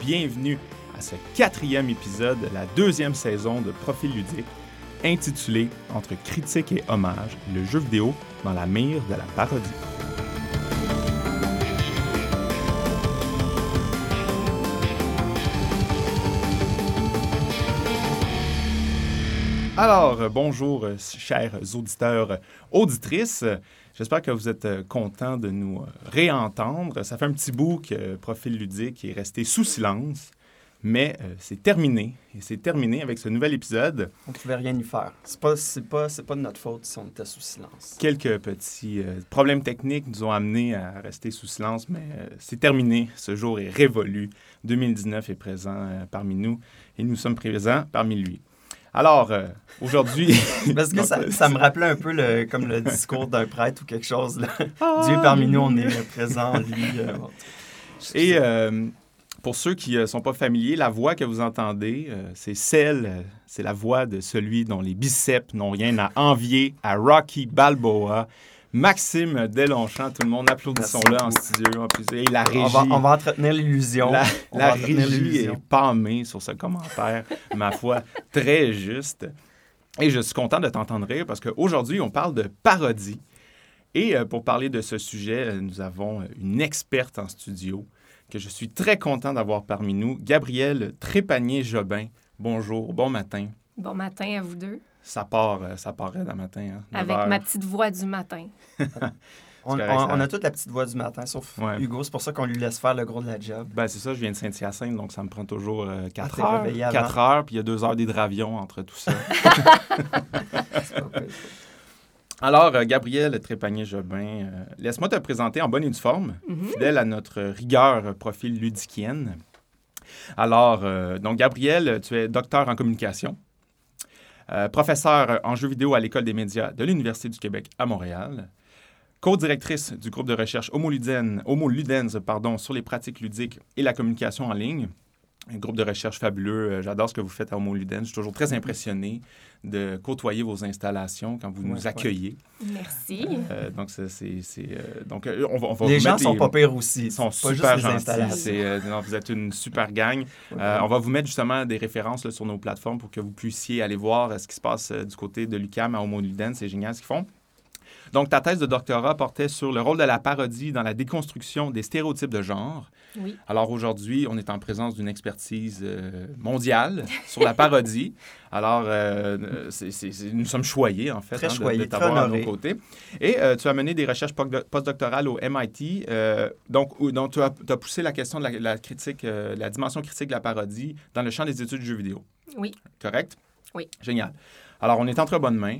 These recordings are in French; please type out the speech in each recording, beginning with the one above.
Bienvenue à ce quatrième épisode de la deuxième saison de Profil ludique, intitulé Entre critique et hommage, le jeu vidéo dans la mire de la parodie. Alors, bonjour, chers auditeurs, auditrices. J'espère que vous êtes euh, contents de nous réentendre. Ça fait un petit bout que Profil ludique est resté sous silence, mais c'est terminé. Et c'est terminé avec ce nouvel épisode. On ne pouvait rien y faire. C'est pas, pas, pas de notre faute si on était sous silence. Quelques petits problèmes techniques nous ont amenés à rester sous silence, mais c'est terminé. Ce jour est révolu. 2019 est présent parmi nous et nous sommes présents parmi lui. Alors, euh, aujourd'hui... Parce que ça, me rappelait un peu le, comme le discours d'un prêtre ou quelque chose. Là. Ah, Dieu parmi nous, on est présent, lui. Euh, Et euh, pour ceux qui ne sont pas familiers, la voix que vous entendez, c'est celle, c'est la voix de celui dont les biceps n'ont rien à envier à Rocky Balboa. Maxime Delonchamp, tout le monde, applaudissons-le en studio. En plus. Et la régie, on, va, entretenir l'illusion. La, la régie est pâmée sur ce commentaire, ma foi, très juste. Et je suis content de t'entendre rire parce qu'aujourd'hui, on parle de parodie. Et euh, pour parler de ce sujet, euh, nous avons une experte en studio que je suis très content d'avoir parmi nous, Gabrielle Trépanier-Jobin. Bonjour, bon matin. Bon matin à vous deux ça part, euh, ça paraît d'un matin. Hein, Avec ma petite voix du matin. on, a toute la petite voix du matin, sauf Hugo. C'est pour ça qu'on lui laisse faire le gros de la job. Ben, c'est ça, je viens de Saint-Hyacinthe, donc ça me prend toujours 4 ah, heures. 4 heures, puis il y a 2 heures d'hydravion entre tout ça. Alors, euh, Gabriel Trépanier-Jobin, euh, laisse-moi te présenter en bonne et due forme, mm-hmm. fidèle à notre rigueur profil ludiquienne. Alors, donc, Gabriel, tu es docteur en communication. Euh, professeure en jeux vidéo à l'École des médias de l'Université du Québec à Montréal, co-directrice du groupe de recherche Homo, Ludens, sur les pratiques ludiques et la communication en ligne. Un groupe de recherche fabuleux. Euh, j'adore ce que vous faites à Homo Ludens. Je suis toujours très impressionné de côtoyer vos installations quand vous nous accueillez. Merci. Euh, donc, c'est, donc on va, on va les gens sont pas pires aussi. Ils sont super gentils. vous êtes une super gang. on va vous mettre justement des références sur nos plateformes pour que vous puissiez aller voir ce qui se passe du côté de l'UCAM à Homo Ludens. C'est génial ce qu'ils font. Donc, ta thèse de doctorat portait sur le rôle de la parodie dans la déconstruction des stéréotypes de genre. Oui. Alors aujourd'hui, on est en présence d'une expertise euh, mondiale sur la parodie. Alors, euh, nous sommes choyés, en fait, Très hein, de, t'avoir à nos côtés. Et euh, tu as mené des recherches postdoctorales au MIT. donc, donc, tu as, poussé la question de la, la critique, la dimension critique de la parodie dans le champ des études de jeux vidéo. Oui. Correct? Oui. Génial. Alors, on est entre bonnes mains.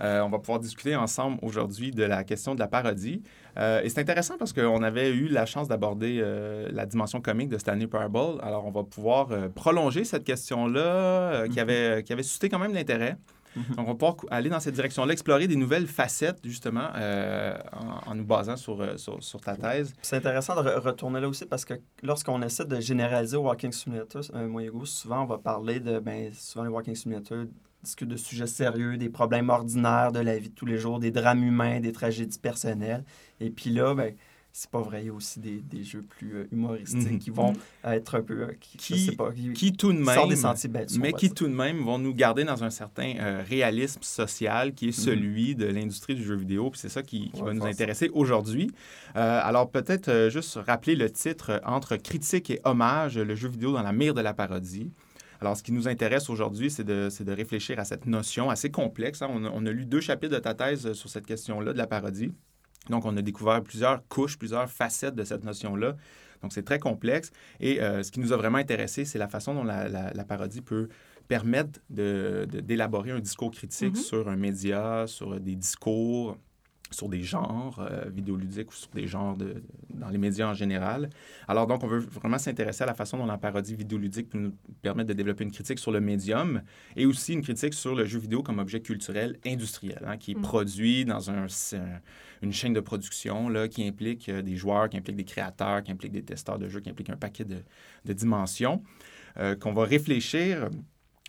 Euh, on va pouvoir discuter ensemble aujourd'hui de la question de la parodie. Euh, et c'est intéressant parce qu'on avait eu la chance d'aborder euh, la dimension comique de Stanley Parable. Alors, on va pouvoir prolonger cette question-là qui, mm-hmm. avait, qui avait suscité quand même l'intérêt. Mm-hmm. Donc, on va pouvoir aller dans cette direction-là, explorer des nouvelles facettes, justement, en, nous basant sur, sur, ta thèse. C'est intéressant de retourner là aussi parce que lorsqu'on essaie de généraliser au Walking Simulator, moi et souvent, on va parler de, ben, souvent, les Walking Simulator discute de sujets sérieux, des problèmes ordinaires de la vie de tous les jours, des drames humains, des tragédies personnelles? Et puis là, ben, c'est pas vrai, il y a aussi des, des jeux plus euh, humoristiques mhm. qui vont être un peu. Euh, qui, qui, pas, qui, tout de même. Des sentiers mais qui tout de même vont nous garder dans un certain euh, réalisme social qui est mhm. celui de l'industrie du jeu vidéo. Puis c'est ça qui, va nous intéresser aujourd'hui. alors peut-être juste rappeler le titre Entre critique et hommage, le jeu vidéo dans la mire de la parodie. Alors, ce qui nous intéresse aujourd'hui, c'est de, de, réfléchir à cette notion assez complexe. Hein. On, a, lu deux chapitres de ta thèse sur cette question-là de la parodie. Donc, on a découvert plusieurs couches, plusieurs facettes de cette notion-là. Donc, c'est très complexe. Et euh, ce qui nous a vraiment intéressé, c'est la façon dont la, la, parodie peut permettre d'élaborer de, un discours critique mm-hmm. sur un média, sur des discours, sur des genres euh, vidéoludiques ou sur des genres de, dans les médias en général. Alors donc, on veut vraiment s'intéresser à la façon dont la parodie vidéoludique peut nous permettre de développer une critique sur le médium et aussi une critique sur le jeu vidéo comme objet culturel industriel, hein, qui est mm. produit dans un, une chaîne de production là, qui implique euh, des joueurs, qui implique des créateurs, qui implique des testeurs de jeux, qui implique un paquet de, de dimensions, euh, qu'on va réfléchir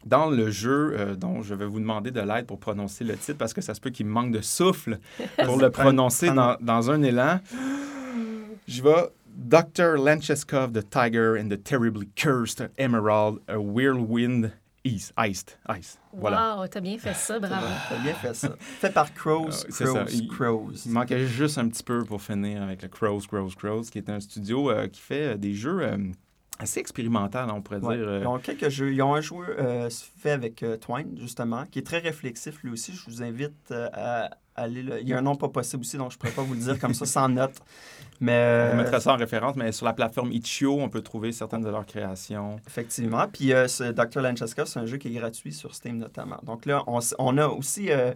dans le jeu euh, dont je vais vous demander de l'aide pour prononcer le titre parce que ça se peut qu'il me manque de souffle pour le prononcer dans, dans, un élan. Je vais Dr. Lancheskov, the Tiger and the Terribly Cursed Emerald, a Whirlwind Ice. Iced. Ice. Voilà. Wow, t'as bien fait ça, bravo. t'as bien fait ça. Fait par Crows, ah Crows, il, Crows. Il manquait juste un petit peu pour finir avec le Crows, Crows, Crows, qui est un studio euh, qui fait des jeux assez expérimental, on pourrait dire. Ils ont quelques jeux. Ils ont un jeu fait avec Twine, justement, qui est très réflexif lui aussi. Je vous invite à aller. Il y a un nom pas possible aussi, donc je ne pourrais pas vous le dire comme ça sans note. Mais, on mettra ça en référence, mais sur la plateforme Itch.io, on peut trouver certaines de leurs créations. Effectivement. Puis euh, ce Dr. Lancheska, c'est un jeu qui est gratuit sur Steam notamment. Donc là, on, on a aussi euh,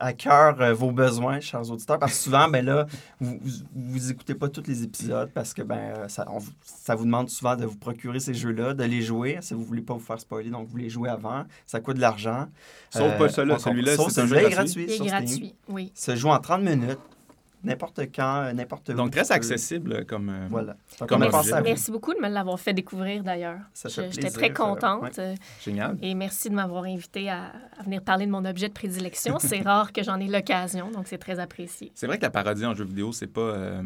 à cœur euh, vos besoins, chers auditeurs, parce que souvent, ben là, vous, vous, écoutez pas tous les épisodes parce que ben ça, ça vous demande souvent de vous procurer ces jeux-là, de les jouer. Si vous voulez pas vous faire spoiler, donc vous les jouez avant. Ça coûte de l'argent. Sauf pas celui-là. Celui-là, c'est un jeu gratuit. Il est gratuit, oui. Se joue en 30 minutes n'importe quand, euh, n'importe où. Donc, très accessible comme. Euh, voilà. Comme merci, merci, beaucoup de me l'avoir fait découvrir d'ailleurs. J'étais très contente. Euh, Génial. Et merci de m'avoir invité à, venir parler de mon objet de prédilection. c'est rare que j'en ai l'occasion, donc c'est très apprécié. C'est vrai que la parodie en jeu vidéo, c'est pas,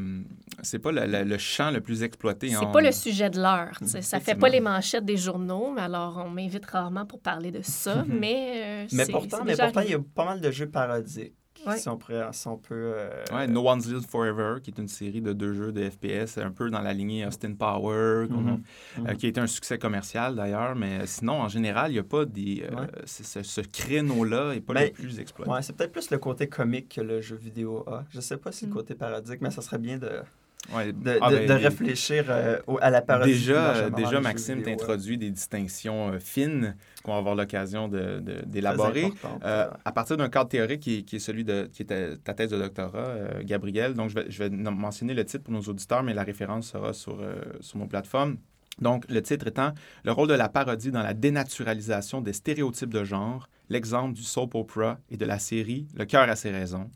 c'est pas le, champ le plus exploité. C'est pas le sujet de l'heure. Ça fait pas les manchettes des journaux, mais alors on m'invite rarement pour parler de ça, mais. mais pourtant, mais pourtant il y a pas mal de jeux parodiques. Si on, peut. Euh, ouais, No One's Lived Forever, qui est une série de deux jeux de FPS, un peu dans la lignée Austin Power, mhm. Euh, mhm. qui a été un succès commercial d'ailleurs. Mais sinon, en général, il n'y a pas des. Euh, ce, créneau-là n'est pas le plus exploité. Ouais, c'est peut-être plus le côté comique que le jeu vidéo a. Je ne sais pas si le mm. côté parodique, mais ça serait bien de de, ah, ben, réfléchir euh, à la parodie. Déjà, déjà Maxime t'introduit des distinctions euh, fines qu'on va avoir l'occasion d'élaborer. Euh, à partir d'un cadre théorique qui, est celui de qui était ta thèse de doctorat, Gabriel. Donc, je vais, je vais mentionner le titre pour nos auditeurs, mais la référence sera sur, sur nos plateformes. Donc, le titre étant Le rôle de la parodie dans la dénaturalisation des stéréotypes de genre, l'exemple du soap opera et de la série Le cœur a ses raisons.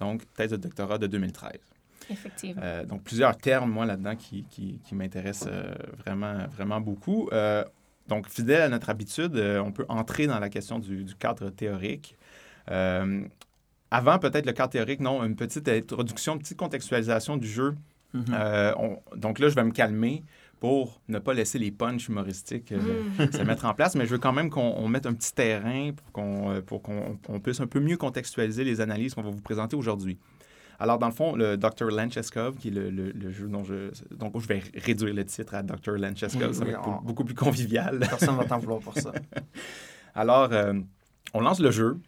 Donc, thèse de doctorat de 2013. Effectivement. Euh, donc, plusieurs termes, moi, là-dedans, qui, qui, qui m'intéressent euh, vraiment, vraiment beaucoup. Euh, donc, fidèle à notre habitude, on peut entrer dans la question du, du cadre théorique. avant, peut-être le cadre théorique, non, une petite introduction, une petite contextualisation du jeu. Mm-hmm. donc là, je vais me calmer pour ne pas laisser les punchs humoristiques mm. se mettre en place, mais je veux quand même qu'on mette un petit terrain pour qu'on pour qu'on puisse un peu mieux contextualiser les analyses qu'on va vous présenter aujourd'hui. Alors, dans le fond, le Dr. Lancheskov, qui est le, jeu dont je... Donc, je vais réduire le titre à Dr. Lancheskov, ça va être beaucoup plus convivial. Personne ne va t'en vouloir pour ça. Alors, euh, on lance le jeu.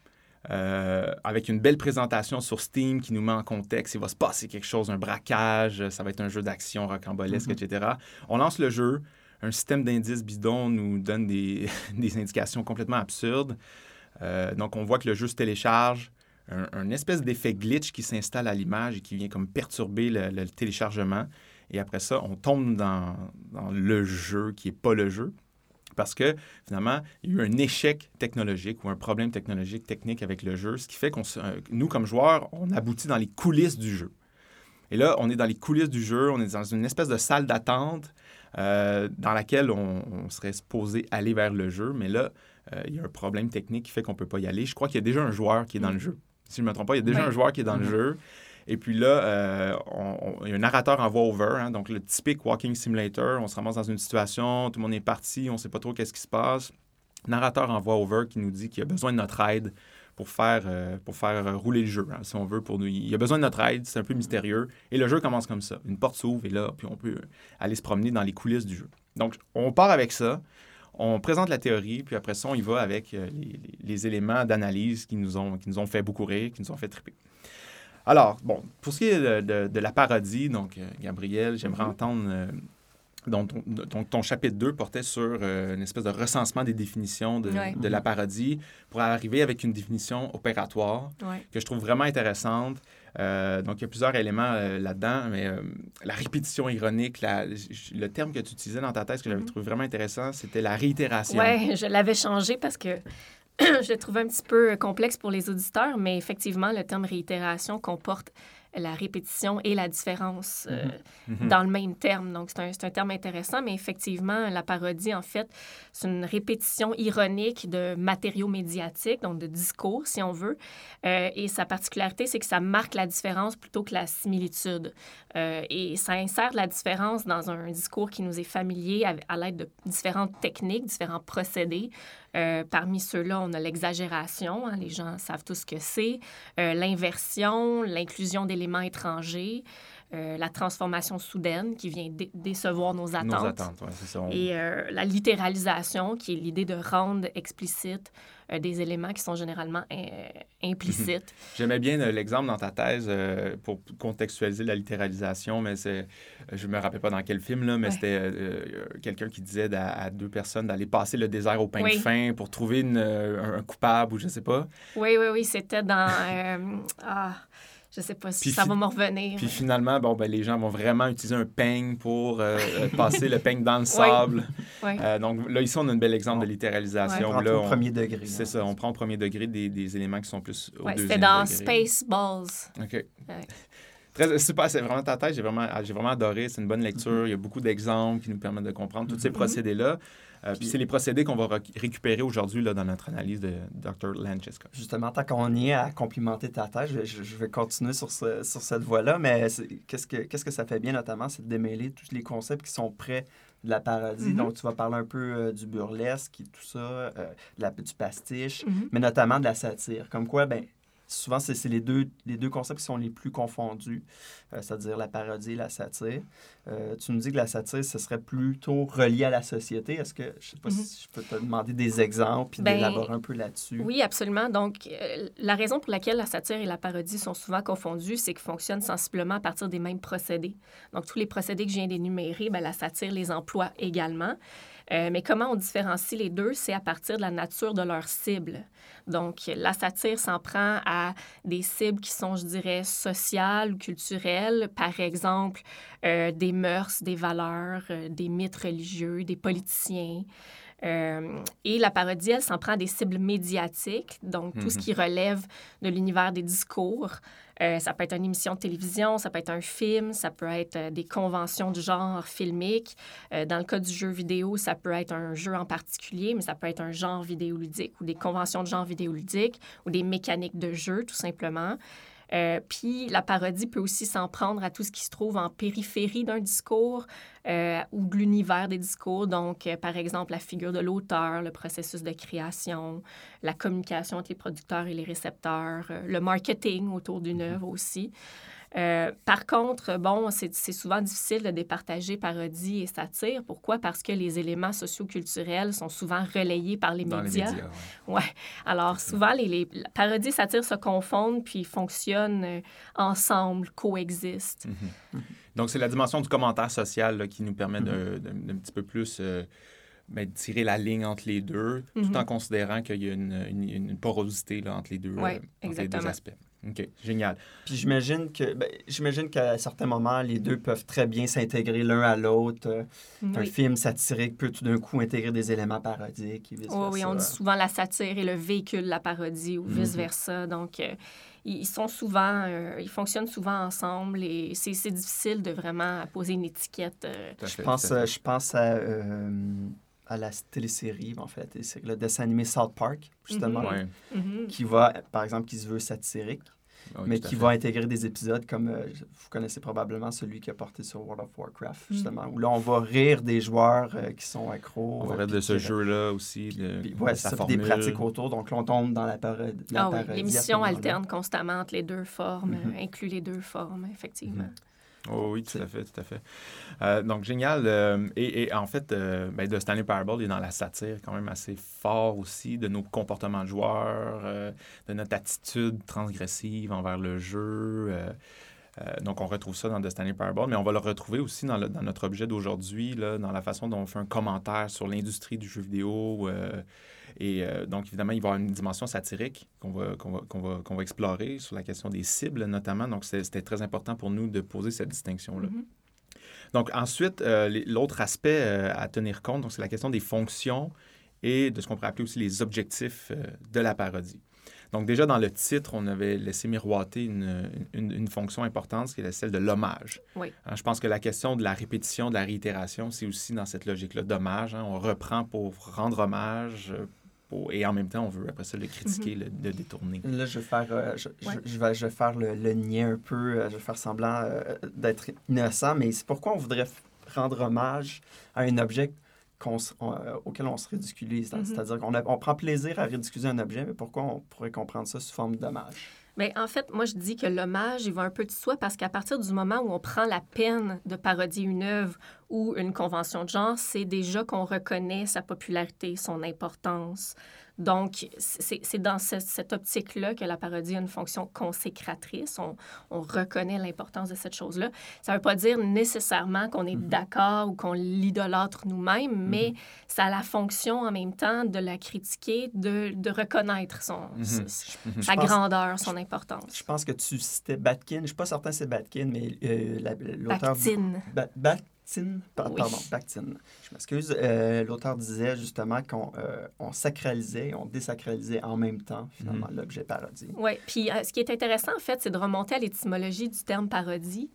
Euh, avec une belle présentation sur Steam qui nous met en contexte. Il va se passer quelque chose, un braquage, ça va être un jeu d'action rocambolesque, mm-hmm. etc. On lance le jeu. Un système d'indices bidon nous donne des, des indications complètement absurdes. Euh, donc, on voit que le jeu se télécharge un, espèce d'effet glitch qui s'installe à l'image et qui vient comme perturber le, téléchargement. Et après ça, on tombe dans, le jeu qui n'est pas le jeu. Parce que finalement, il y a eu un échec technologique ou un problème technologique, technique avec le jeu, ce qui fait qu'on, euh, nous, comme joueurs, on aboutit dans les coulisses du jeu. Et là, on est dans les coulisses du jeu, on est dans une espèce de salle d'attente euh, dans laquelle on, serait supposé aller vers le jeu, mais là, euh, il y a un problème technique qui fait qu'on ne peut pas y aller. Je crois qu'il y a déjà un joueur qui est dans le jeu si je ne me trompe pas. Il y a déjà un joueur qui est dans le jeu. Et puis là, euh, il y a un narrateur en voix-over, hein, donc le typique walking simulator. On se ramasse dans une situation, tout le monde est parti, on ne sait pas trop qu'est-ce qui se passe. Narrateur en voix-over qui nous dit qu'il a besoin de notre aide pour faire, euh, pour faire rouler le jeu, hein, si on veut. Pour nous. Il a besoin de notre aide, c'est un peu mystérieux. Et le jeu commence comme ça. Une porte s'ouvre et là, puis on peut aller se promener dans les coulisses du jeu. Donc, on part avec ça on présente la théorie, puis après ça, on y va avec euh, les, éléments d'analyse qui, nous ont, qui nous ont fait beaucoup rire, qui nous ont fait triper. Alors, bon, pour ce qui est de, la parodie, donc, euh, Gabriel, j'aimerais mm-hmm. entendre. Euh, donc, ton, chapitre 2 portait sur une espèce de recensement des définitions de, la parodie pour arriver avec une définition opératoire que je trouve vraiment intéressante. Euh, donc, il y a plusieurs éléments euh, là-dedans, mais euh, la répétition ironique, le terme que tu utilisais dans ta thèse que j'avais mm-hmm. trouvé vraiment intéressant, c'était la réitération. Oui, je l'avais changé parce que je le trouvais un petit peu complexe pour les auditeurs, mais effectivement, le terme réitération comporte la répétition et la différence euh, Mhm. Mhm. dans le même terme. Donc, c'est un, c'est un terme intéressant, mais effectivement, la parodie, en fait, c'est une répétition ironique de matériaux médiatiques, donc de discours, si on veut. Euh, et sa particularité, c'est que ça marque la différence plutôt que la similitude. Euh, et ça insère la différence dans un discours qui nous est familier à, à l'aide de différentes techniques, différents procédés. Euh, parmi ceux-là, on a l'exagération, hein, les gens savent tout ce que c'est, euh, l'inversion, l'inclusion d'éléments étrangers, euh, la transformation soudaine qui vient dé- décevoir nos attentes. Nos attentes, ouais, c'est ça. On- Et euh, la littéralisation, qui est l'idée de rendre explicite euh, des éléments qui sont généralement implicites. J'aimais bien l'exemple dans ta thèse pour contextualiser la littéralisation, mais c'est, je me rappelle pas dans quel film, là, mais Ouais. c'était quelqu'un qui disait à, à deux personnes d'aller passer le désert au pain Oui. de fin pour trouver une, un, coupable ou je sais pas. oui, oui, oui, c'était dans... ah, je sais pas si Puis ça va me revenir. Puis finalement, bon, ben, les gens vont vraiment utiliser un peigne pour euh, euh, passer le peigne dans le sable. Oui. Euh, donc là, ici, on a un bel exemple de On littéralisation. prend Là, au on- premier degré. C'est là. ça, on prend au premier degré des, des éléments qui sont plus au Ouais, deuxième c'était dans degré. Spaceballs. OK. Très, super, c'est vraiment ta thèse. J'ai vraiment, j'ai vraiment adoré. C'est une bonne lecture. Il y a beaucoup d'exemples qui nous permettent de comprendre tous ces Mhm. procédés-là. Euh, puis c'est les procédés qu'on va récupérer aujourd'hui là, dans notre analyse de Dr. Lancheska. Justement, tant qu'on y est à complimenter ta thèse, je, je- je vais continuer sur, ce- sur cette voie-là, mais qu'est-ce que, qu'est-ce que ça fait bien notamment, c'est de démêler tous les concepts qui sont près de la parodie. Mhm. Donc, tu vas parler un peu euh, du burlesque et tout ça, euh, de la, du pastiche, Mhm. mais notamment de la satire. Comme quoi, ben, souvent, c'est c'est les deux, les deux concepts qui sont les plus confondus, euh, c'est-à-dire la parodie et la satire. Euh, tu nous dis que la satire, ce serait plutôt relié à la société. Est-ce que, je sais pas Mhm. si je peux te demander des exemples puis Ben, d'élaborer un peu là-dessus? Oui, absolument. Donc, euh, la raison pour laquelle la satire et la parodie sont souvent confondues, c'est qu'ils fonctionnent sensiblement à partir des mêmes procédés. Donc, tous les procédés que je viens d'énumérer, ben, la satire les emploie également. Euh, mais comment on différencie les deux? C'est à partir de la nature de leur cible. Donc, la satire s'en prend à des cibles qui sont, je dirais, sociales ou culturelles, par exemple, euh, des mœurs, des valeurs, euh, des mythes religieux, des politiciens. Euh, et la parodie, elle s'en prend à des cibles médiatiques, donc tout ce Mhm. qui relève de l'univers des discours. Euh, ça peut être une émission de télévision, ça peut être un film, ça peut être euh, des conventions du genre filmique. Euh, dans le cas du jeu vidéo, ça peut être un jeu en particulier, mais ça peut être un genre vidéoludique ou des conventions de genre vidéoludique ou des mécaniques de jeu, tout simplement. Euh, puis la parodie peut aussi s'en prendre à tout ce qui se trouve en périphérie d'un discours euh, ou de l'univers des discours. Donc, euh, par exemple, la figure de l'auteur, le processus de création, la communication entre les producteurs et les récepteurs, euh, le marketing autour d'une œuvre aussi. Euh, par contre, bon, c'est souvent difficile de départager parodie et satire. Pourquoi? Parce que les éléments socioculturels sont souvent relayés par les Dans médias. les médias. ouais. Ouais. Alors, souvent, les, les la parodie et satire se confondent puis fonctionnent euh, ensemble, coexistent. Mhm. Donc, c'est la dimension du commentaire social là, qui nous permet de- d'un petit peu plus euh, ben, tirer la ligne entre les deux, tout Mhm. en considérant qu'il y a une, une- une porosité là, entre les deux, Ouais, euh, entre les deux aspects. OK, génial. Puis j'imagine que ben, j'imagine qu'à certains moments, les deux peuvent très bien s'intégrer l'un à l'autre. Euh, Un film satirique peut tout d'un coup intégrer des éléments parodiques et vice Oui, oui, on dit souvent la satire et le véhicule de la parodie ou Mhm. vice-versa. Donc, euh, ils sont souvent, euh, ils fonctionnent souvent ensemble et c'est c'est difficile de vraiment poser une étiquette. euh, Je pense, je pense à, euh, à la télésérie, en fait, le dessin animé South Park, justement, Mhm. Mhm. qui va, par exemple, qui se veut satirique, Oui, mais qui va intégrer des épisodes comme, euh, vous connaissez probablement celui qui a porté sur World of Warcraft, Mhm. justement, où là, on va rire des joueurs euh, qui sont accros. On va euh, puis de ce jeu-là aussi, de, Puis, de ouais, sa ça, puis des formule. pratiques autour. Donc là, on tombe dans la, la Ah oui, l'émission alterne constamment entre les deux formes, inclut les deux formes, effectivement. Oh, oui, tout à fait, tout à fait. Euh, donc, génial. Euh, et, et en fait, euh, ben, de Stanley Parable est dans la satire quand même assez fort aussi de nos comportements de joueurs, euh, de notre attitude transgressive envers le jeu. donc, on retrouve ça dans The Stanley Parable, mais on va le retrouver aussi dans, le- dans notre objet d'aujourd'hui, dans la façon dont on fait un commentaire sur l'industrie du jeu vidéo. Et euh, donc, évidemment, il va y avoir une dimension satirique qu'on va, qu'on va, qu'on va, qu'on va explorer sur la question des cibles, notamment. Donc, c'était très important pour nous de poser cette distinction-là. Mhm. Donc, ensuite, euh, l'autre aspect euh, à tenir compte, donc, c'est la question des fonctions et de ce qu'on pourrait appeler aussi les objectifs euh, de la parodie. Donc déjà dans le titre, on avait laissé miroiter une, une, fonction importante, qui est celle de l'hommage. Oui. Hein, je pense que la question de la répétition, de la réitération, c'est aussi dans cette logique-là d'hommage. Hein. On reprend pour rendre hommage, et en même temps, on veut après ça le critiquer, mhm. le, détourner. Là, je vais faire, euh, je, vais, je vais faire le, le un peu, euh, je vais faire semblant euh, d'être innocent, mais c'est pourquoi on voudrait rendre hommage à un objet auquel on se ridiculise. Mhm. C'est-à-dire qu'on on prend plaisir à ridiculiser un objet, mais pourquoi on pourrait comprendre ça sous forme d'hommage? Bien, en fait, moi, je dis que l'hommage, il va un peu de soi parce qu'à partir du moment où on prend la peine de parodier une œuvre ou une convention de genre, c'est déjà qu'on reconnaît sa popularité, son importance. Donc, c'est dans cette optique-là que la parodie a une fonction consécratrice. On, on reconnaît l'importance de cette chose-là. Ça ne veut pas dire nécessairement qu'on est mm-hmm. d'accord ou qu'on l'idolâtre nous-mêmes, mm-hmm. mais ça a la fonction en même temps de la critiquer, de, de reconnaître son, mm-hmm. sa grandeur, son importance. Je pense que tu citais Batkin. Je ne suis pas certain que c'est Batkin, mais euh, l'auteur... Bakhtin. Pardon, Je m'excuse. Euh, l'auteur disait justement qu'on euh, on sacralisait, on désacralisait en même temps, finalement, mm. l'objet parodie. Oui. Puis euh, ce qui est intéressant, en fait, c'est de remonter à l'étymologie du terme parodie,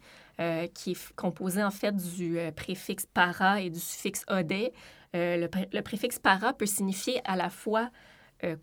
qui est composé, en fait, du préfixe para et du suffixe odé. Le, le, préfixe para peut signifier à la fois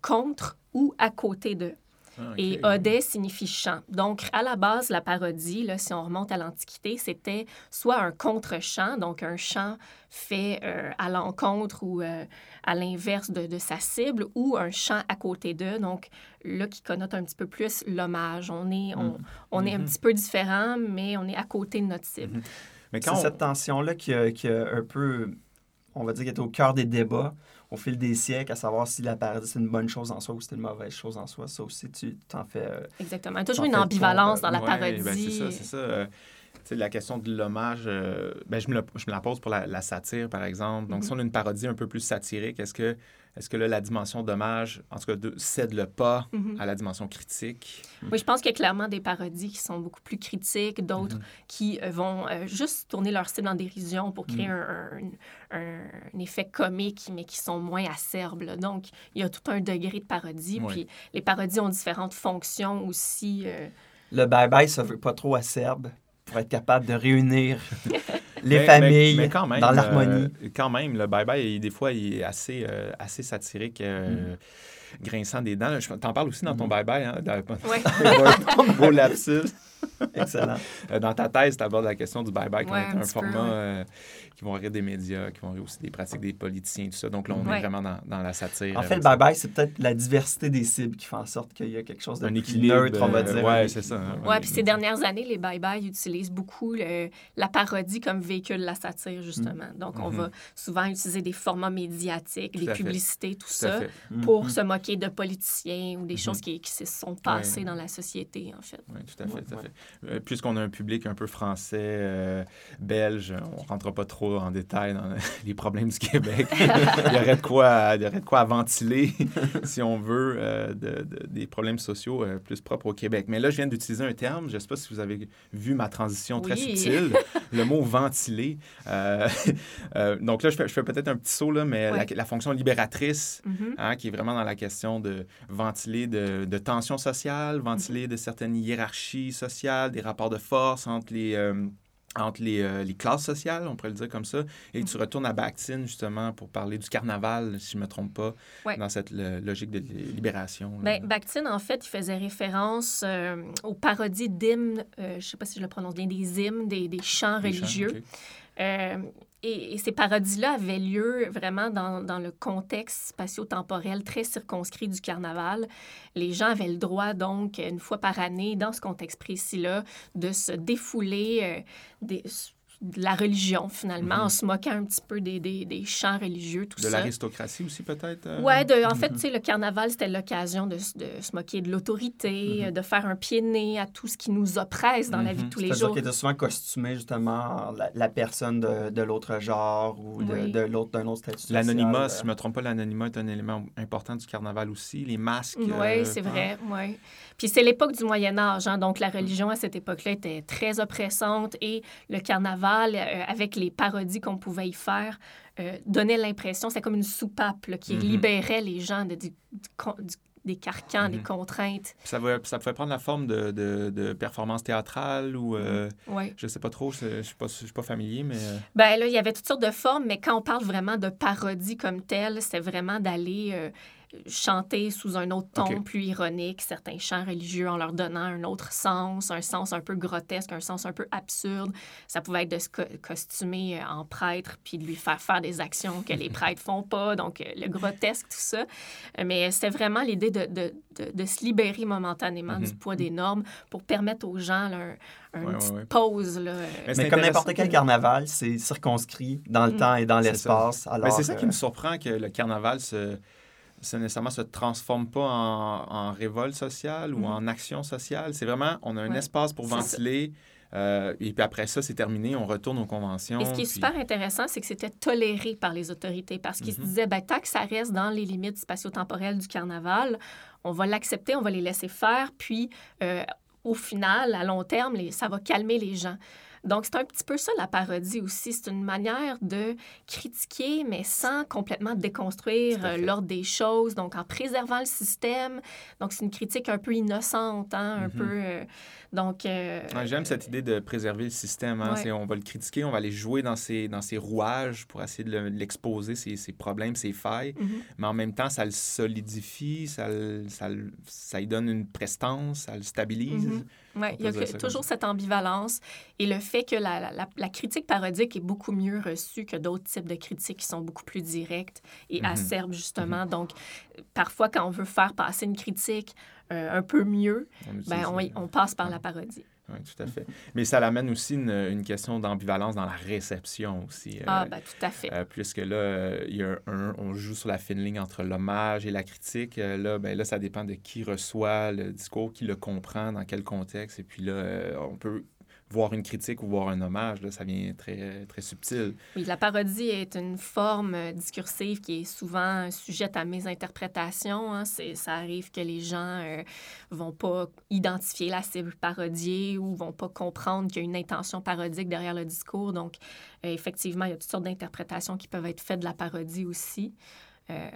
contre ou à côté de. Ah, et Odet signifie chant. Donc, à la base, la parodie, là, si on remonte à l'Antiquité, c'était soit un contre-chant, donc un chant fait euh, à l'encontre ou euh, à l'inverse de, sa cible, ou un chant à côté d'eux, donc là qui connote un petit peu plus l'hommage. On est, on, mm. est un mm-hmm. petit peu différent, mais on est à côté de notre cible. Mm-hmm. Mais C'est cette tension-là qui, qui a un peu, on va dire, qui est au cœur des débats au fil des siècles, à savoir si la parodie c'est une bonne chose en soi ou c'est une mauvaise chose en soi. Ça aussi, tu t'en fais. Euh, Exactement. Il y a toujours une ambivalence dans la parodie. Ben, c'est ça, c'est ça. Euh, la question de l'hommage, euh, ben, je, me je, me la pose pour la, satire, par exemple. Donc, si mm-hmm. on a une parodie un peu plus satirique, est-ce que est-ce que là, la dimension dommage, en tout cas, cède le pas mhm. à la dimension critique? Oui, je pense qu'il y a clairement des parodies qui sont beaucoup plus critiques, d'autres mhm. qui euh, vont euh, juste tourner leur style en dérision pour créer mhm. un, un, effet comique, mais qui sont moins acerbes. Donc, il y a tout un degré de parodie. Puis, les parodies ont différentes fonctions aussi. Euh. Le bye-bye, ça veut pas trop acerbe pour être capable de réunir les familles mais, quand même, dans l'harmonie. Euh, quand même, le bye-bye, des fois, il est assez, euh, assez satirique. Euh, mm grinçant des dents. T'en parles aussi dans ton mm-hmm. bye-bye. Hein? Oui. beau lapsus. Excellent. Dans ta thèse, tu abordes la question du bye-bye, être un, format euh, qui vont rire des médias, qui vont rire aussi des pratiques des politiciens, tout ça. Donc là, on est vraiment dans, dans, la satire. En fait, le bye-bye, c'est peut-être la diversité des cibles qui fait en sorte qu'il y a quelque chose de un équilibre, neutre, on va euh, dire. Oui, c'est ça. Hein, oui, puis ces dernières années, les bye-bye utilisent beaucoup la parodie comme véhicule de la satire, justement. Mm. Donc, on mm-hmm. va souvent utiliser des formats médiatiques, des publicités, tout, ça, pour mm-hmm. se moquer de politiciens ou des mhm. choses qui, qui, se sont passées dans la société, en fait. Oui, tout à fait. Tout à fait. Euh, puisqu'on a un public un peu français, euh, belge, on ne rentrera pas trop en détail dans les problèmes du Québec. il, y aurait de quoi, il y aurait de quoi ventiler, si on veut, euh, de, des problèmes sociaux plus propres au Québec. Mais là, je viens d'utiliser un terme, je ne sais pas si vous avez vu ma transition très subtile, le mot ventiler. donc là, je fais, je fais peut-être un petit saut, là, mais la, fonction libératrice, mm-hmm. hein, qui est vraiment dans la question de ventiler de, tensions sociales, ventiler de certaines hiérarchies sociales, des rapports de force entre les... Euh, entre euh, les, classes sociales, on pourrait le dire comme ça, et tu retournes à Bakhtin, justement, pour parler du carnaval, si je ne me trompe pas, dans cette logique de libération. Bien, Bakhtin, en fait, il faisait référence euh, aux parodies d'hymnes, je ne sais pas si je le prononce bien, des hymnes, des, chants religieux. Et, ces parodies-là avaient lieu vraiment dans, dans le contexte spatio-temporel très circonscrit du carnaval. Les gens avaient le droit, donc, une fois par année, dans ce contexte précis-là, de se défouler euh, des, de la religion, finalement, en mhm. se moquant un petit peu des, des, des chants religieux, tout ça. De l'aristocratie aussi, peut-être? Euh? Oui, de, en fait, mhm. tu sais, le carnaval, c'était l'occasion de, de, se moquer de l'autorité, mhm. de faire un pied de nez à tout ce qui nous oppresse dans la vie de tous les jours. C'est-à-dire qu'il était souvent costumé, justement, la, personne de, de l'autre genre ou de, de l'autre, d'un autre statut L'anonymat, si je ne me trompe pas, l'anonymat est un élément important du carnaval aussi. Les masques... Oui, euh, c'est vrai, hein? oui. Puis c'est l'époque du Moyen Âge, hein, donc la religion à cette époque-là était très oppressante et le carnaval, euh, avec les parodies qu'on pouvait y faire, euh, donnait l'impression, c'est comme une soupape qui mm-hmm. libérait les gens de, du, des carcans, des mhm. contraintes. Ça, ça pouvait prendre la forme de, de, de performance théâtrale ou... Euh, oui. Je sais pas trop, je ne suis, pas, suis pas familier, mais... Euh. Ben là, il y avait toutes sortes de formes, mais quand on parle vraiment de parodie comme telle, c'était vraiment d'aller... Euh, chanter sous un autre ton plus ironique, certains chants religieux en leur donnant un autre sens, un sens un peu grotesque, un sens un peu absurde. Ça pouvait être de se costumer euh, en prêtre puis de lui faire faire des actions que les prêtres font pas, donc euh, le grotesque, tout ça. Mais c'était vraiment l'idée de, de, de, se libérer momentanément du mhm. poids des normes pour permettre aux gens là, une pause. Là. Mais, comme n'importe quel carnaval, c'est circonscrit dans le mm. temps et dans l'espace. Mais c'est ça qui me surprend que le carnaval se ça nécessairement se transforme pas en, révolte sociale ou mm-hmm. en action sociale. C'est vraiment, on a un espace pour ventiler. Euh, et puis après ça, c'est terminé, on retourne aux conventions. Et ce qui est super intéressant, c'est que c'était toléré par les autorités parce qu'ils se mm-hmm. disaient, ben, tant que ça reste dans les limites spatio-temporelles du carnaval, on va l'accepter, on va les laisser faire, puis euh, au final, à long terme, ça va calmer les gens. Donc, c'est un petit peu ça la parodie aussi. C'est une manière de critiquer, mais sans complètement déconstruire euh, l'ordre des choses, donc en préservant le système. Donc, c'est une critique un peu innocente, hein, un mm-hmm. peu... Euh, donc... Euh, j'aime cette idée de préserver le système. Hein. On va le critiquer, on va aller jouer dans ses, dans ses rouages pour essayer de l'exposer, ses, ses, problèmes, ses failles. Mm-hmm. Mais en même temps, ça le solidifie, ça, ça, ça, lui donne une prestance, ça le stabilise. Mm-hmm. Oui, il y a toujours cette ambivalence et le fait que la, la, critique parodique est beaucoup mieux reçue que d'autres types de critiques qui sont beaucoup plus directes et mm-hmm. acerbes, justement. Mm-hmm. Donc, parfois, quand on veut faire passer une critique euh, un peu mieux, on, ben, on, passe par la parodie. Oui, tout à fait. Mais ça l'amène aussi une, une question d'ambivalence dans la réception aussi. Euh, ah, ben, tout à fait. Euh, puisque là, euh, il y a un, on joue sur la fine ligne entre l'hommage et la critique. là, ben, là, ça dépend de qui reçoit le discours, qui le comprend, dans quel contexte. Et puis là, on peut voir une critique ou voir un hommage, là, ça vient très, très subtil. Oui, la parodie est une forme discursive qui est souvent sujette à mes interprétations. Hein. Ça arrive que les gens euh, vont pas identifier la cible parodiée ou vont pas comprendre qu'il y a une intention parodique derrière le discours. Donc, euh, effectivement, il y a toutes sortes d'interprétations qui peuvent être faites de la parodie aussi. Euh,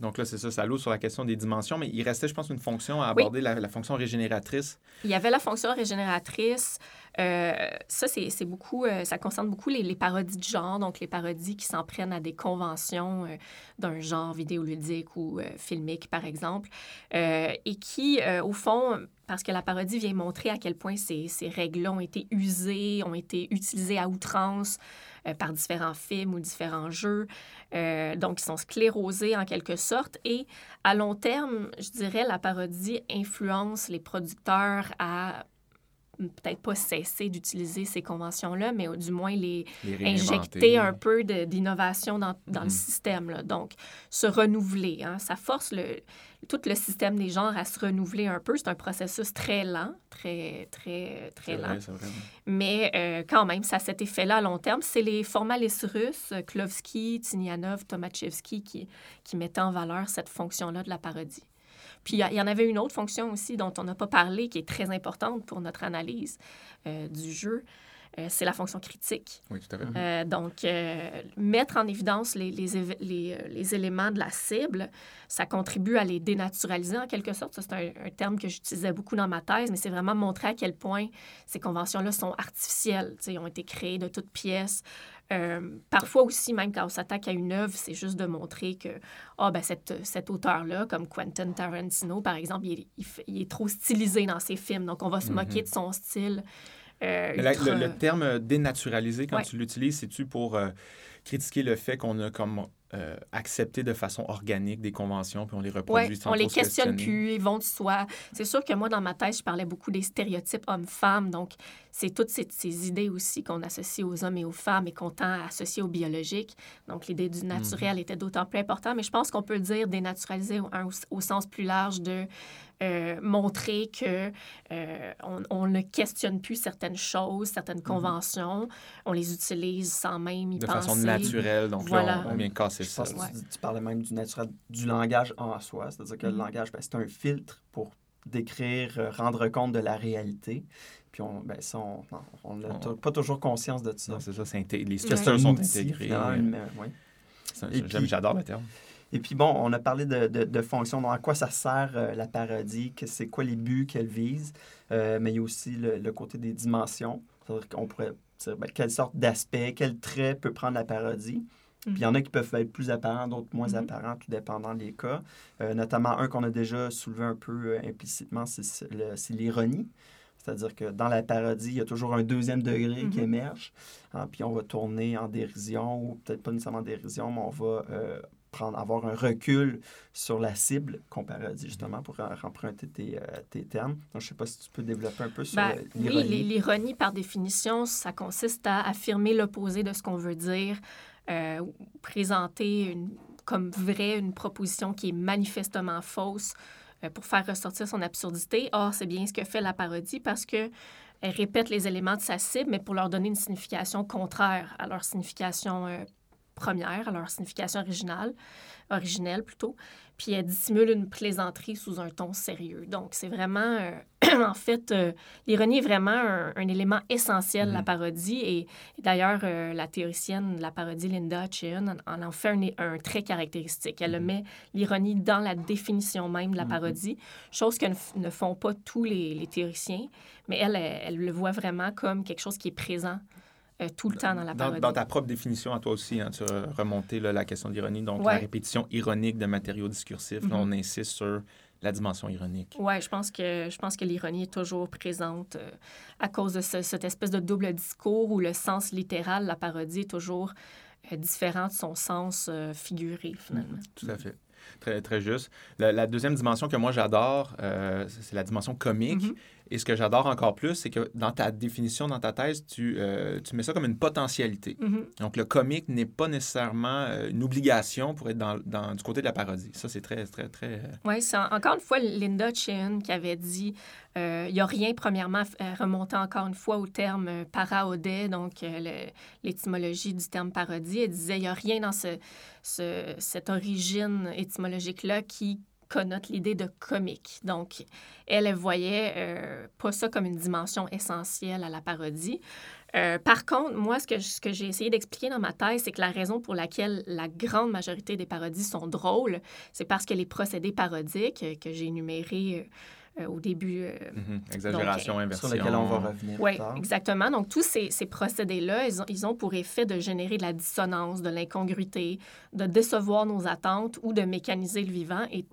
Donc là, c'est ça, ça l'ouvre sur la question des dimensions, mais il restait, je pense, une fonction à aborder, la, fonction régénératrice. Il y avait la fonction régénératrice. Euh, ça, c'est beaucoup, euh, ça concerne beaucoup les, parodies de genre, donc les parodies qui s'en prennent à des conventions d'un genre vidéoludique ou filmique, par exemple, et qui, au fond, parce que la parodie vient montrer à quel point ces, ces règles-là ont été usées, ont été utilisées à outrance. Euh, par différents films ou différents jeux. Euh, donc, ils sont sclérosés en quelque sorte. Et à long terme, je dirais, la parodie influence les producteurs à peut-être pas cesser d'utiliser ces conventions-là, mais du moins les, injecter un peu d'innovation dans, dans le mm-hmm. système. Là. Donc, se renouveler. Hein. Ça force le, tout le système des genres à se renouveler un peu. C'est un processus très lent, très, très, très lent. Mais euh, quand même, ça a cet effet-là à long terme. C'est les formalistes russes, Klovsky, Tinianov, Tomachevsky, qui, qui mettaient en valeur cette fonction-là de la parodie. Puis il y, en avait une autre fonction aussi dont on n'a pas parlé, qui est très importante pour notre analyse euh, du jeu. Euh, c'est la fonction critique. Oui, tout à fait. Euh, donc, mettre en évidence les, les, les, éléments de la cible, ça contribue à les dénaturaliser en quelque sorte. c'est un, terme que j'utilisais beaucoup dans ma thèse, mais c'est vraiment montrer à quel point ces conventions-là sont artificielles. Ils ont été créées de toutes pièces. Euh, parfois aussi, même quand on s'attaque à une œuvre, c'est juste de montrer que ah, ben, cette, cet auteur-là, comme Quentin Tarantino, par exemple, il, est trop stylisé dans ses films. Donc, on va se moquer mhm. de son style. Euh, le, terme dénaturalisé, quand tu l'utilises, c'est-tu pour euh, critiquer le fait qu'on a comme euh, accepter de façon organique des conventions, puis on les reproduit sans On les questionne plus, ils vont de soi. C'est sûr que moi, dans ma thèse, je parlais beaucoup des stéréotypes hommes-femmes. Donc, c'est toutes ces, ces idées aussi qu'on associe aux hommes et aux femmes et qu'on tend à associer au biologique. Donc, l'idée du naturel mhm. était d'autant plus importante. Mais je pense qu'on peut dire dénaturaliser au, au, sens plus large de euh, montrer que euh, on, ne questionne plus certaines choses, certaines mhm. conventions, on les utilise sans même y de penser. De façon naturelle, donc là, on, vient casser ça. tu, parlais même du naturel, du langage en soi, c'est-à-dire que le mhm. langage, ben, c'est un filtre pour décrire, euh, rendre compte de la réalité. Puis on, ben, ça, on n'a pas toujours conscience de ça. c'est ça, les situations sont intégrées. J'adore le terme. Et puis bon, on a parlé de, de, fonctions, donc à quoi ça sert la parodie, c'est quoi les buts qu'elle vise, mais il y a aussi le, côté des dimensions. C'est-à-dire qu'on pourrait dire ben, quelle sorte d'aspect, quel trait peut prendre la parodie. Puis il y en a qui peuvent être plus apparents, d'autres moins mm-hmm. apparents, tout dépendant des cas. notamment un qu'on a déjà soulevé un peu implicitement, c'est l'ironie. C'est-à-dire que dans la parodie, il y a toujours un deuxième degré qui mhm. émerge. Hein, puis on va tourner en dérision, ou peut-être pas nécessairement en dérision, mais on va euh, prendre, avoir un recul sur la cible qu'on parodie, justement, pour emprunter tes, euh, tes termes. Donc, je ne sais pas si tu peux développer un peu sur ben, l'ironie. Oui, l'ironie, par définition, ça consiste à affirmer l'opposé de ce qu'on veut dire, euh, présenter une, comme vrai une proposition qui est manifestement fausse euh, pour faire ressortir son absurdité. Or, c'est bien ce que fait la parodie parce que elle répète les éléments de sa cible, mais pour leur donner une signification contraire à leur signification euh, première, à leur signification originale, originelle plutôt puis elle dissimule une plaisanterie sous un ton sérieux. Donc, c'est vraiment, euh, en fait, euh, l'ironie est vraiment un, élément essentiel de la mm-hmm. parodie. Et, d'ailleurs, euh, la théoricienne de la parodie, Linda Cheon, en, en fait un, un, trait caractéristique. Elle mm-hmm. met l'ironie dans la définition même de la mm-hmm. parodie, chose que ne, font pas tous les, les théoriciens, mais elle, elle, le voit vraiment comme quelque chose qui est présent euh, tout le temps dans la parodie. Dans, ta propre définition à toi aussi, hein, tu as remonté la question de l'ironie, donc la répétition ironique de matériaux discursifs. on mm-hmm. insiste sur la dimension ironique. Oui, je pense que je pense que l'ironie est toujours présente euh, à cause de cette espèce de double discours où le sens littéral, la parodie, est toujours euh, différent de son sens figuré, finalement. Tout à fait. Très, très juste. La, deuxième dimension que moi j'adore, c'est la dimension comique. Mm-hmm. Et ce que j'adore encore plus, c'est que dans ta définition, dans ta thèse, tu, euh, tu mets ça comme une potentialité. Mm-hmm. Donc, le comique n'est pas nécessairement euh, une obligation pour être dans, dans, du côté de la parodie. Ça, c'est très, très, très... Euh, oui, c'est encore une fois Linda Chin qui avait dit il n'y a rien, premièrement, remontant encore une fois au terme paraodé, donc l'étymologie du terme parodie. Elle disait il n'y a rien dans ce, ce cette origine étymologique-là qui connote l'idée de comique. Donc, elle, elle voyait euh, pas ça comme une dimension essentielle à la parodie. Euh, par contre, moi, ce que, ce que j'ai essayé d'expliquer dans ma thèse, c'est que la raison pour laquelle la grande majorité des parodies sont drôles, c'est parce que les procédés parodiques euh, que j'ai énumérés au début. Mm-hmm. Exagération, inversion. Sur lesquels on va revenir. Oui, exactement. Donc, tous ces, ces procédés-là, ils ont, ils ont pour effet de générer de la dissonance, de l'incongruité, de décevoir nos attentes ou de mécaniser le vivant. Et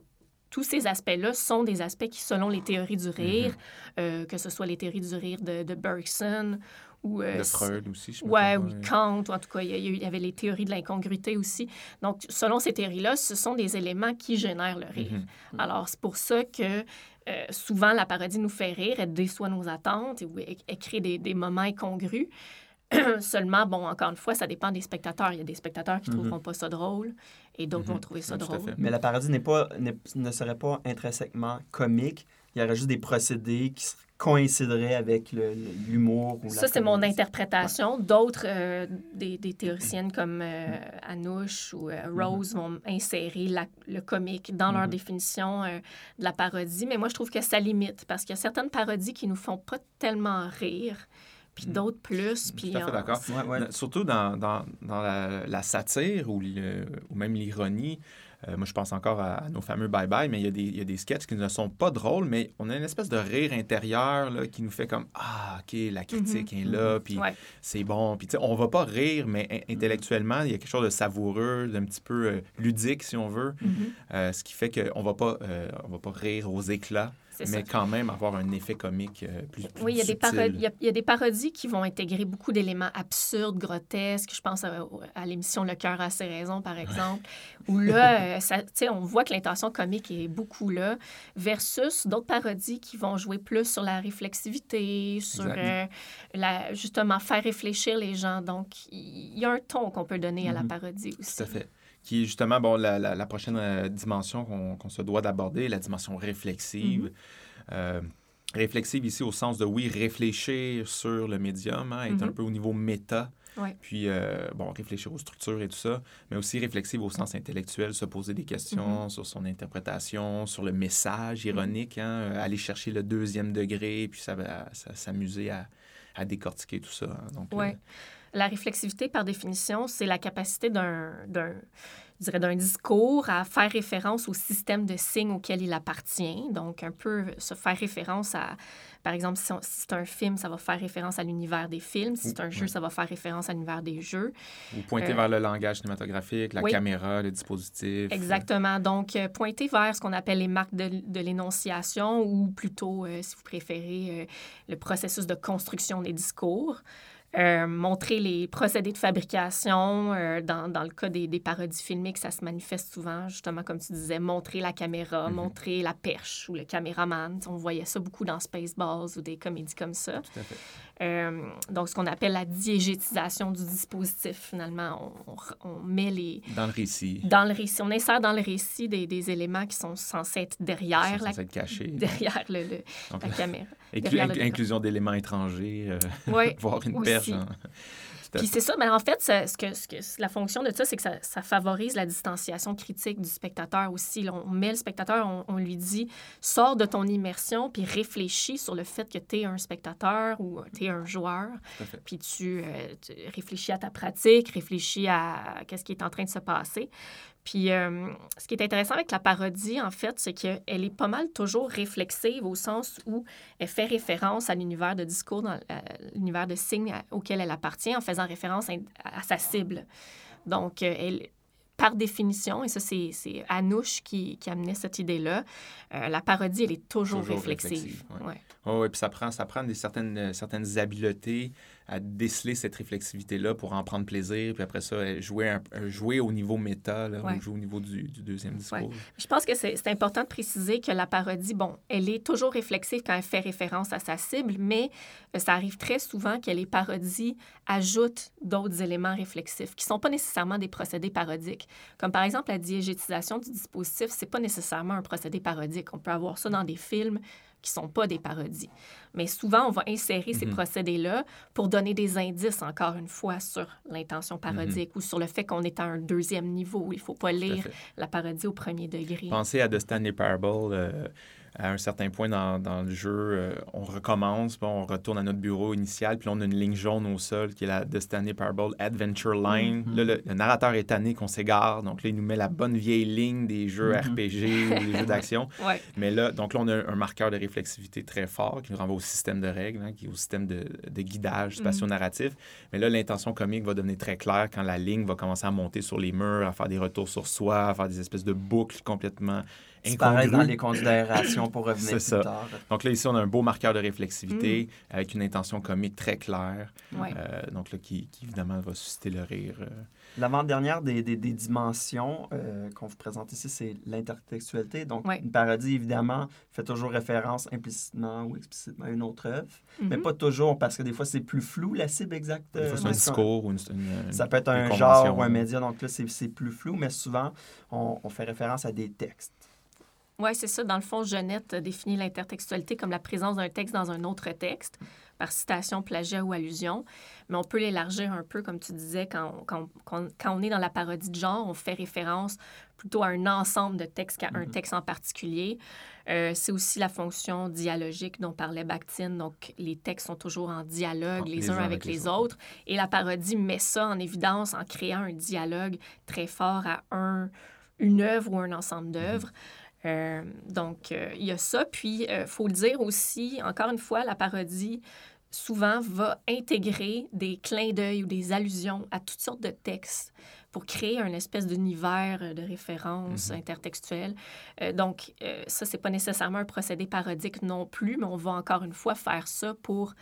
tous ces aspects-là sont des aspects qui, selon les théories du rire, mm-hmm. euh, que ce soit les théories du rire de, de Bergson ou... Euh, de Freud aussi, je Ouais, ou Kant, ou en tout cas, il y, avait les théories de l'incongruité aussi. Donc, selon ces théories-là, ce sont des éléments qui génèrent le rire. Mm-hmm. Alors, c'est pour ça que euh, souvent, la parodie nous fait rire, elle déçoit nos attentes, elle, crée des, des moments incongrus. Seulement, bon, encore une fois, ça dépend des spectateurs. Il y a des spectateurs qui ne trouveront pas ça drôle et d'autres vont mm-hmm. trouver ça drôle. Mais la parodie n'est pas, ne serait pas intrinsèquement comique. Il y aurait juste des procédés qui coïncideraient avec l'humour. Ça, c'est mon interprétation. D'autres, euh, des, des, théoriciennes comme euh, Anouche ou euh, Rose vont insérer la, le comique dans leur définition de la parodie. Mais moi, je trouve que ça limite parce qu'il y a certaines parodies qui nous font pas tellement rire puis d'autres plus. Puis Tout à fait d'accord. Surtout dans, dans, dans la, satire ou, ou même l'ironie. Euh, moi, je pense encore à, nos fameux bye-bye, mais il y, a des, il y, a des sketchs qui ne sont pas drôles, mais on a une espèce de rire intérieur là, qui nous fait comme Ah, OK, la critique mm-hmm. est là, puis c'est bon. Puis, on va pas rire, mais intellectuellement, il y a quelque chose de savoureux, d'un petit peu euh, ludique, si on veut, euh, ce qui fait qu'on va pas, on va pas rire aux éclats mais quand même avoir un effet comique euh, plus, plus, Oui, il y, a des parodies, il, y a, des parodies qui vont intégrer beaucoup d'éléments absurdes, grotesques. Je pense à, l'émission Le cœur a ses raisons, par exemple, où là, euh, ça, on voit que l'intention comique est beaucoup là, versus d'autres parodies qui vont jouer plus sur la réflexivité, sur euh, la, justement faire réfléchir les gens. Donc, il y a un ton qu'on peut donner à la mm-hmm. parodie aussi. Tout à fait qui est justement bon, la, la, prochaine euh, dimension qu'on se doit d'aborder, la dimension réflexive. Mm-hmm. Euh, réflexive ici au sens de, oui, réfléchir sur le médium, hein, être un mm-hmm. peu au niveau méta. Puis, euh, bon, réfléchir aux structures et tout ça, mais aussi réflexive au sens intellectuel, se poser des questions mm-hmm. sur son interprétation, sur le message ironique, hein, aller chercher le deuxième degré, puis ça va s'amuser à, à, décortiquer tout ça. Hein. Donc, La réflexivité, par définition, c'est la capacité d'un dirais, d'un discours à faire référence au système de signes auquel il appartient. Donc, un peu se faire référence à, par exemple, si, c'est un film, ça va faire référence à l'univers des films. Si c'est un jeu, ça va faire référence à l'univers des jeux. Ou pointer euh, vers le langage cinématographique, la caméra, le dispositif. Exactement. Donc, euh, pointer vers ce qu'on appelle les marques de, de l'énonciation ou plutôt, euh, si vous préférez, le processus de construction des discours. Euh, montrer les procédés de fabrication. Euh, dans, dans, le cas des, des, parodies filmiques, ça se manifeste souvent, justement, comme tu disais, montrer la caméra, mhm. montrer la perche ou le caméraman. On voyait ça beaucoup dans Spaceballs ou des comédies comme ça. Tout à fait. Euh, donc, ce qu'on appelle la diégétisation du dispositif, finalement. On, on, met les... Dans le récit. Dans le récit. On insère dans le récit des, des éléments qui sont censés être derrière, la, être cachés. derrière le, la caméra. inclusion d'éléments étrangers, euh, oui, voir une perche. Puis c'est ça, mais en fait, ce que, ce que, la fonction de ça, c'est que ça, ça, favorise la distanciation critique du spectateur aussi. on met le spectateur, on, lui dit, sors de ton immersion, puis réfléchis sur le fait que tu es un spectateur ou tu es un joueur. Puis tu, euh, tu, réfléchis à ta pratique, réfléchis à qu'est-ce qui est en train de se passer. Puis, euh, ce qui est intéressant avec la parodie, en fait, c'est qu'elle est pas mal toujours réflexive au sens où elle fait référence à l'univers de discours, dans euh, l'univers de signes auquel elle appartient, en faisant référence à, sa cible. Donc, euh, elle, par définition, et ça, c'est Anouche qui, qui amenait cette idée-là, la parodie, elle est toujours, réflexive. Oui, ouais. puis ça prend, ça prend des certaines, certaines habiletés à déceler cette réflexivité-là pour en prendre plaisir, puis après ça, jouer, jouer au niveau méta, là, ou jouer au niveau du, deuxième discours. Je pense que c'est important de préciser que la parodie, bon, elle est toujours réflexive quand elle fait référence à sa cible, mais euh, ça arrive très souvent que les parodies ajoutent d'autres éléments réflexifs qui ne sont pas nécessairement des procédés parodiques. Comme par exemple la diégétisation du dispositif, c'est pas nécessairement un procédé parodique. On peut avoir ça dans des films qui ne sont pas des parodies. Mais souvent, on va insérer ces mhm. procédés-là pour donner des indices, encore une fois, sur l'intention mhm. parodique ou sur le fait qu'on est à un deuxième niveau. Il ne faut pas lire la parodie au premier degré. Pensez à The Stanley Parable. Euh, à un certain point dans, dans le jeu, euh, on recommence, puis on retourne à notre bureau initial, puis on a une ligne jaune au sol qui est la de Stanley Parable Adventure Line. Mm-hmm. Là, le, narrateur est tanné qu'on s'égare, donc là, il nous met la bonne vieille ligne des jeux mm-hmm. RPG ou des jeux d'action. Mais là, donc là, on a un marqueur de réflexivité très fort qui nous renvoie au système de règles, hein, qui est au système de, de guidage mm-hmm. spatio-narratif. Mais là, l'intention comique va devenir très claire quand la ligne va commencer à monter sur les murs, à faire des retours sur soi, à faire des espèces de boucles complètement disparaître dans les considérations pour revenir plus ça. tard. Donc là, ici, on a un beau marqueur de réflexivité mm. avec une intention comique très claire. Euh, donc là, qui, évidemment va susciter le rire. Euh. L'avant-dernière des, des, dimensions euh, qu'on vous présente ici, c'est l'intertextualité. Donc, une parodie, évidemment, fait toujours référence implicitement ou explicitement à une autre œuvre, mais mm-hmm. pas toujours, parce que des fois, c'est plus flou, la cible exacte. Des fois, c'est un discours ou une, Ça peut être un genre ou un média, donc là, c'est plus flou, mais souvent, on, on fait référence à des textes. Oui, c'est ça. Dans le fond, Jeannette définit l'intertextualité comme la présence d'un texte dans un autre texte, par citation, plagiat ou allusion. Mais on peut l'élargir un peu, comme tu disais, quand, quand, quand, on est dans la parodie de genre, on fait référence plutôt à un ensemble de textes qu'à un mm-hmm. texte en particulier. Euh, c'est aussi la fonction dialogique dont parlait Bakhtin. Donc, les textes sont toujours en dialogue les, uns avec, les, autres. Et la parodie met ça en évidence en créant un dialogue très fort à un, une œuvre ou un ensemble d'œuvres. Euh, donc, euh, il y a ça. Puis, il euh, faut le dire aussi, encore une fois, la parodie souvent va intégrer des clins d'œil ou des allusions à toutes sortes de textes pour créer un espèce d'univers de référence mm-hmm. intertextuelle. donc, ça, c'est pas nécessairement un procédé parodique non plus, mais on va encore une fois faire ça pour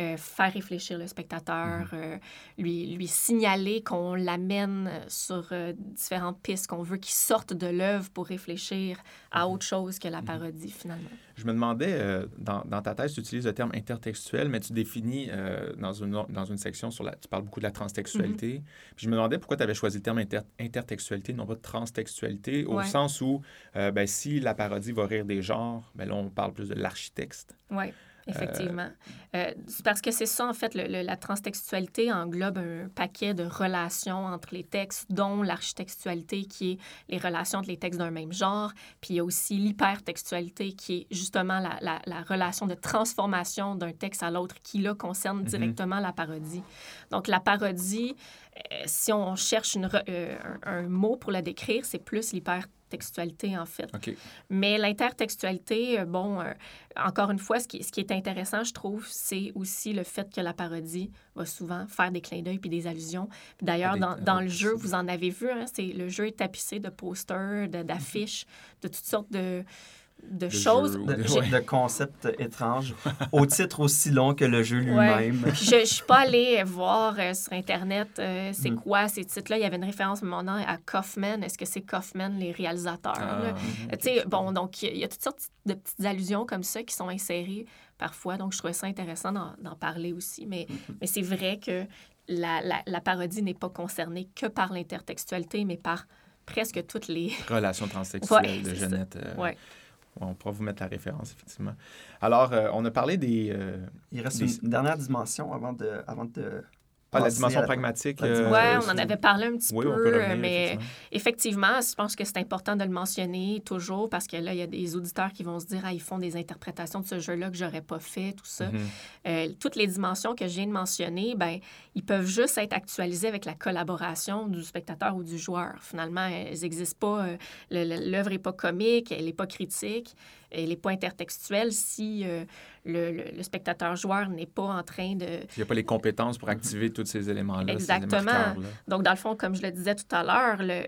euh, faire réfléchir le spectateur, mhm. euh, lui, lui signaler qu'on l'amène sur euh, différentes pistes, qu'on veut qu'il sorte de l'œuvre pour réfléchir à mhm. autre chose que la mhm. parodie, finalement. Je me demandais, dans, dans, ta thèse, tu utilises le terme intertextuel, mais tu définis dans, une, dans une section sur la... Tu parles beaucoup de la transtextualité. Puis je me demandais pourquoi tu avais choisi le terme intertextualité, non pas transtextualité, au sens où, ben, si la parodie va rire des genres, ben là, on parle plus de l'architecte. Oui. Effectivement. Euh, parce que c'est ça, en fait, la transtextualité englobe un paquet de relations entre les textes, dont l'architextualité, qui est les relations entre les textes d'un même genre. Puis il y a aussi l'hypertextualité, qui est justement la, la, relation de transformation d'un texte à l'autre, qui, là, concerne mm-hmm. directement la parodie. Donc, la parodie, euh, si on cherche une, un, un, mot pour la décrire, c'est plus l'hyper textualité, en fait. Mais l'intertextualité, euh, bon, euh, encore une fois, ce qui, ce qui, est intéressant, je trouve, c'est aussi le fait que la parodie va souvent faire des clins d'œil puis des allusions. D'ailleurs, dans, dans, le jeu, vous en avez vu, hein, c'est le jeu est tapissé de posters, d'affiches, de toutes sortes de de, choses. De, concepts étranges, au titre aussi long que le jeu lui-même. Je ne suis pas allée voir euh, sur Internet euh, c'est mm. quoi ces titres-là. Il y avait une référence mon nom à Kaufman. Est-ce que c'est Kaufman, les réalisateurs? Ah, Bon, donc, il y, a toutes sortes de petites allusions comme ça qui sont insérées parfois. Donc, je trouvais ça intéressant d'en parler aussi. Mais, mm-hmm. mais c'est vrai que la, la, la parodie n'est pas concernée que par l'intertextualité, mais par presque toutes les... Relations transsexuelles de Jeannette. Euh, on pourra vous mettre la référence, effectivement. Alors, euh, on a parlé des... Euh, Il reste une dernière dimension avant de, avant de la dimension pragmatique. Euh, oui, on en avait parlé un petit peu, mais effectivement, je pense que c'est important de le mentionner toujours parce que là, il y a des auditeurs qui vont se dire, ah, ils font des interprétations de ce jeu-là que j'aurais pas fait, tout ça. Mhm. Euh, toutes les dimensions que je viens de mentionner, ben, ils peuvent juste être actualisées avec la collaboration du spectateur ou du joueur. Finalement, elles n'existent pas. Euh, l'œuvre n'est pas comique, elle n'est pas critique elle n'est pas intertextuelle si euh, le, spectateur-joueur n'est pas en train de... Il n'y a pas les compétences pour activer tous ces éléments-là. Exactement. Donc, dans le fond, comme je le disais tout à l'heure, le,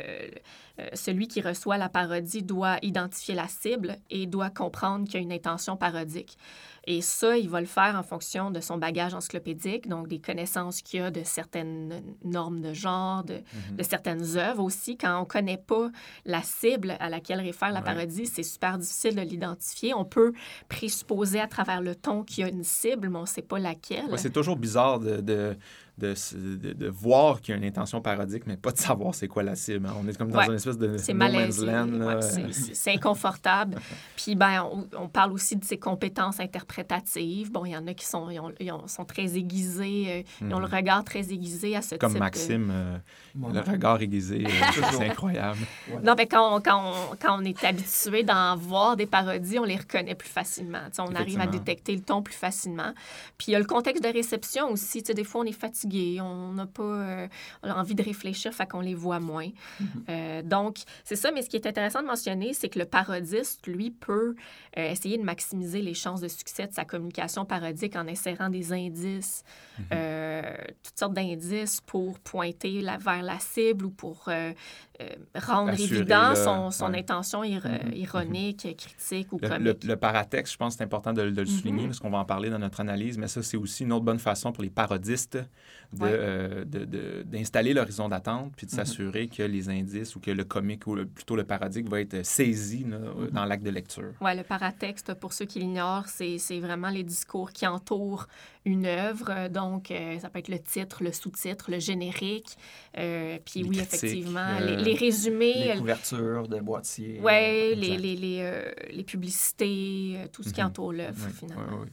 euh, celui qui reçoit la parodie doit identifier la cible et doit comprendre qu'il y a une intention parodique. Et ça, il va le faire en fonction de son bagage encyclopédique, donc des connaissances qu'il a de certaines normes de genre, de, mhm. certaines œuvres aussi. Quand on ne connaît pas la cible à laquelle réfère la parodie, c'est super difficile de l'identifier. On peut présupposer à travers le ton qu'il y a une cible, mais on ne sait pas laquelle. c'est toujours bizarre de de, de, voir qu'il y a une intention parodique, mais pas de savoir c'est quoi la cible. Hein. On est comme dans une espèce de no man's land. c'est inconfortable. Puis, ben, on, parle aussi de ses compétences interprétatives. Bon, il y en a qui sont, ils sont très aiguisés, euh, ils ont le mhm. regard très aiguisé à ce comme type Maxime, euh, le regard aiguisé, euh, c'est incroyable. Non, mais quand on, quand, on, quand on est habitué d'en voir des parodies, on les reconnaît plus facilement. on arrive à détecter le ton plus facilement. Puis, il y a le contexte de réception aussi. Des fois, on est fatigué on n'a pas euh, envie de réfléchir, fait qu'on les voit moins. Mm-hmm. Euh, donc, c'est ça, mais ce qui est intéressant de mentionner, c'est que le parodiste, lui, peut euh, essayer de maximiser les chances de succès de sa communication parodique en insérant des indices, mm-hmm. toutes sortes d'indices pour pointer la, vers la cible ou pour rendre évident son, son intention mm-hmm. ironique, critique ou comique. Le, paratexte, je pense que c'est important de, le souligner parce qu'on va en parler dans notre analyse, mais ça, c'est aussi une autre bonne façon pour les parodistes euh, d'installer de, l'horizon d'attente puis de mhm. s'assurer que les indices ou que le comique ou plutôt le paradigme va être saisi mhm. dans l'acte de lecture. Oui, le paratexte, pour ceux qui l'ignorent, c'est vraiment les discours qui entourent une œuvre. Donc, euh, ça peut être le titre, le sous-titre, le générique. Euh, puis oui, effectivement, les, résumés. Les couvertures de boîtiers. Oui, les, les, les, publicités, tout ce qui mhm. entoure l'œuvre, finalement. Oui,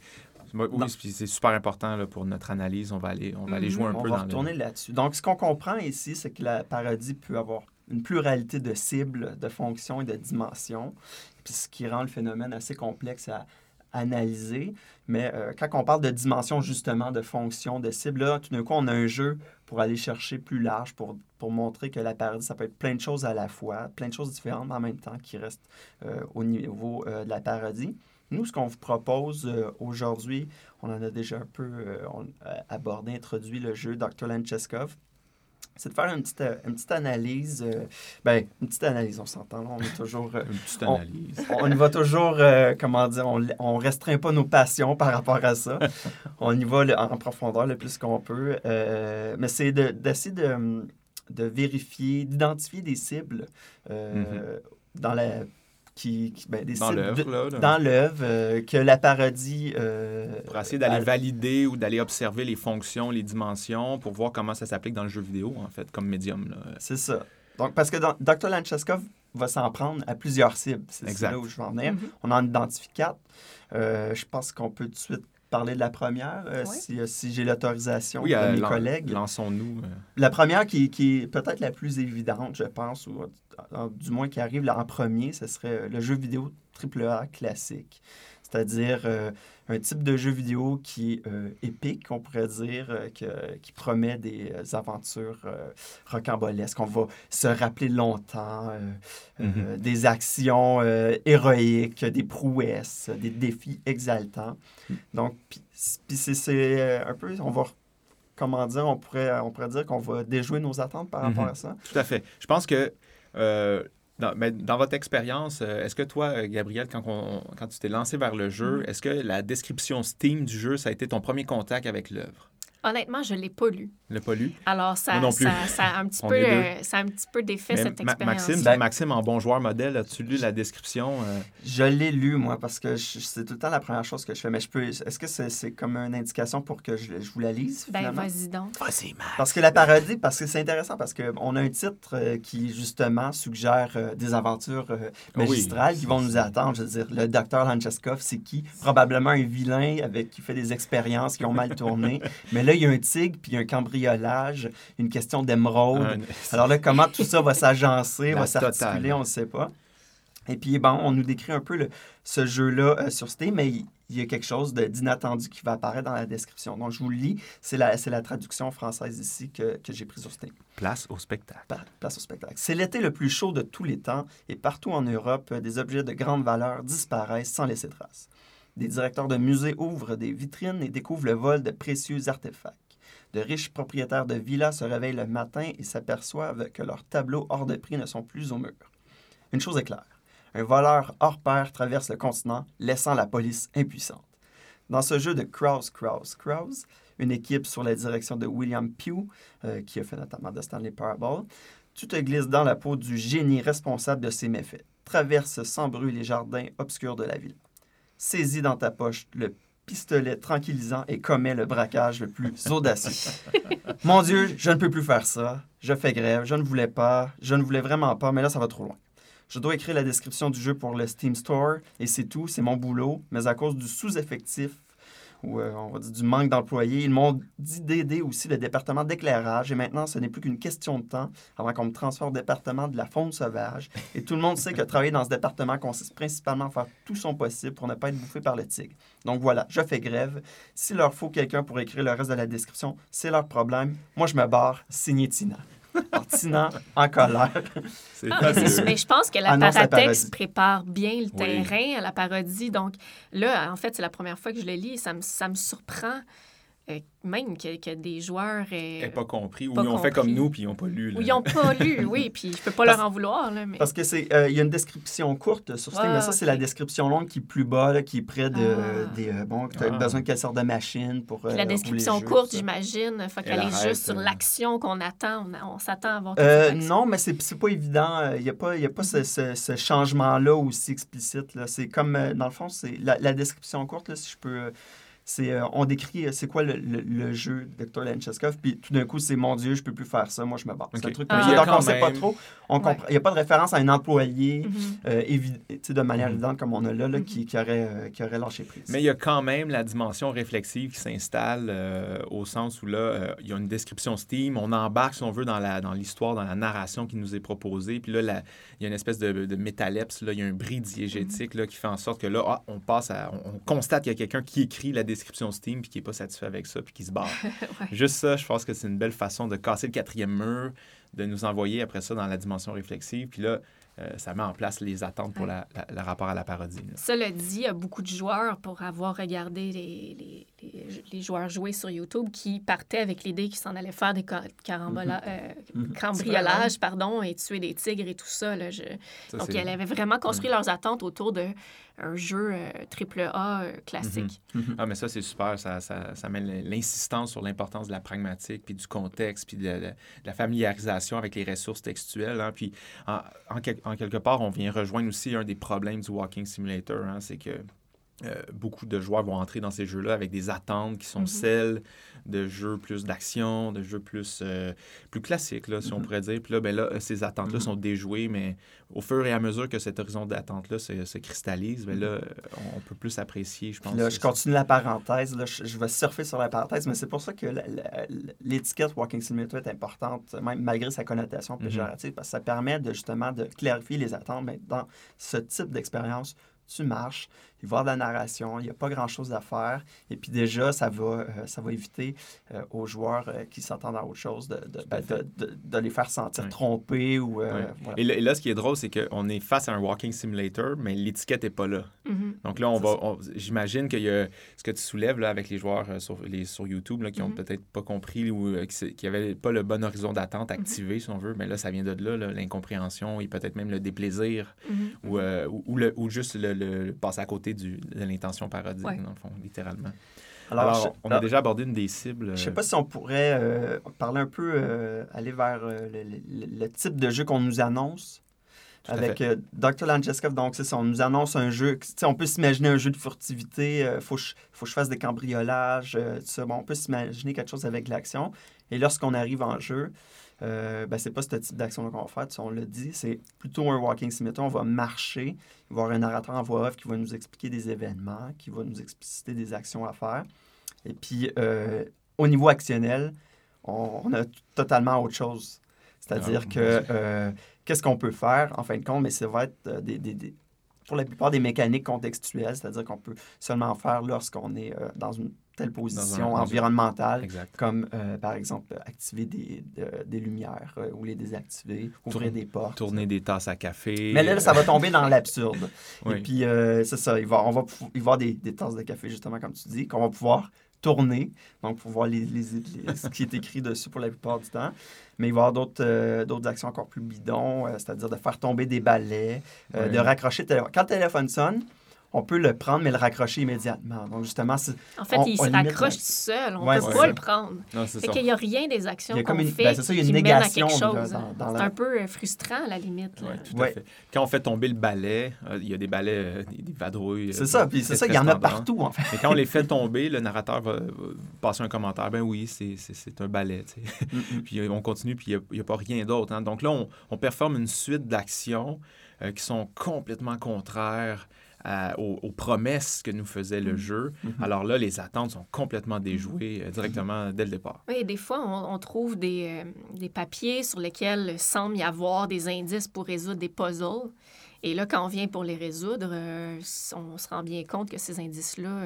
c'est super important là, pour notre analyse. On va aller, on va aller jouer un on peu va retourner là-dessus. Donc, ce qu'on comprend ici, c'est que la parodie peut avoir une pluralité de cibles, de fonctions et de dimensions, puis ce qui rend le phénomène assez complexe à analyser. Mais euh, quand on parle de dimensions, justement, de fonctions, de cibles, là, tout d'un coup, on a un jeu pour aller chercher plus large, pour, pour montrer que la parodie, ça peut être plein de choses à la fois, plein de choses différentes en même temps qui restent euh, au niveau euh, de la parodie. Nous, ce qu'on vous propose euh, aujourd'hui, on en a déjà un peu euh, euh, abordé, introduit le jeu Dr. Lancheskov c'est de faire une petite, une petite analyse. ben, une petite analyse, on s'entend. on est toujours. une petite analyse. On, y va toujours, comment dire, on ne restreint pas nos passions par rapport à ça. on y va en profondeur le plus qu'on peut. mais c'est d'essayer de, de, vérifier, d'identifier des cibles mm-hmm. dans la qui, ben, dans l'œuvre, dans l'œuvre, euh, que la parodie... Euh, pour essayer d'aller valider ou d'aller observer les fonctions, les dimensions, pour voir comment ça s'applique dans le jeu vidéo, en fait, comme médium. C'est ça. Donc, parce que dans, Dr. Lancheskov va s'en prendre à plusieurs cibles. C'est là où je veux en venir. Mm-hmm. On en identifie quatre. Euh, je pense qu'on peut tout de suite parler de la première, si, si j'ai l'autorisation de mes collègues. Lançons-nous. La première qui, qui est peut-être la plus évidente, je pense, ou du moins qui arrive en premier, ce serait le jeu vidéo AAA classique. C'est-à-dire un type de jeu vidéo qui est euh, épique, on pourrait dire, euh, qui promet des euh, aventures rocambolesques. On va se rappeler longtemps mm-hmm. des actions héroïques, des prouesses, des défis exaltants. Donc, puis c'est un peu, on va comment dire, on pourrait, on pourrait dire qu'on va déjouer nos attentes par rapport mm-hmm. à ça. Tout à fait. Je pense que dans, mais dans votre expérience, euh, est-ce que toi, euh, Gabriel, quand, quand tu t'es lancé vers le jeu, mm-hmm. est-ce que la description Steam du jeu, ça a été ton premier contact avec l'œuvre? Honnêtement, je ne l'ai pas lu. Le pas lu? Alors, ça, ça, a un petit peu, euh, ça a un petit peu défait cette expérience. Maxime, ben, Maxime, en bon joueur modèle, as-tu lu la description? Euh? Je l'ai lu, moi, parce que c'est tout le temps la première chose que je fais. Mais je peux. Est-ce que c'est comme une indication pour que je, vous la lise? Ben, vas-y donc. Vas-y, Max. Parce que la parodie, parce que c'est intéressant, parce qu'on a un titre euh, qui, justement, suggère des aventures magistrales qui vont nous attendre. Je veux dire, le docteur Lancheskov, c'est qui? Probablement un vilain avec qui fait des expériences qui ont mal tourné. mais là, il y a un tigre, puis un cambriolage, une question d'émeraude. Alors là, comment tout ça va s'agencer, va s'articuler, on ne sait pas. Et puis, bon, on nous décrit un peu le, ce jeu-là euh, sur Steam, mais il, y a quelque chose d'inattendu qui va apparaître dans la description. Donc, je vous le lis. C'est la, la traduction française ici que, que j'ai prise sur Steam. Place au spectacle. place au spectacle. C'est l'été le plus chaud de tous les temps et partout en Europe, des objets de grande valeur disparaissent sans laisser trace. Des directeurs de musées ouvrent des vitrines et découvrent le vol de précieux artefacts. De riches propriétaires de villas se réveillent le matin et s'aperçoivent que leurs tableaux hors de prix ne sont plus au mur. Une chose est claire, un voleur hors pair traverse le continent, laissant la police impuissante. Dans ce jeu de Krause, Krause, Krause, une équipe sur la direction de William Pugh, euh, qui a fait notamment de Stanley Parable, tu te glisses dans la peau du génie responsable de ces méfaits. Traverse sans bruit les jardins obscurs de la ville. Saisis dans ta poche le pistolet tranquillisant et commets le braquage le plus audacieux. Mon Dieu, je ne peux plus faire ça. Je fais grève. Je ne voulais pas. Je ne voulais vraiment pas, mais là, ça va trop loin. Je dois écrire la description du jeu pour le Steam Store et c'est tout, c'est mon boulot. Mais à cause du sous-effectif ou euh, on va dire du manque d'employés. Ils m'ont dit d'aider aussi le département d'éclairage et maintenant, ce n'est plus qu'une question de temps avant qu'on me transfère au département de la faune sauvage. Et tout le monde sait que travailler dans ce département consiste principalement à faire tout son possible pour ne pas être bouffé par le tigre. Donc voilà, je fais grève. S'il leur faut quelqu'un pour écrire le reste de la description, c'est leur problème. Moi, je me barre, signé Tina. Tina, en colère. Ah, mais je pense que la Paratex prépare bien le terrain à la parodie. Donc là, en fait, c'est la première fois que je le lis. Ça me, ça me surprend euh, même que, des joueurs n'aient pas compris ou ils ont fait comme nous puis ils n'ont pas lu. Ou ils n'ont pas lu, oui, puis je peux pas leur en vouloir. Là, mais... Parce que c'est euh, il y a une description courte sur Steam, mais ça, c'est la description longue qui est plus bas, qui est près de. Ah. Des, euh, bon, tu as ah. besoin de quelle sorte de machine pour. la description courte, j'imagine, il faut qu'elle est juste sur l'action qu'on attend. On, s'attend à voir. non, mais c'est pas évident. Il n'y a pas, y a pas ce, ce, changement-là aussi explicite. C'est comme, dans le fond, c'est la, la, description courte, là, si je peux c'est euh, on décrit euh, c'est quoi le, le, jeu de Victor Lencheskov, puis tout d'un coup, c'est mon Dieu, je peux plus faire ça, moi je me bats. C'est un truc ah. donc on sait pas trop. Il n'y a pas de référence à un employé mm-hmm. euh, de manière mm-hmm. évidente comme on a là, là qui, qui, aurait, qui aurait lâché prise. Mais il y a quand même la dimension réflexive qui s'installe au sens où là, il y a une description Steam, on embarque, si on veut, dans l'histoire, dans, dans, la narration qui nous est proposée, puis là, il y a une espèce de, de métalepse, là, il y a un bris diégétique mm-hmm. là, qui fait en sorte que là, ah, on passe à, on, constate qu'il y a quelqu'un qui écrit la description Steam puis qui n'est pas satisfait avec ça puis qui se barre. Juste ça, je pense que c'est une belle façon de casser le quatrième mur, de nous envoyer après ça dans la dimension réflexive. Puis là, euh, ça met en place les attentes pour la, le rapport à la parodie. Cela dit, il y a beaucoup de joueurs, pour avoir regardé les, les, joueurs jouer sur YouTube, qui partaient avec l'idée qu'ils s'en allaient faire des carambola, mm-hmm. euh, mm-hmm. cambriolages pardon, et tuer des tigres et tout ça. Là, Donc, ils avaient vraiment construit mm. leurs attentes autour de un jeu euh, triple A classique. Mm-hmm. Ah, mais ça, c'est super. Ça, ça, ça met l'insistance sur l'importance de la pragmatique, puis du contexte, puis de, la familiarisation avec les ressources textuelles. Hein. Puis, en, en, en, quelque part, on vient rejoindre aussi un des problèmes du Walking Simulator. Hein, c'est que euh, beaucoup de joueurs vont entrer dans ces jeux-là avec des attentes qui sont mhm. celles de jeux plus d'action, de jeux plus, euh, plus classiques, là, si on mhm. pourrait dire. Puis là, ben là ces attentes-là mhm. sont déjouées, mais au fur et à mesure que cet horizon d'attente-là se, cristallise, ben là, on peut plus apprécier, je pense. Là, je continue la parenthèse. Là, je, vais surfer sur la parenthèse, mais c'est pour ça que l'étiquette Walking Simulator est importante, même malgré sa connotation péjorative, parce que ça permet de, justement de clarifier les attentes. Mais dans ce type d'expérience, tu marches, il va y avoir de la narration, il n'y a pas grand-chose à faire. Et puis déjà, ça va, euh, ça va éviter euh, aux joueurs euh, qui s'entendent à autre chose de, de, ben, de, les faire sentir trompés. Ou, et, là, ce qui est drôle, c'est qu'on est face à un walking simulator, mais l'étiquette n'est pas là. Mm-hmm. Donc là, on va, j'imagine que y a, ce que tu soulèves là, avec les joueurs sur, les, sur YouTube là, qui n'ont mm-hmm. peut-être pas compris ou qui n'avaient pas le bon horizon d'attente mm-hmm. activé, si on veut, mais là, ça vient de là, l'incompréhension et peut-être même le déplaisir ou, ou, le, ou juste le, le passer à côté de l'intention parodique, dans le fond, littéralement. Alors, on a déjà abordé une des cibles. Je ne sais pas si on pourrait euh, parler un peu, euh, aller vers euh, le, type de jeu qu'on nous annonce. avec Dr. Langeskov, donc c'est ça, on nous annonce un jeu, on peut s'imaginer un jeu de furtivité, il faut, faut, que je fasse des cambriolages, tout ça. Bon, on peut s'imaginer quelque chose avec l'action. Et lorsqu'on arrive en jeu, euh, ben, c'est pas ce type d'action qu'on va faire, on l'a dit, c'est plutôt un walking simulator. On va marcher, il va y avoir un narrateur en voix off qui va nous expliquer des événements, qui va nous expliciter des actions à faire. Et puis, euh, au niveau actionnel, on, a totalement autre chose. C'est-à-dire ah, que euh, qu'est-ce qu'on peut faire, en fin de compte, mais ça va être des, des, pour la plupart des mécaniques contextuelles, c'est-à-dire qu'on peut seulement faire lorsqu'on est dans une telle position environnementale, comme euh, par exemple activer des, des lumières euh, ou les désactiver, ouvrir des portes. Tourner des tasses à café. Mais là, ça va tomber dans l'absurde. Et puis, euh, c'est ça, il va, on va, y avoir des, des, tasses de café, justement, comme tu dis, qu'on va pouvoir tourner, donc pour voir les, les, ce qui est écrit dessus pour la plupart du temps. Mais il va y avoir d'autres, d'autres actions encore plus bidons, c'est-à-dire de faire tomber des balais, de raccrocher le téléphone. Quand le téléphone sonne, on peut le prendre, mais le raccrocher immédiatement. Donc, justement, En fait, il se raccroche tout seul. On ne peut pas le prendre. C'est qu'il n'y a rien des actions qu'on fait ben, ça, il y a une négation, à quelque chose. C'est un peu euh, frustrant, à la limite. tout à fait. Quand on fait tomber le balai, euh, il y a des balais, euh, des vadrouilles. C'est ça, puis c'est ça, il y en a partout, en fait. Mais quand on les fait tomber, le narrateur va passer un commentaire. Ben oui, c'est un balai. puis on continue, puis il n'y a, pas rien d'autre. Hein. Donc là, on, on performe une suite d'actions qui sont complètement contraires aux, promesses que nous faisait le mm-hmm. jeu. Mm-hmm. Alors là, les attentes sont complètement déjouées euh, directement dès le départ. Oui, des fois, on, trouve des, euh, des, papiers sur lesquels semble y avoir des indices pour résoudre des puzzles. Et là, quand on vient pour les résoudre, euh, on se rend bien compte que ces indices-là...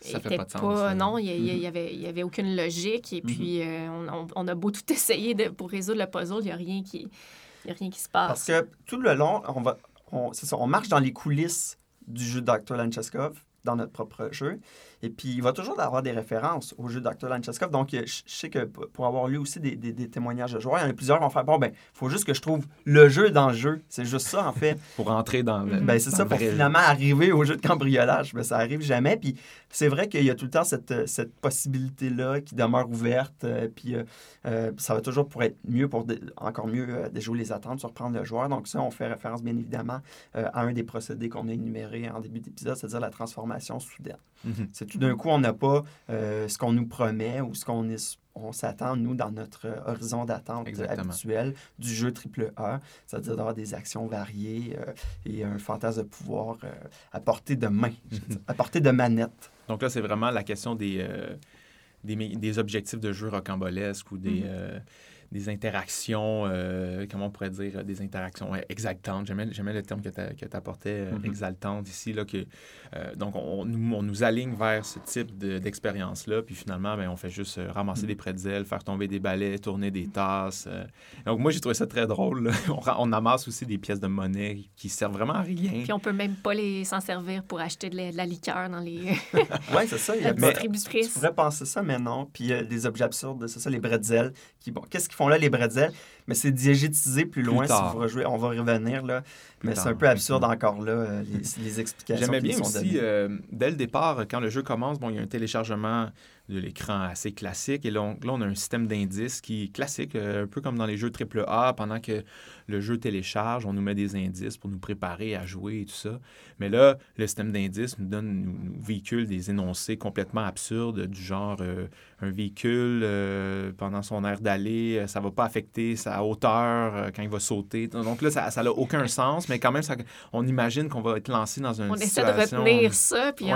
ça fait pas de sens. non, il n'y mm-hmm. avait, y avait aucune logique. Et puis, on, on, a beau tout essayer de, pour résoudre le puzzle, il n'y a, rien qui, y a rien qui se passe. Parce que tout le long, on, va, on, ça, on marche dans les coulisses du jeu Dr. Lancheskov dans notre propre jeu. Et puis, il va toujours avoir des références au jeu de Dr. Lancheskov. Donc, je sais que pour avoir lu aussi des, des, témoignages de joueurs, il y en a plusieurs qui vont faire Bon, ben, il faut juste que je trouve le jeu dans le jeu. C'est juste ça, en fait. pour entrer dans le. Ben, c'est ça, pour finalement arriver au jeu de cambriolage. Ben, ça arrive jamais. Puis, c'est vrai qu'il y a tout le temps cette, cette possibilité-là qui demeure ouverte. Euh, puis, euh, euh, ça va toujours pour être mieux, pour encore mieux déjouer les attentes, surprendre le joueur. Donc, ça, on fait référence, bien évidemment, à un des procédés qu'on a énuméré en début d'épisode, c'est-à-dire la transformation soudaine. Mhm. C'est tout d'un coup, on n'a pas euh, ce qu'on nous promet ou ce qu'on on s'attend, nous, dans notre horizon d'attente habituel du jeu AAA, c'est-à-dire d'avoir des actions variées euh, et un fantasme de pouvoir euh, à portée de main, à portée de manette. Donc là, c'est vraiment la question des, des, objectifs de jeu rocambolesques ou des... Mhm des interactions, euh, comment on pourrait dire, des interactions exaltantes. J'aimais, le terme que tu apportais, mm exaltante ici. Là, que, euh, donc, on, nous, on, nous, aligne vers ce type d'expérience-là, puis finalement, ben, on fait juste euh, ramasser mhm. des pretzels, faire tomber des balais, tourner des tasses. Donc, moi, j'ai trouvé ça très drôle. on, on, amasse aussi des pièces de monnaie qui servent vraiment à rien. Puis on peut même pas les s'en servir pour acheter de la, liqueur dans les... oui, c'est ça. Il y a... mais, tu pourrais penser ça, mais non. Puis des objets absurdes, c'est ça, les bretzels. Qui, bon, qu'est-ce qu'ils font là, les bretzels. Mais c'est diégétisé plus, loin si vous rejouez. On va revenir là. mais c'est un peu absurde encore là, les, les explications. J'aimais bien aussi, euh, dès le départ, quand le jeu commence, bon, il y a un téléchargement de l'écran assez classique. Et là on, a un système d'indices qui est classique, euh, un peu comme dans les jeux AAA, pendant que le jeu télécharge, on nous met des indices pour nous préparer à jouer et tout ça. Mais là, le système d'indices nous donne, nous, véhicule des énoncés complètement absurdes, du genre euh, un véhicule, euh, pendant son air d'aller, ça va pas affecter sa hauteur quand il va sauter. Donc là, ça n'a aucun sens, mais quand même, ça, on imagine qu'on va être lancé dans une on essaie de retenir ça, puis,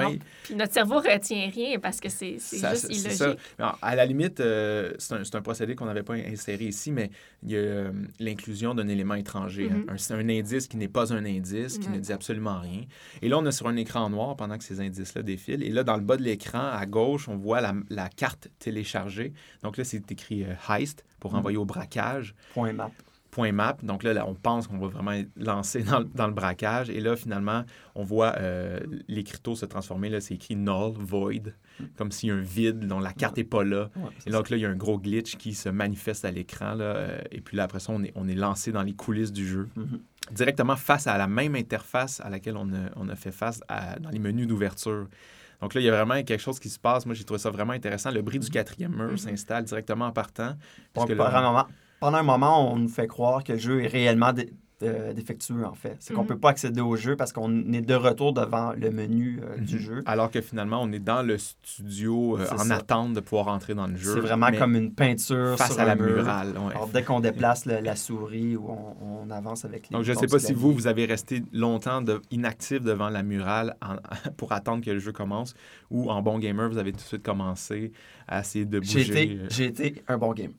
puis, notre cerveau retient rien parce que c'est juste illogique. Ça. À la limite, c'est un, un, procédé qu'on n'avait pas inséré ici, mais il y a l'inclusion d'un élément étranger, mm-hmm. un, un, indice qui n'est pas un indice, qui ne dit absolument rien. Et là, on est sur un écran noir pendant que ces indices-là défilent. Et là, dans le bas de l'écran, à gauche, on voit la, la, carte téléchargée. Donc là, c'est écrit euh, Heist pour mm-hmm. envoyer au braquage. Point map point map. Donc là, on pense qu'on va vraiment lancer dans, dans, le braquage. Et là, finalement, on voit euh, l'écriteau se transformer. Là, c'est écrit null, void, comme s'il y a un vide dont la carte n'est pas là. et donc là, il y a un gros glitch qui se manifeste à l'écran. Euh, et puis là, après ça, on est, on est lancé dans les coulisses du jeu. Mm-hmm. Directement face à la même interface à laquelle on a, on a fait face dans les menus d'ouverture. Donc là, il y a vraiment quelque chose qui se passe. Moi, j'ai trouvé ça vraiment intéressant. Le bris du quatrième mur mm-hmm. s'installe directement en partant. Parce que là, pendant un moment, on nous fait croire que le jeu est réellement défectueux, en fait. C'est qu'on ne mhm. peut pas accéder au jeu parce qu'on est de retour devant le menu euh, du mhm. jeu. Alors que finalement, on est dans le studio euh, en attente de pouvoir entrer dans le jeu. C'est vraiment comme une peinture face à la murale. Alors, dès qu'on déplace la souris ou on, avance avec les Donc, je ne sais pas si vous, vous avez resté longtemps de, inactif devant la murale pour attendre que le jeu commence ou en bon gamer, vous avez tout de suite commencé à essayer de bouger. Euh. J'ai été, un bon gamer.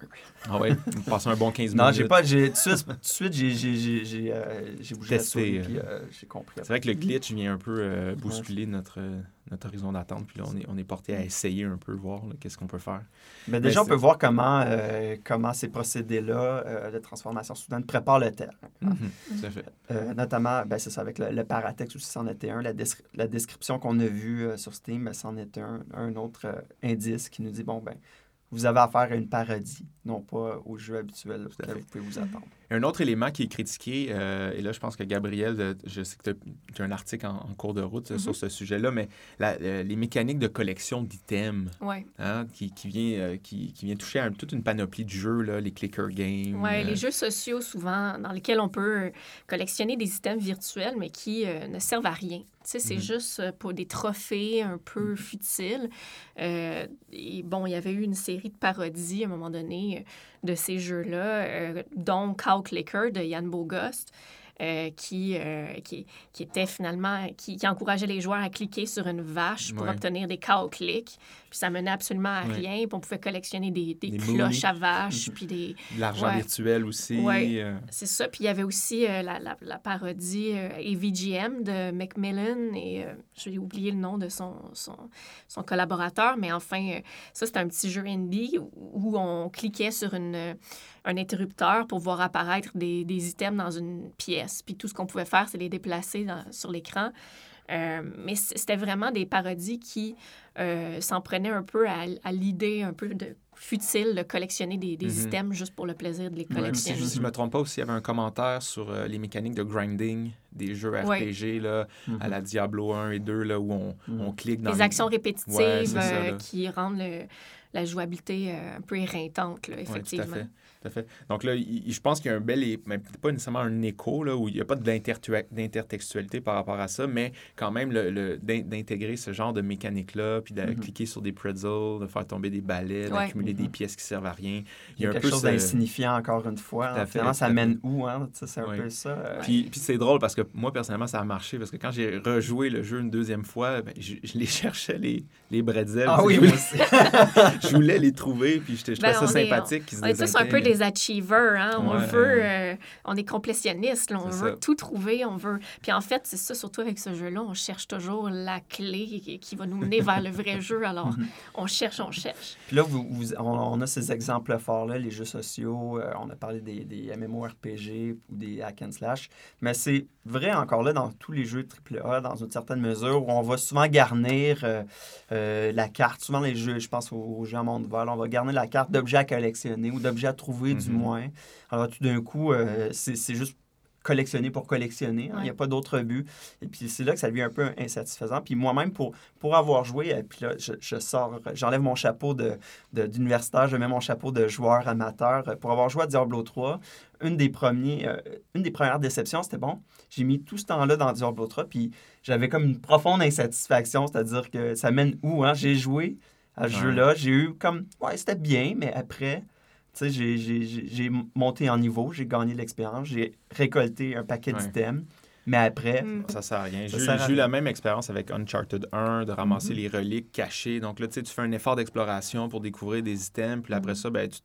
Ah ouais? Passé un bon 15 minutes. Non, j'ai pas. Tout de suite, j'ai euh, bougé Testé, la souris, puis euh, j'ai compris. C'est vrai que le glitch vient un peu bousculer notre notre horizon d'attente. Puis là, on est, on est porté à essayer un peu, voir qu'est-ce qu'on peut faire. Mais déjà, on peut voir comment, euh, comment ces procédés-là euh, de transformation soudaine préparent le terrain. Tout à fait. Euh, notamment, ben, c'est ça, avec le, paratex aussi, c'en était un. La, la description qu'on a vue sur Steam, ben, c'en est un, un autre indice qui nous dit, bon, ben, vous avez affaire à une parodie, non pas au jeu habituel auquel vous pouvez vous attendre. Un autre élément qui est critiqué, euh, et là, je pense que Gabriel, je sais que tu as, un article en, cours de route sur mm-hmm. ce sujet-là, mais euh, les mécaniques de collection d'items hein, qui, qui, vient, euh, qui, qui, vient toucher à toute une panoplie de jeux, là, les clicker games. Oui, les jeux sociaux, souvent, dans lesquels on peut collectionner des items virtuels, mais qui ne servent à rien c'est mhm. juste euh, pour des trophées un peu mhm. futiles. Euh, et bon, il y avait eu une série de parodies à un moment donné euh, de ces jeux-là, dont Cow Clicker de Yann Bogost. Euh, qui, euh, qui, qui, était finalement, qui, qui, encourageait les joueurs à cliquer sur une vache pour obtenir des cow clicks. Puis ça menait absolument à rien. Puis on pouvait collectionner des, des, cloches à vaches. puis des... L'argent virtuel aussi. Oui, euh. c'est ça. Puis il y avait aussi la, la, la, parodie AVGM de Macmillan. Et j'ai oublié le nom de son, son, son collaborateur. Mais enfin, ça, c'était un petit jeu indie où on cliquait sur une un interrupteur pour voir apparaître des, des, items dans une pièce. Puis tout ce qu'on pouvait faire, c'est les déplacer sur l'écran. Euh, mais c'était vraiment des parodies qui euh, s'en prenaient un peu à, à l'idée un peu de futile de collectionner des, des mm-hmm. items juste pour le plaisir de les collectionner. si, je ne me trompe pas aussi, il y avait un commentaire sur euh, les mécaniques de grinding des jeux RPG là, à la mm-hmm. Diablo 1 et 2 là, où on, mm. on clique dans... Les actions répétitives qui rendent le, la jouabilité un peu éreintante, là, effectivement. Fait. Donc là, je pense qu'il y a un bel, mais pas nécessairement un écho, là, où il n'y a pas d'intertextualité par rapport à ça, mais quand même le, d'intégrer ce genre de mécanique-là, puis de mm-hmm. cliquer sur des pretzels, de faire tomber des balais, d'accumuler des mm-hmm. pièces qui servent à rien. Il y a, quelque chose d'insignifiant, encore une fois. Hein. Finalement, ça mène où? Hein? C'est un peu ça. Euh. Puis, puis c'est drôle parce que moi, personnellement, ça a marché, parce que quand j'ai rejoué le jeu une deuxième fois, ben, je, les cherchais, les, les bretzels. Ah oui, moi aussi. je voulais les trouver, puis je, trouvais ben, ça sympathique. On, un peu des achievers. Hein? On veut, euh, on est complétionniste. On veut tout trouver. On veut. Puis en fait, c'est ça, surtout avec ce jeu-là, on cherche toujours la clé qui, va nous mener vers le vrai jeu. Alors, mhm. on cherche, on cherche. Puis là, vous, on, a ces exemples forts-là, les jeux sociaux. Euh, on a parlé des, des MMORPG ou des hack and slash. Mais c'est vrai encore là dans tous les jeux AAA, dans une certaine mesure, où on va souvent garnir euh, la carte. Souvent, les jeux, je pense aux, jeux à monde vol, on va garnir la carte d'objets à collectionner ou d'objets à trouver, du mhm. moins. Alors, tout d'un coup, euh, c'est juste collectionner pour collectionner. Hein. Il n'y a pas d'autre but. Et puis c'est là que ça devient un peu insatisfaisant. Puis moi-même, pour, pour avoir joué, et puis là, je, sors, j'enlève mon chapeau d'universitaire, de, je mets mon chapeau de joueur amateur. Pour avoir joué à Diablo 3, une des, premiers, euh, une des premières déceptions, c'était bon, j'ai mis tout ce temps-là dans Diablo 3, puis j'avais comme une profonde insatisfaction, c'est-à-dire que ça mène où? Hein? J'ai joué à ce jeu-là, j'ai eu comme, ouais, c'était bien, mais après, tu sais, j'ai monté en niveau, j'ai gagné l'expérience, j'ai récolté un paquet d'items. Mais après. Mm. Ça sert à rien. J'ai eu la même expérience avec Uncharted 1, de ramasser mm-hmm. les reliques cachées. Donc là, tu sais, tu fais un effort d'exploration pour découvrir des items. Puis après mm. ça, ben, tu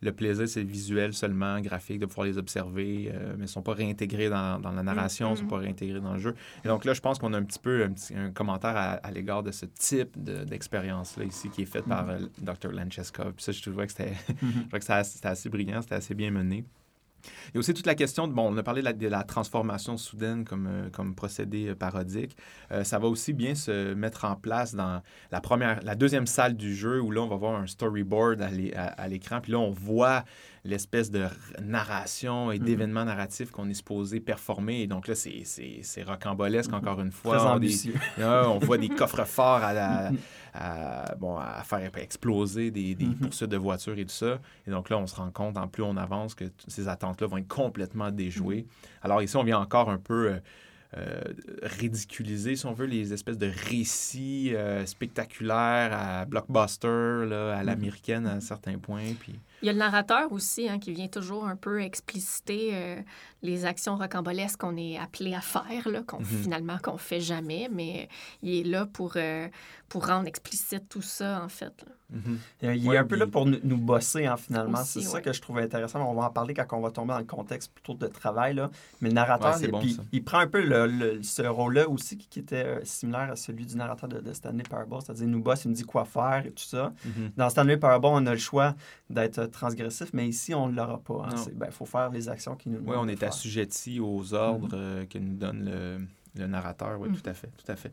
le plaisir, c'est visuel seulement, graphique, de pouvoir les observer, euh, mais ils ne sont pas réintégrés dans, la narration, ils ne sont pas réintégrés dans le jeu. Et donc là, je pense qu'on a un petit peu un, commentaire à, l'égard de ce type d'expérience-là ici qui est faite par euh, Dr. Lancheskov. Puis ça, je trouvais que c'était mm-hmm. assez brillant, c'était assez bien mené. Il y a aussi toute la question de, bon, on a parlé de la, transformation soudaine comme, euh, comme procédé euh, parodique. Euh, ça va aussi bien se mettre en place dans la première, la deuxième salle du jeu où là, on va voir un storyboard à l'écran. Puis là, on voit l'espèce de narration et mhm. d'événements narratifs qu'on est supposé performer. Et donc là, c'est rocambolesque, mhm. encore une fois. On, on voit des coffres forts à, à, bon, à faire exploser des, des poursuites de voitures et tout ça. Et donc là, on se rend compte, en plus on avance, que ces attentes-là vont être complètement déjouées. Alors ici, on vient encore un peu... Euh, euh, ridiculiser, si on veut, les espèces de récits euh, spectaculaires à blockbuster, là, à l'américaine à certains points. Puis... Il y a le narrateur aussi hein, qui vient toujours un peu expliciter euh, les actions rocambolesques qu'on est appelé à faire, là, qu'on, mhm. finalement qu'on fait jamais, mais il est là pour, euh, pour rendre explicite tout ça, en fait. Mhm. Il est un peu là pour nous, bosser, hein, finalement. c'est ça que je trouve intéressant. On va en parler quand on va tomber dans le contexte plutôt de travail. Là. Mais le narrateur, il, prend un peu le, ce rôle-là aussi qui, était euh, similaire à celui du narrateur de, Stanley Parable, c'est-à-dire il nous bosse, il nous dit quoi faire et tout ça. Mhm. Dans Stanley Parable, on a le choix d'être transgressif, mais ici, on ne l'aura pas. Il hein. ben, faut faire les actions qui nous Oui, on est assujetti aux ordres mm-hmm. euh, que nous donne le, le narrateur. Oui, mm-hmm. tout à fait, tout à fait.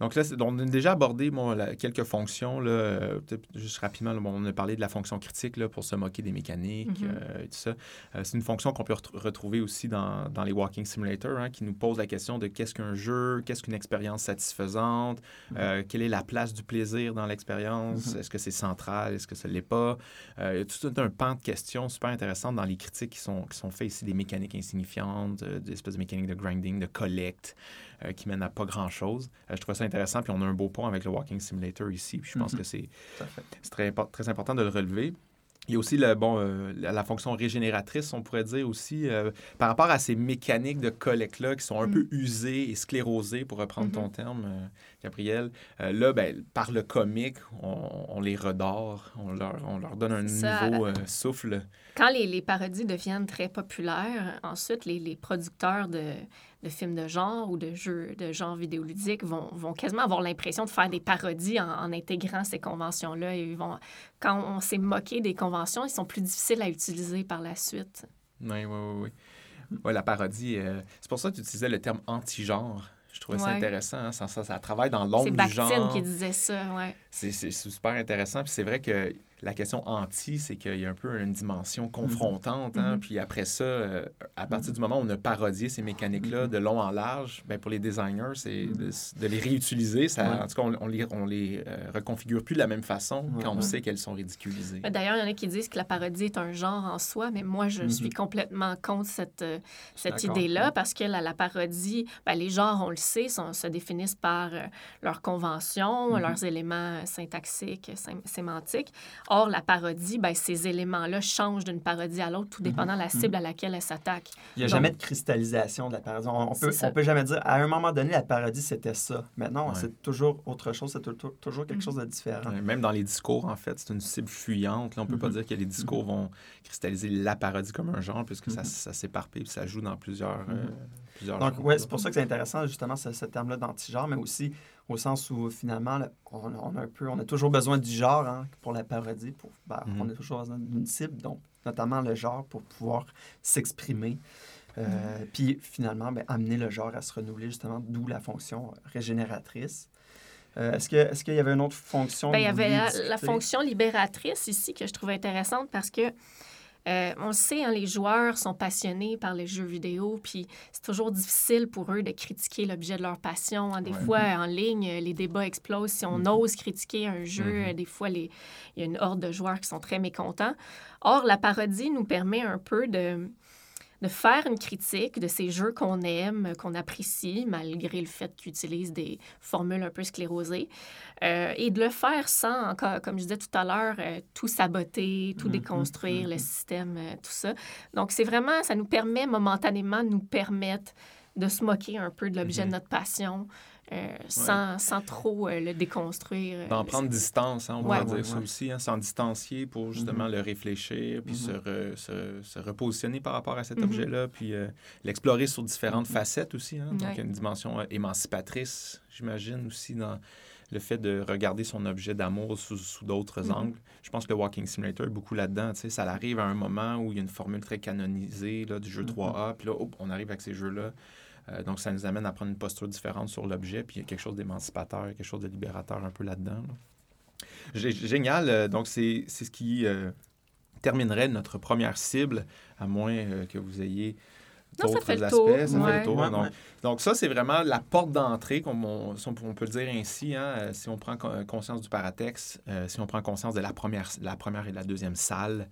Donc là, on a déjà abordé quelques fonctions. Là, euh, juste rapidement, on a parlé de la fonction critique là, pour se moquer des mécaniques mm-hmm. euh, et tout ça. Euh, c'est une fonction qu'on peut retrouver aussi dans, dans, les Walking Simulator, hein, qui nous pose la question de qu'est-ce qu'un jeu, qu'est-ce qu'une expérience satisfaisante, mm-hmm. quelle est la place du plaisir dans l'expérience, mm-hmm. est-ce que c'est central, est-ce que ce ne l'est pas? il y a tout un pan de questions super intéressantes dans les critiques qui sont, qui sont faites ici, des mécaniques insignifiantes, des espèces de mécaniques de grinding, de collect. Euh, qui mène à pas grand-chose. Euh, je trouve ça intéressant, puis on a un beau pont avec le Walking Simulator ici, puis je pense mhm. que c'est très, très important de le relever. Il y a aussi le, bon, euh, la, fonction régénératrice, on pourrait dire aussi, par rapport à ces mécaniques de collecte-là qui sont un peu mhm. usées et sclérosées, pour reprendre ton mhm. terme, Gabriel. là, ben, par le comique, on, les redore, on leur, on leur donne un nouveau souffle. Quand les, les, parodies deviennent très populaires, ensuite, les, les producteurs de, de films de genre ou de jeux de genre vidéoludique vont, vont quasiment avoir l'impression de faire des parodies en, intégrant ces conventions-là. Ils vont, quand on s'est moqué des conventions, ils sont plus difficiles à utiliser par la suite. Oui, oui, oui. oui. la parodie, euh, c'est pour ça que tu utilisais le terme anti-genre. Je trouvais ça intéressant. Hein. Ça, ça, travaille dans l'ombre du genre. C'est qui disait ça, ouais. C'est super intéressant. Puis c'est vrai que la question anti, c'est qu'il y a un peu une dimension mhm. confrontante. Hein? Mhm. Puis après ça, euh, à partir du moment où on a parodié ces mécaniques-là mhm. de long en large, ben pour les designers, c'est de, les réutiliser. Ça, En tout cas, on, on les, on les euh, reconfigure plus de la même façon quand on sait qu'elles sont ridiculisées. Ben, d'ailleurs, il y en a qui disent que la parodie est un genre en soi, mais moi, je suis complètement contre cette, euh, cette idée-là parce que la, la parodie, ben, les genres, on le sait, sont, se définissent par leurs conventions, leurs éléments syntaxiques, sémantiques. Or, la parodie, ben, ces éléments-là changent d'une parodie à l'autre, tout dépendant de la mhm. cible à laquelle elle s'attaque. Il n'y a jamais de cristallisation de la parodie. On, peut, on peut jamais dire, à un moment donné, la parodie, c'était ça. Maintenant, c'est toujours autre chose, c'est toujours quelque mhm. chose de différent. même dans les discours, en fait, c'est une cible fuyante. on ne peut pas mhm. dire que les discours vont cristalliser la parodie comme un genre, puisque ça, ça s'éparpille ça joue dans plusieurs, euh, plusieurs Donc, oui, c'est pour ça que c'est intéressant, justement, ce, ce terme-là d'anti-genre, mais aussi au sens où finalement, on, a un peu, on a toujours besoin du genre hein, pour la parodie. Pour, ben, mm-hmm. On a toujours besoin d'une cible, donc notamment le genre pour pouvoir s'exprimer. Euh, mm-hmm. Puis finalement, ben, amener le genre à se renouveler, justement, d'où la fonction régénératrice. Euh, est-ce, que, est-ce qu'il y avait une autre fonction? Bien, il y avait la, fonction libératrice ici que je trouve intéressante parce que Euh, on le sait, hein, les joueurs sont passionnés par les jeux vidéo, puis c'est toujours difficile pour eux de critiquer l'objet de leur passion. Hein. Des fois, en ligne, les débats explosent. Si on mm-hmm. ose critiquer un jeu, mm-hmm. des fois, les... il y a une horde de joueurs qui sont très mécontents. Or, la parodie nous permet un peu de de faire une critique de ces jeux qu'on aime, qu'on apprécie, malgré le fait qu'ils utilisent des formules un peu sclérosées, euh, et de le faire sans, comme je disais tout à l'heure, euh, tout saboter, tout mm-hmm. déconstruire, le mm-hmm. système, euh, tout ça. Donc, c'est vraiment, ça nous permet momentanément de nous permettre de se moquer un peu de l'objet de mm-hmm. notre passion, euh, sans, sans, trop euh, le déconstruire. Euh, D'en prendre distance, hein, on va dire ça aussi, hein, s'en distancier pour justement mm-hmm. le réfléchir, puis mm-hmm. se, se, repositionner par rapport à cet objet-là, puis l'explorer sur différentes facettes aussi. Hein, donc, il y a une dimension émancipatrice, j'imagine, aussi dans le fait de regarder son objet d'amour sous, sous d'autres angles. Je pense que le Walking Simulator est beaucoup là-dedans. Ça arrive à un moment où il y a une formule très canonisée là, du jeu 3A, puis là, on arrive avec ces jeux-là. Euh, donc, ça nous amène à prendre une posture différente sur l'objet, puis il y a quelque chose d'émancipateur, quelque chose de libérateur un peu là-dedans. Génial. Euh, donc, c'est ce qui euh, terminerait notre première cible, à moins que vous ayez d'autres aspects. Ça fait le tour. Donc, ça, c'est vraiment la porte d'entrée, comme on, on, peut le dire ainsi, hein, si on prend conscience du paratexte, si on prend conscience de la première, la première et la deuxième salle.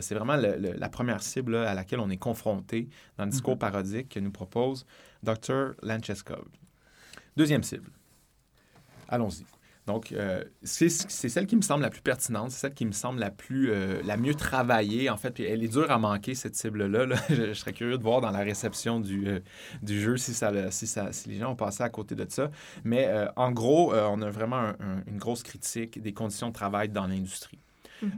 c'est vraiment la première cible à laquelle on est confronté dans le discours mm-hmm. parodique que nous propose Dr. Lancheskov. Deuxième cible. Allons-y. Donc, euh, c'est celle qui me semble la plus pertinente, c'est celle qui me semble la plus euh, la mieux travaillée. En fait, elle est dure à manquer, cette cible-là. Je, serais curieux de voir dans la réception du, euh, du jeu si, ça, si les gens ont passé à côté de ça. Mais en gros, on a vraiment une grosse critique des conditions de travail dans l'industrie.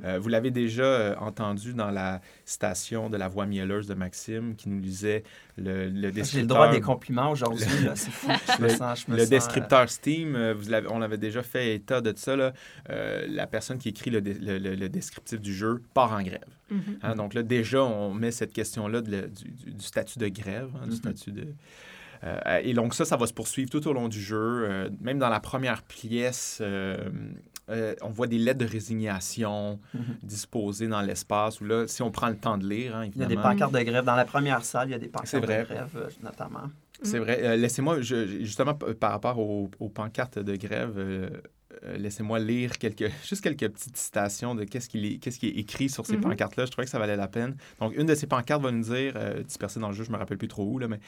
Euh, vous l'avez déjà euh, entendu dans la citation de la voix mielleuse de Maxime qui nous lisait le, le descripteur. J'ai le droit des compliments aujourd'hui, c'est fou. Je me sens, je me le descripteur Steam, euh, vous on avait déjà fait état de ça. Là. la personne qui écrit le, le, descriptif du jeu part en grève. Mhm. Hein, donc là, déjà, on met cette question-là du, statut de grève, hein, du mhm. statut de... et donc ça, ça va se poursuivre tout au long du jeu. même dans la première pièce, euh, on voit des lettres de résignation mhm. disposées dans l'espace, où là, si on prend le temps de lire, hein, évidemment... Il y a des pancartes de grève. Dans la première salle, il y a des pancartes de grève, euh, notamment. C'est vrai. Euh, laissez-moi, justement, par rapport aux, pancartes de grève, laissez-moi lire quelques, juste quelques petites citations de qu'est-ce qui, qu'est-ce qui est écrit sur ces mhm. pancartes-là. Je trouvais que ça valait la peine. Donc, une de ces pancartes va nous dire, dispersée dans le jeu, je ne me rappelle plus trop où, là, mais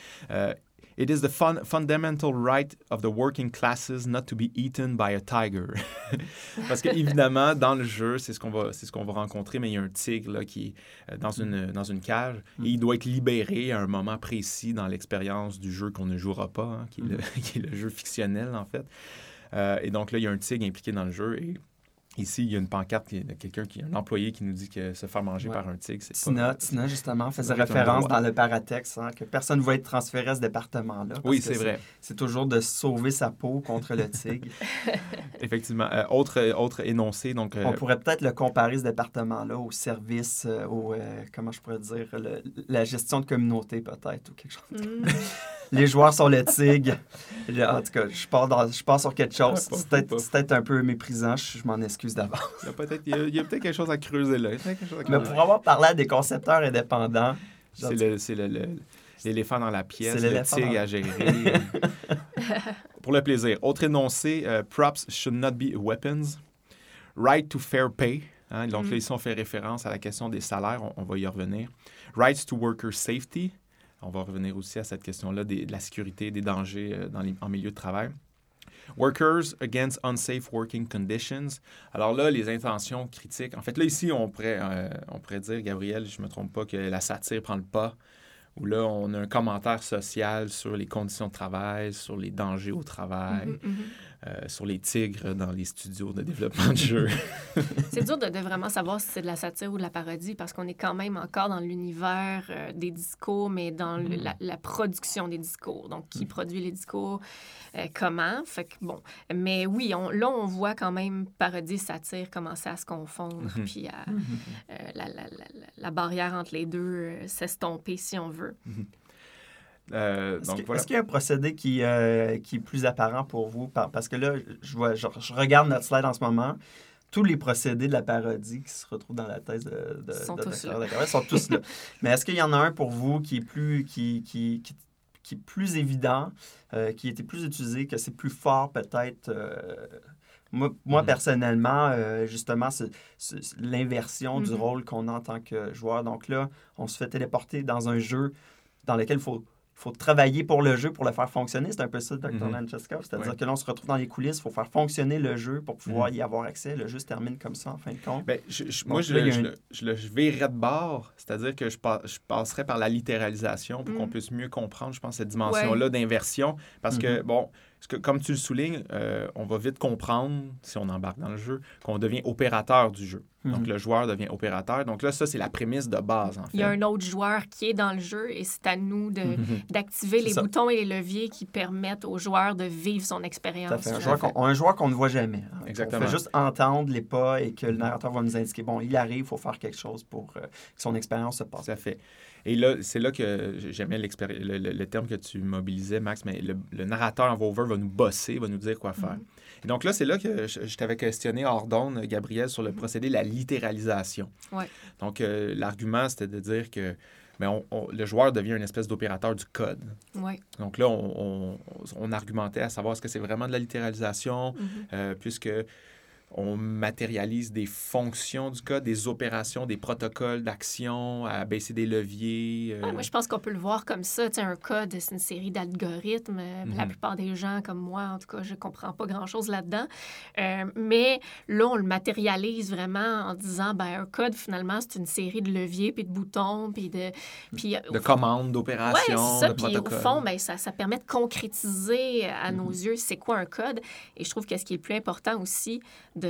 It is the fun, fundamental right of the working classes not to be eaten by a tiger. Parce que évidemment, dans le jeu, c'est ce qu'on va, c'est ce qu'on va rencontrer, mais il y a un tigre là, qui est euh, dans une, dans une cage et il doit être libéré à un moment précis dans l'expérience du jeu qu'on ne jouera pas, hein, qui, est le, qui, est le, jeu fictionnel en fait. Euh, et donc là, il y a un tigre impliqué dans le jeu et Ici, il y a une pancarte de quelqu'un qui, un employé qui nous dit que se faire manger par un tigre, c'est Tina, Tina, justement, faisait référence dans le paratex hein, que personne ne va être transféré à ce département-là. Oui, c'est vrai. C'est toujours de sauver sa peau contre le tigre. Effectivement. Euh, autre, autre énoncé, donc... Euh, On pourrait peut-être le comparer, ce département-là, au service, euh, au, comment je pourrais dire, la gestion de communauté, peut-être, ou quelque chose. Mm. les joueurs sont le tigre. En tout cas, je pars, dans, je pars sur quelque chose. c'est peut-être un peu méprisant, je, m'en excuse d'avance. Il y a peut-être peut quelque chose à creuser là. Mais pour avoir parlé à des concepteurs indépendants... C'est l'éléphant dans la pièce, le tigre à gérer. pour le plaisir. Autre énoncé, euh, props should not be weapons. Right to fair pay. Hein, donc là, mm. ici, on fait référence à la question des salaires. On, on va y revenir. Rights to worker safety. On va revenir aussi à cette question-là de la sécurité, des dangers euh, dans en milieu de travail. Workers against unsafe working conditions. Alors là, les intentions critiques. En fait, là, ici, on pourrait, euh, on pourrait dire, Gabriel, je ne me trompe pas, que la satire prend le pas où là, on a un commentaire social sur les conditions de travail, sur les dangers au travail, mhm, mhm. Euh, sur les tigres dans les studios de développement de jeux. c'est dur de, vraiment savoir si c'est de la satire ou de la parodie parce qu'on est quand même encore dans l'univers euh, des discours, mais dans mhm. la, production des discours. Donc, qui produit les discours, euh, comment? Fait que, bon. Mais oui, on, là, on voit quand même parodie, satire commencer à se confondre, puis à, la, la, barrière entre les deux s'estomper, si on veut. Euh, est-ce, qu'il y a un procédé qui, euh, qui est plus apparent pour vous? Parce que là, je, vois, je, regarde notre slide en ce moment. tous les procédés de la parodie qui se retrouvent dans la thèse de, de, sont, tous sont tous là. Mais est-ce qu'il y en a un pour vous qui est plus, qui, qui, qui, est plus évident, euh, qui était plus utilisé, que c'est plus fort peut-être euh, moi, mm-hmm. personnellement, euh, justement, c'est l'inversion du mm-hmm. rôle qu'on a en tant que joueur? Donc là, on se fait téléporter dans un jeu dans lequel il faut faut travailler pour le jeu pour le faire fonctionner. C'est un peu ça, Dr. Mm C'est-à-dire que là, on se retrouve dans les coulisses, il faut faire fonctionner le jeu pour pouvoir mhm. y avoir accès. Le jeu se termine comme ça, en fin de compte. Ben, moi, je, le, je, le, de bord, c'est-à-dire que je, je passerais par la littéralisation pour qu'on mhm. puisse mieux comprendre, je pense, cette dimension-là d'inversion. Parce que, mhm. bon, parce que, comme tu le soulignes, euh, on va vite comprendre, si on embarque dans le jeu, qu'on devient opérateur du jeu. Donc, mhm. le joueur devient opérateur. Donc là, ça, c'est la prémisse de base, en fait. Il y a un autre joueur qui est dans le jeu et c'est à nous mhm. d'activer les boutons et les leviers qui permettent au joueur de vivre son expérience. Un joueur, un joueur qu'on ne voit jamais. Hein. Exactement. On fait juste entendre les pas et que le narrateur va nous indiquer, bon, il arrive, il faut faire quelque chose pour euh, que son expérience se passe. Tout à fait. Et là, c'est là que j'aimais le, le, terme que tu mobilisais, Max, mais le, narrateur en Vover va nous bosser, va nous dire quoi faire. Mhm. Et donc là, c'est là que je, t'avais questionné hors Gabriel, sur le procédé de la littéralisation. Ouais. Donc, euh, l'argument, c'était de dire que mais le joueur devient une espèce d'opérateur du code. Ouais. Donc là, on, argumentait à savoir est-ce que c'est vraiment de la littéralisation, mhm. euh, puisque on matérialise des fonctions du code, des opérations, des protocoles d'action, à baisser des leviers. Euh. moi, je pense qu'on peut le voir comme ça. un code, c'est une série d'algorithmes. La mhm. plupart des gens, comme moi, en tout cas, je ne comprends pas grand-chose là-dedans. Euh, mais là, on le matérialise vraiment en disant, ben, un code, finalement, c'est une série de leviers, puis de boutons, puis de... Puis, de commandes, d'opérations, de puis, au fond, ben, ça, ça permet de concrétiser à nos mhm. yeux c'est quoi un code. Et je trouve que ce qui est le plus important aussi, de,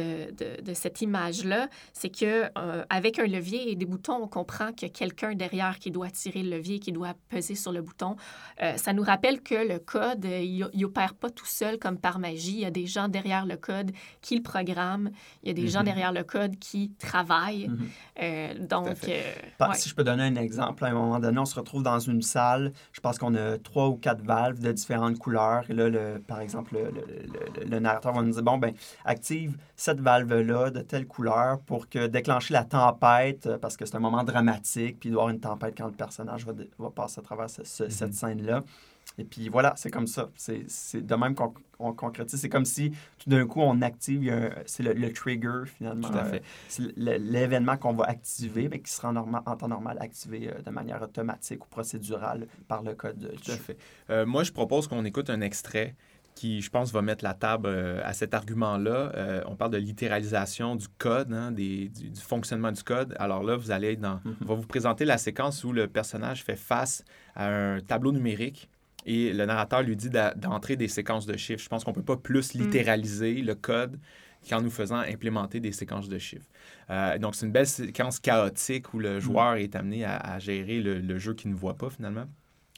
cette image-là, c'est que euh, avec un levier et des boutons, on comprend qu'il y a quelqu'un derrière qui doit tirer le levier, qui doit peser sur le bouton. Euh, ça nous rappelle que le code, il n'opère pas tout seul comme par magie. Il y a des gens derrière le code qui le programment. Il y a des gens mhm. derrière le code qui travaillent. Mhm. Euh, donc, si je peux donner un exemple, à un moment donné, on se retrouve dans une salle. Je pense qu'on a trois ou quatre valves de différentes couleurs. Et là, le, par exemple, le, le narrateur va nous dire bon, ben active cette valve-là de telle couleur pour que déclencher la tempête, euh, parce que c'est un moment dramatique, puis il doit y avoir une tempête quand le personnage va, va passer à travers cette mhm. scène-là. Et puis voilà, c'est comme ça. C'est de même qu'on concrétise. C'est comme si tout d'un coup, on active, c'est le, trigger finalement. Tout à fait. c'est l'événement qu'on va activer, mais qui sera en, temps normal activé euh, de manière automatique ou procédurale par le code. Tout à fait. Euh, moi, je propose qu'on écoute un extrait qui, je pense, va mettre la table euh, à cet argument-là. Euh, on parle de littéralisation du code, hein, des, du, fonctionnement du code. Alors là, vous allez dans... Mhm. On va vous présenter la séquence où le personnage fait face à un tableau numérique et le narrateur lui dit d'entrer des séquences de chiffres. Je pense qu'on ne peut pas plus mm. littéraliser le code qu'en nous faisant implémenter des séquences de chiffres. Euh, donc, c'est une belle séquence chaotique où le mm. joueur est amené à, gérer le, le, jeu qu'il ne voit pas finalement.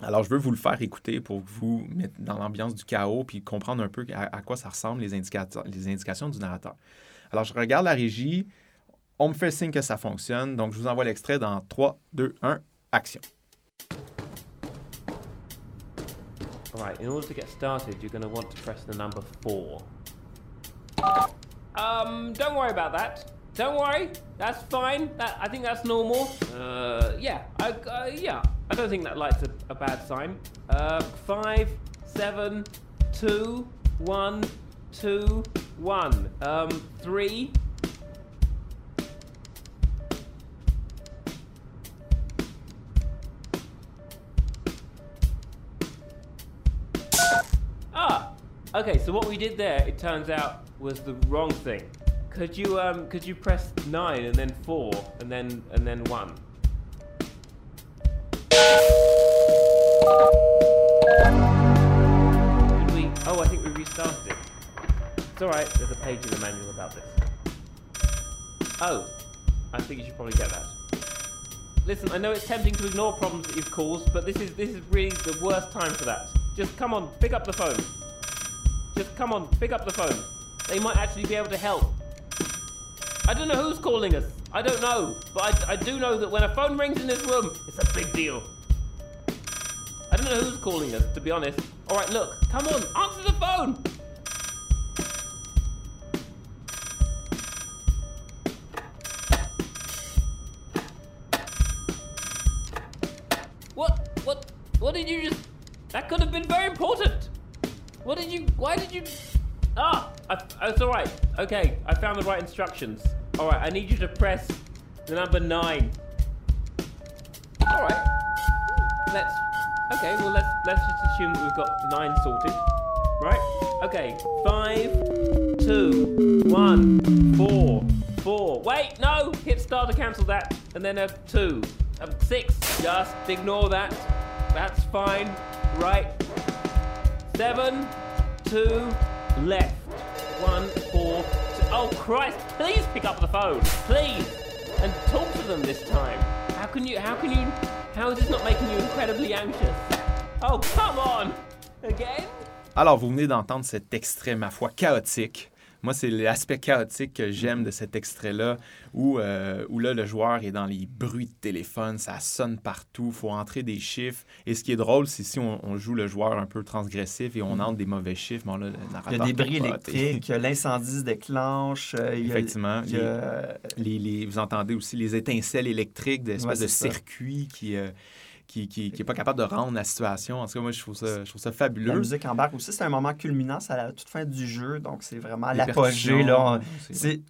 Alors, je veux vous le faire écouter pour vous mettre dans l'ambiance du chaos puis comprendre un peu à, quoi ça ressemble les, les indications du narrateur. Alors, je regarde la régie. On me fait signe que ça fonctionne. Donc, je vous envoie l'extrait dans 3, 2, 1, action. All right, in order to get started, you're going to want to press the number 4. Um, don't worry about that. Don't worry, that's fine. That, I think that's normal. Uh, yeah, I, uh, yeah. I don't think that light's a, a bad sign. Uh, five, seven, two, one, two, one. Um, three. Ah, okay. So what we did there, it turns out, was the wrong thing. Could you um could you press nine and then four and then and then one? Did we? Oh, I think we restarted it. It's all right. There's a page in the manual about this. Oh, I think you should probably get that. Listen, I know it's tempting to ignore problems that you've caused, but this is this is really the worst time for that. Just come on, pick up the phone. Just come on, pick up the phone. They might actually be able to help. I don't know who's calling us. I don't know. But I, I do know that when a phone rings in this room, it's a big deal don't know who's calling us, to be honest. All right, look, come on, answer the phone. What? What? What did you just? That could have been very important. What did you? Why did you? Ah, I, it's all right. Okay, I found the right instructions. All right, I need you to press the number nine. All right. Okay, well, let's, let's just assume that we've got 9 sorted. Right? Okay, five, two, one, four, four. Wait, no! Hit star to cancel that, and then a two, a six. Just ignore that. That's fine. Right. Seven, two, left. One, four. Oh Christ! Please pick up the phone, please, and talk to them this time. How can you? How can you? How is this not making you incredibly anxious? Oh come on! Again? Alors, vous venez d'entendre cet extrait, ma foi, chaotique. Moi, c'est l'aspect chaotique que j'aime de cet extrait-là, où, euh, où là, le joueur est dans les bruits de téléphone, ça sonne partout, il faut entrer des chiffres. Et ce qui est drôle, c'est si on, joue le joueur un peu transgressif et on mm. entre des mauvais chiffres, bon, là, il y a des bruits électriques, l'incendie se déclenche. Euh, Effectivement. les, vous entendez aussi les étincelles électriques, des espèces de circuits qui... Euh, qui n'est pas capable de rendre la situation. En tout cas, moi, je trouve ça, je trouve ça fabuleux. La musique embarque aussi. C'est un moment culminant. C'est à la toute fin du jeu. Donc, c'est vraiment l'apogée. Là.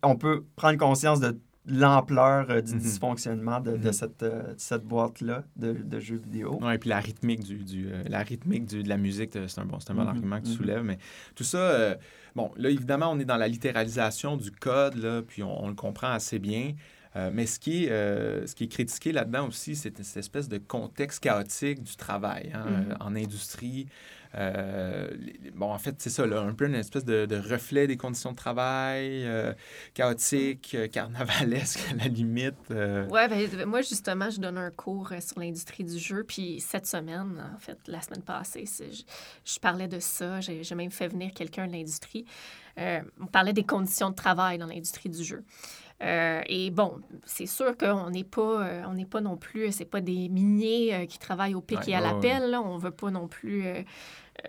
On, peut prendre conscience de l'ampleur euh, du mm-hmm. dysfonctionnement de, de mm-hmm. cette, euh, cette boîte-là de, de, jeux vidéo. Oui, et puis la rythmique, du, du euh, la rythmique du, de la musique, c'est un bon, un bon mm-hmm. argument que tu soulèves. Mais tout ça, bon, là, évidemment, on est dans la littéralisation du code, là, puis on, on le comprend assez bien. Euh, mais ce qui est, euh, ce qui est critiqué là-dedans aussi, c'est cette espèce de contexte chaotique du travail hein, mm-hmm. euh, en industrie. bon, en fait, c'est ça, là, un peu une espèce de, reflet des conditions de travail, chaotique, carnavalesque à la limite. Oui, ben, moi, justement, je donne un cours sur l'industrie du jeu. Puis cette semaine, en fait, la semaine passée, je, je, parlais de ça. J'ai même fait venir quelqu'un de l'industrie. on parlait des conditions de travail dans l'industrie du jeu. Euh, et bon, c'est sûr qu'on n'est pas, euh, on n'est pas non plus, c'est pas des miniers euh, qui travaillent au pic et à l'appel. On ne veut pas non plus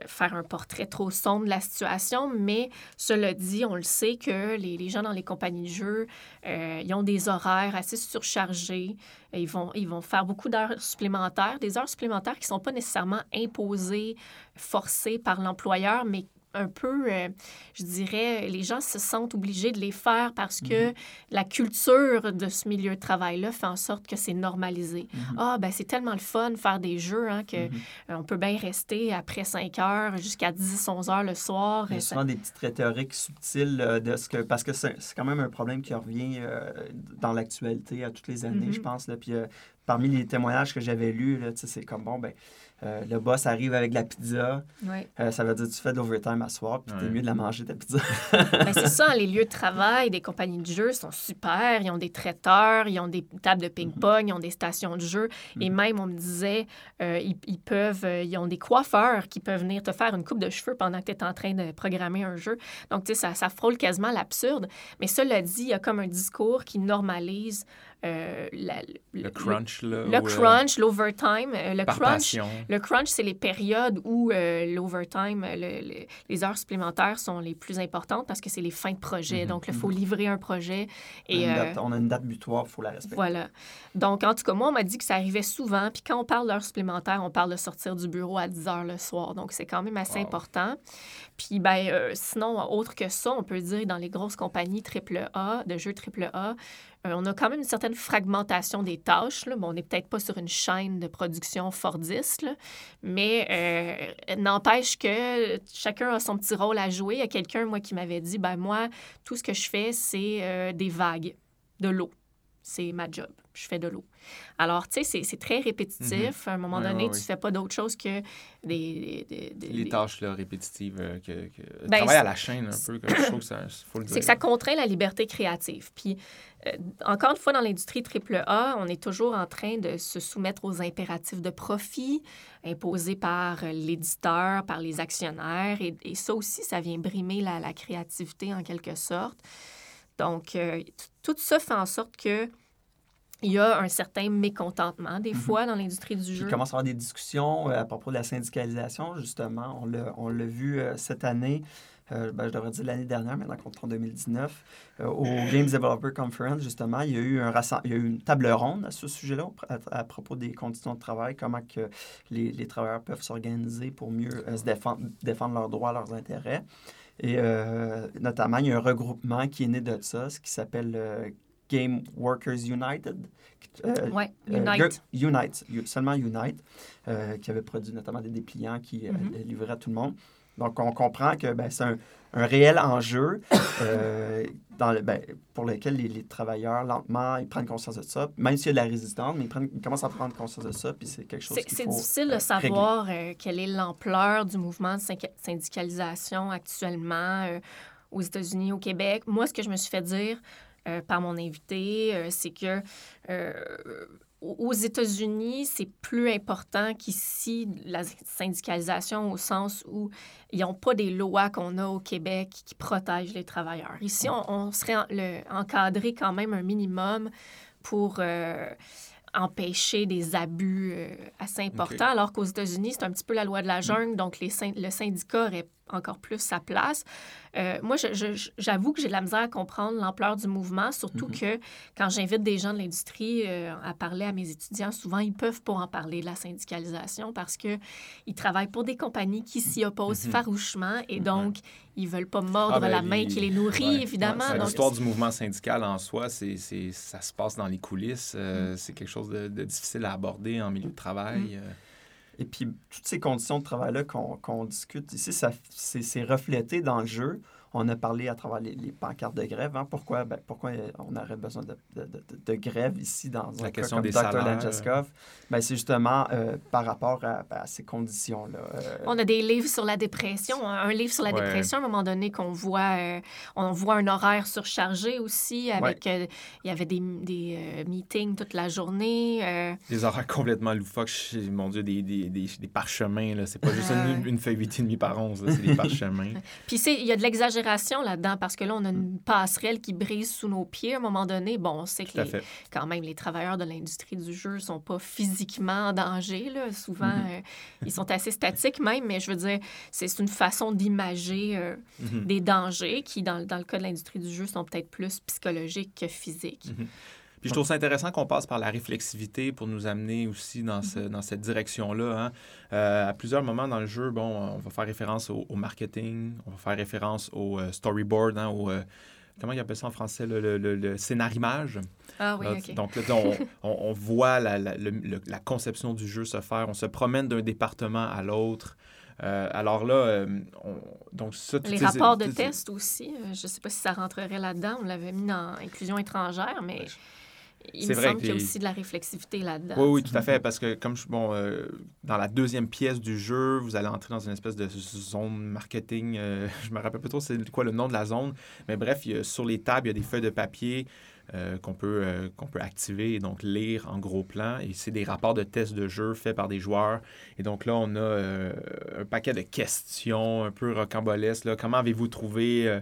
faire un portrait trop sombre de la situation, mais cela dit, on le sait que les, les gens dans les compagnies de jeux, ils ont des horaires assez surchargés. Ils vont, ils vont faire beaucoup d'heures supplémentaires, des heures supplémentaires qui ne sont pas nécessairement imposées, forcées par l'employeur, mais un peu, euh, je dirais, les gens se sentent obligés de les faire parce que mhm. la culture de ce milieu de travail-là fait en sorte que c'est normalisé. Mhm. Ah, ben c'est tellement le fun de faire des jeux hein, que mhm. on peut bien rester après 5 heures jusqu'à 10, 11 heures le soir. Il y a souvent des petites rhétoriques subtiles euh, de ce que... Parce que c'est quand même un problème qui revient euh, dans l'actualité à toutes les années, je pense. Là. Puis parmi les témoignages que j'avais lus, c'est comme, bon, ben euh, le boss arrive avec la pizza. Euh, ça veut dire que tu fais de l'overtime à soir, puis t'es mieux de la manger, ta pizza. Ben, c'est ça, les lieux de travail des compagnies de jeux sont super. Ils ont des traiteurs, ils ont des tables de ping-pong, ils ont des stations de jeux. Et mhm. même, on me disait, euh, ils, peuvent, ils ont des coiffeurs qui peuvent venir te faire une coupe de cheveux pendant que tu es en train de programmer un jeu. Donc, tu sais, ça, ça frôle quasiment l'absurde. Mais cela dit, il y a comme un discours qui normalise euh, le crunch, le, le crunch, l'overtime. Euh, le crunch, le crunch, c'est les périodes où euh, l'overtime, les heures supplémentaires sont les plus importantes parce que c'est les fins de projet. Mhm, Donc, il faut mhm. livrer un projet. Et, on a une date butoir, il faut la respecter. Voilà. Donc, en tout cas, moi, on m'a dit que ça arrivait souvent. Puis quand on parle d'heures supplémentaires, on parle de sortir du bureau à 10 heures le soir. Donc, c'est quand même assez important. Puis, ben, sinon, autre que ça, on peut dire dans les grosses compagnies AAA, de jeux AAA, euh, on a quand même une certaine fragmentation des tâches. Là. Bon, on n'est peut-être pas sur une chaîne de production Fordiste, mais euh, n'empêche que chacun a son petit rôle à jouer. Il y a quelqu'un, moi, qui m'avait dit, ben moi, tout ce que je fais, c'est euh, des vagues, de l'eau. C'est ma job. Je fais de l'eau. Alors, tu sais, c'est très répétitif. Mhm. À un moment donné, tu ne fais pas d'autre chose que des... Les tâches là, répétitives, que, que... Ben, travail à la chaîne un peu, je trouve que ça, faut le C'est que ça contraint la liberté créative. Puis, euh, encore une fois, dans l'industrie AAA, on est toujours en train de se soumettre aux impératifs de profit imposés par l'éditeur, par les actionnaires. Et, et, ça aussi, ça vient brimer la, la créativité en quelque sorte. Donc, euh, tout ça fait en sorte que il y a un certain mécontentement des mhm. fois dans l'industrie du jeu. Il commence à y avoir des discussions euh, à propos de la syndicalisation, justement. On l'a vu cette année euh, ben, je devrais dire l'année dernière, maintenant qu'on en 2019, au Games Developer Conference, justement, il y a eu, un il y a eu une table ronde à ce sujet-là, à, propos des conditions de travail, comment que les, les travailleurs peuvent s'organiser pour mieux se défendre, défendre leurs droits, leurs intérêts. Et notamment, il y a un regroupement qui est né de ça, ce qui s'appelle Game Workers United. Euh, oui, Unite. Unite, seulement Unite, euh, qui avait produit notamment des dépliants qui mm livraient à tout le monde. Donc, on comprend que ben, c'est un, un, réel enjeu dans le, ben, pour lequel les, travailleurs, lentement, ils prennent conscience de ça. Même s'il y a de la résistance, mais ils, prennent, ils commencent à prendre conscience de ça, puis c'est quelque chose C'est difficile de savoir quelle est l'ampleur du mouvement de syndicalisation actuellement aux États-Unis, au Québec. Moi, ce que je me suis fait dire euh, par mon invité, euh, c'est que euh, aux États-Unis, c'est plus important qu'ici la syndicalisation au sens où ils n'ont pas des lois qu'on a au Québec qui protègent les travailleurs. Ici, on, serait encadré quand même un minimum pour empêcher des abus assez importants, alors qu'aux États-Unis, c'est un petit peu la loi de la jungle, donc les, le syndicat aurait encore plus sa place. Euh, moi, j'avoue que j'ai de la misère à comprendre l'ampleur du mouvement, surtout mm-hmm. que quand j'invite des gens de l'industrie euh, à parler à mes étudiants, souvent, ils peuvent pas en parler de la syndicalisation parce qu'ils travaillent pour des compagnies qui s'y opposent mm-hmm. farouchement et donc, ils veulent pas mordre ah, ben, la main qui les nourrit, évidemment. L'histoire du mouvement syndical en soi, c'est ça se passe dans les coulisses. Euh. C'est quelque chose de, difficile à aborder en milieu de travail. Et puis, toutes ces conditions de travail-là qu'on discute ici, c'est reflété dans le jeu on a parlé à travers les, pancartes de grève. Hein. Pourquoi, ben, pourquoi on aurait besoin de, de, grève ici dans La un question cas comme Dr. Ben, c'est justement euh, par rapport à, ben, ces conditions-là. Euh. On a des livres sur la dépression. Un livre sur la dépression, à un moment donné, qu'on voit, euh, on voit un horaire surchargé aussi. avec Il y avait des, des meetings toute la journée. Des horaires complètement loufoques. Mon Dieu, des, des, des, parchemins. C'est pas juste une, une, feuille 8,5 par 11. C'est des parchemins. Puis il y a de l'exagération là-dedans parce que là, on a une passerelle qui brise sous nos pieds à un moment donné. Bon, on sait que quand même les travailleurs de l'industrie du jeu sont pas physiquement en danger. Là. Souvent, mm-hmm. euh, ils sont assez statiques même, mais je veux dire, c'est une façon d'imager euh, mm-hmm. des dangers qui, dans, dans, le cas de l'industrie du jeu, sont peut-être plus psychologiques que physiques. Mm-hmm. Puis je trouve ça intéressant qu'on passe par la réflexivité pour nous amener aussi dans, ce, dans cette direction-là. Hein. Euh, à plusieurs moments dans le jeu, bon, on va faire référence au, marketing, on va faire référence au euh, storyboard, hein, au, euh, comment il appelle ça en français, le, le, le, scénarimage. Ah oui, OK. Donc là, on, on, voit la, la, la, conception du jeu se faire, on se promène d'un département à l'autre. alors là, on, donc ça, les rapports de test aussi, je ne sais pas si ça rentrerait là-dedans. On l'avait mis dans inclusion étrangère, mais il me semble qu'il y a aussi de la réflexivité là-dedans. Oui, oui, tout à fait, parce que comme je, bon, euh, dans la deuxième pièce du jeu, vous allez entrer dans une espèce de zone marketing. Euh, je me rappelle pas trop c'est quoi le nom de la zone, mais bref, il y a, sur les tables, il y a des feuilles de papier. Euh, qu'on peut, qu'on peut activer et donc lire en gros plan. Et c'est des rapports de tests de jeu faits par des joueurs. Et donc là, on a un paquet de questions un peu rocambolesques. Là. Comment avez-vous trouvé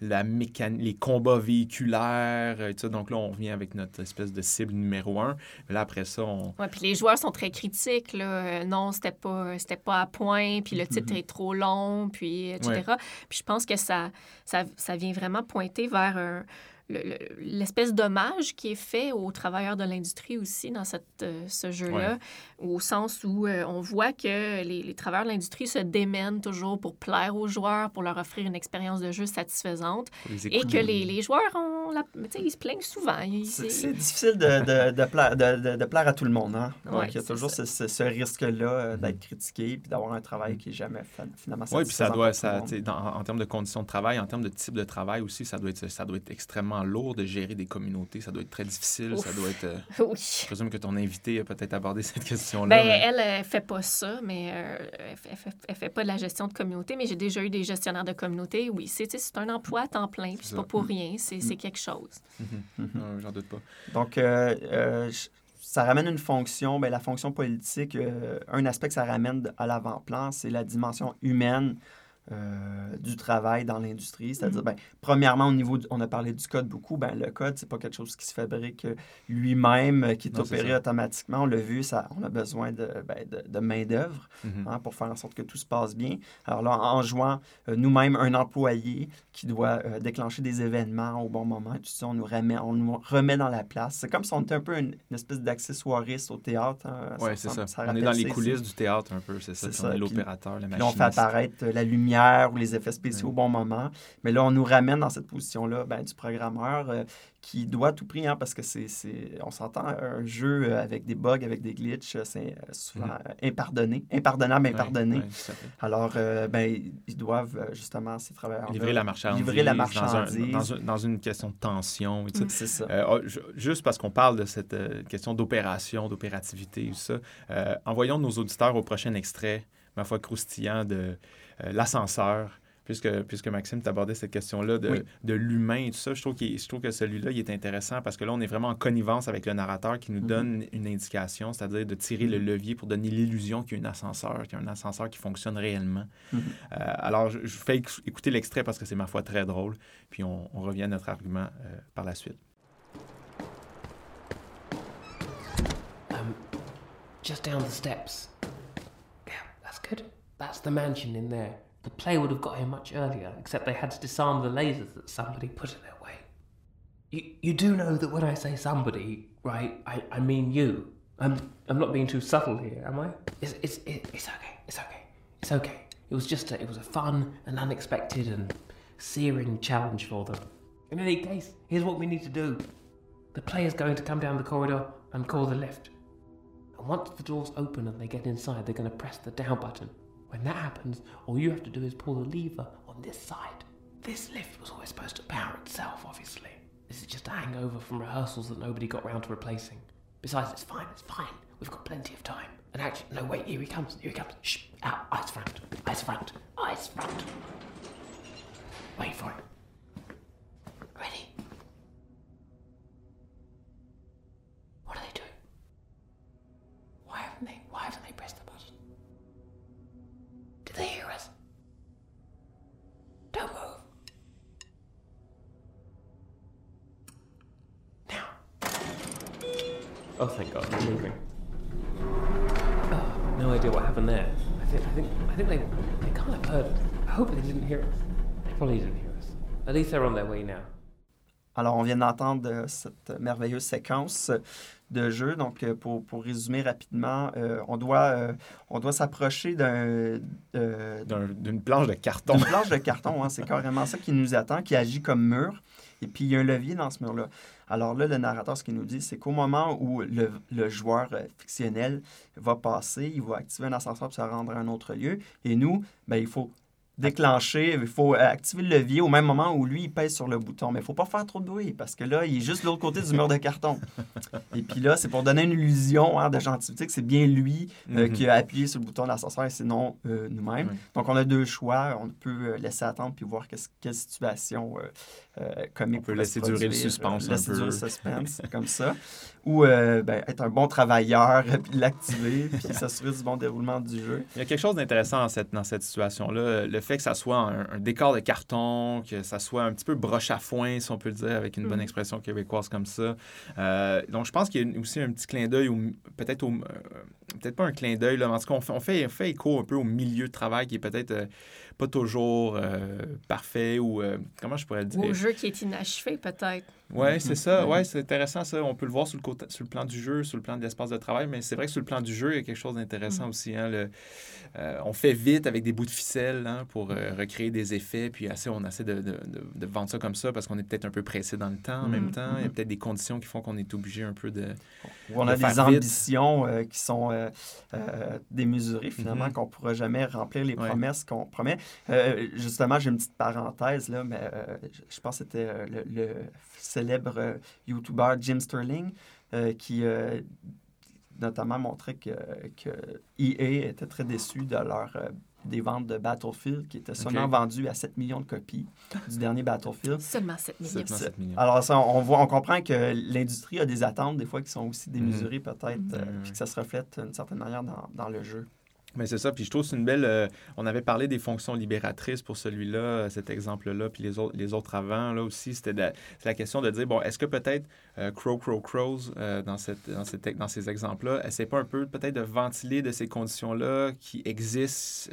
la les combats véhiculaires. Et tout Donc là, on revient avec notre espèce de cible numéro un. Mais là, après ça, on... Oui, puis les joueurs sont très critiques. Là. Euh, non, c'était pas, c'était pas à point, puis le titre mm-hmm. est trop long, puis etc. Puis je pense que ça, ça, ça vient vraiment pointer vers un l'espèce d'hommage qui est fait aux travailleurs de l'industrie aussi dans cette, euh, ce jeu-là, au sens où euh, on voit que les, travailleurs de l'industrie se démènent toujours pour plaire aux joueurs, pour leur offrir une expérience de jeu satisfaisante, et que les, les, joueurs, ont la, ils se plaignent souvent. C'est difficile de, de, plaire, de, plaire à tout le monde. Hein? Donc, il y a toujours ce, ce, risque-là euh, mm-hmm. d'être critiqué puis d'avoir un travail qui n'est jamais finalement satisfaisant. Oui, puis ça doit, ça, en termes de conditions de travail, en termes de type de travail aussi, ça doit être, ça doit être extrêmement lourd de gérer des communautés. Ça doit être très difficile. Ça doit être. Euh, oui. Je présume que ton invité a peut-être abordé cette question-là. Ben, Elle, elle fait pas ça, mais euh, elle, fait, elle, fait, pas de la gestion de communauté. Mais j'ai déjà eu des gestionnaires de communauté. Oui, c'est un emploi à temps plein, puis c'est pas pour mm. rien. C'est mm. quelque chose. Mm-hmm. J'en doute pas. Donc, euh, ça ramène une fonction, bien, la fonction politique, un aspect que ça ramène à l'avant-plan, c'est la dimension humaine euh, du travail dans l'industrie. C'est-à-dire, mm-hmm. ben, premièrement, au niveau, on a parlé du code beaucoup, ben, le code, c'est pas quelque chose qui se fabrique lui-même, euh, qui est opéré automatiquement. On l'a vu, ça, on a besoin de, ben, de, main-d'œuvre mm-hmm. hein, pour faire en sorte que tout se passe bien. Alors là, en jouant euh, nous-mêmes un employé qui doit déclencher des événements au bon moment, tout ça, on nous remet, on nous remet dans la place. C'est comme si on était un peu une, espèce d'accessoiriste au théâtre. Hein, oui, c'est ça. on est dans les coulisses du théâtre un peu, c'est ça. On est l'opérateur, la machine. on fait apparaître la lumière ou les effets spéciaux au bon moment. Mais là, on nous ramène dans cette position-là ben, du programmeur euh, qui doit tout prix, hein, parce que c'est, on s'entend, un jeu euh, avec des bugs, avec des glitches, euh, c'est souvent mm-hmm. impardonné, impardonnable, impardonné. Alors, ben, ils doivent justement, ces travailleurs livrer la marchandise, livrer la marchandise. Dans, dans, une question de tension. Mm, c'est ça. Oh, juste parce qu'on parle de cette question d'opération, d'opérativité, ça, envoyons nos auditeurs au prochain extrait, ma foi croustillant, de l'ascenseur, puisque, puisque Maxime t'abordait cette question-là de, de l'humain et tout ça, je trouve, je trouve que celui-là, il est intéressant parce que là, on est vraiment en connivence avec le narrateur qui nous mm-hmm. donne une indication, c'est-à-dire de tirer le mm-hmm. levier pour donner l'illusion qu'il y a un ascenseur, qu'il y a un ascenseur qui fonctionne réellement. Mm-hmm. Euh, alors, je, je, fais écouter l'extrait parce que c'est ma foi très drôle, puis on, on revient à notre argument euh, par la suite. Um, just down the steps. Yeah, that's good. That's the mansion in there. The play would have got here much earlier, except they had to disarm the lasers that somebody put in their way. You, you do know that when I say somebody, right, I, I mean you. I'm, I'm not being too subtle here, am I? It's, it's, it's okay, it's okay, it's okay. It was just a, it was a fun and unexpected and searing challenge for them. In any case, here's what we need to do. The player's going to come down the corridor and call the lift. And once the doors open and they get inside, they're going to press the down button. When that happens, all you have to do is pull the lever on this side. This lift was always supposed to power itself, obviously. This is just a hangover from rehearsals that nobody got round to replacing. Besides, it's fine, it's fine. We've got plenty of time. And actually, no, wait, here he comes, here he comes. Shh, out, eyes front, eyes front, eyes front. Wait for it. Ready? What are they doing? Why haven't they, why haven't they pressed the they hear us? Don't move. Now. Oh, thank God, they're moving. Oh, no idea what happened there. I think, I think, I think they, they can't have heard. I hope they didn't hear us. They probably didn't hear us. At least they're on their way now. Alors, on vient d'entendre cette merveilleuse séquence de jeu. Donc, euh, pour, pour résumer rapidement, euh, on doit, euh, on doit s'approcher d'un... D'une planche de carton. D'une planche de carton, hein, c'est carrément ça qui nous attend, qui agit comme mur. Et puis, il y a un levier dans ce mur-là. Alors là, le narrateur, ce qu'il nous dit, c'est qu'au moment où le, le, joueur fictionnel va passer, il va activer un ascenseur pour se rendre à un autre lieu. Et nous, ben, il faut déclencher, il faut activer le levier au même moment où lui, il pèse sur le bouton. Mais il ne faut pas faire trop de bruit parce que là, il est juste de l'autre côté du mur de carton. Et puis là, c'est pour donner une illusion hein, de gentilité que c'est bien lui euh, mhm. qui a appuyé sur le bouton de l'ascenseur et c'est non euh, nous-mêmes. Donc, on a deux choix. On peut euh, laisser attendre puis voir quelle situation comique On peut laisser durer le suspense laisser durer le suspense, comme ça. Ou ben, être un bon travailleur puis l'activer puis s'assurer du bon déroulement du jeu. Il y a quelque chose d'intéressant dans cette, dans cette situation-là. Le fait que ça soit un, décor de carton, que ça soit un petit peu broche à foin, si on peut le dire, avec une bonne mm. expression québécoise comme ça. Euh, donc, je pense qu'il y a aussi un petit clin d'œil, peut-être au, euh, peut-être pas un clin d'œil, là, mais en tout cas, on fait, on fait, écho un peu au milieu de travail qui est peut-être euh, pas toujours parfait ou, comment je pourrais le dire? Au jeu qui est inachevé, peut-être. Oui, c'est ça. Ouais, c'est intéressant ça. On peut le voir sur le, côté, sur le plan du jeu, sur le plan de l'espace de travail, mais c'est vrai que sur le plan du jeu, il y a quelque chose d'intéressant mm. aussi. Hein, le, on fait vite avec des bouts de ficelle hein, pour euh, recréer des effets, puis assez, on essaie de, de, de, vendre ça comme ça parce qu'on est peut-être un peu pressé dans le temps en même mhm, temps. Il y a peut-être des conditions qui font qu'on est obligé un peu de. on a des ambitions euh, qui sont euh, démesurées, finalement, qu'on ne pourra jamais remplir les promesses qu'on promet. justement, j'ai une petite parenthèse, là, mais je pense que c'était le, célèbre YouTuber Jim Sterling qui notamment montrait que, que EA était très déçu de leur des ventes de Battlefield qui étaient seulement vendues à 7 millions de copies du dernier Battlefield. Seulement 7 millions. Alors, ça, on, voit, on comprend que l'industrie a des attentes, des fois, qui sont aussi démesurées, mhm. peut-être, euh, puis que ça se reflète d'une certaine manière dans, dans le jeu. Mais c'est ça. Puis je trouve que c'est une belle. Euh, on avait parlé des fonctions libératrices pour celui-là, euh, cet exemple-là, puis les autres, les autres avant, là aussi. C'était la question de dire, bon, est-ce que peut-être euh, Crow, Crow, Crows, dans, cette, dans, cette, dans ces exemples-là, essaie pas un peu peut-être de ventiler de ces conditions-là qui existent,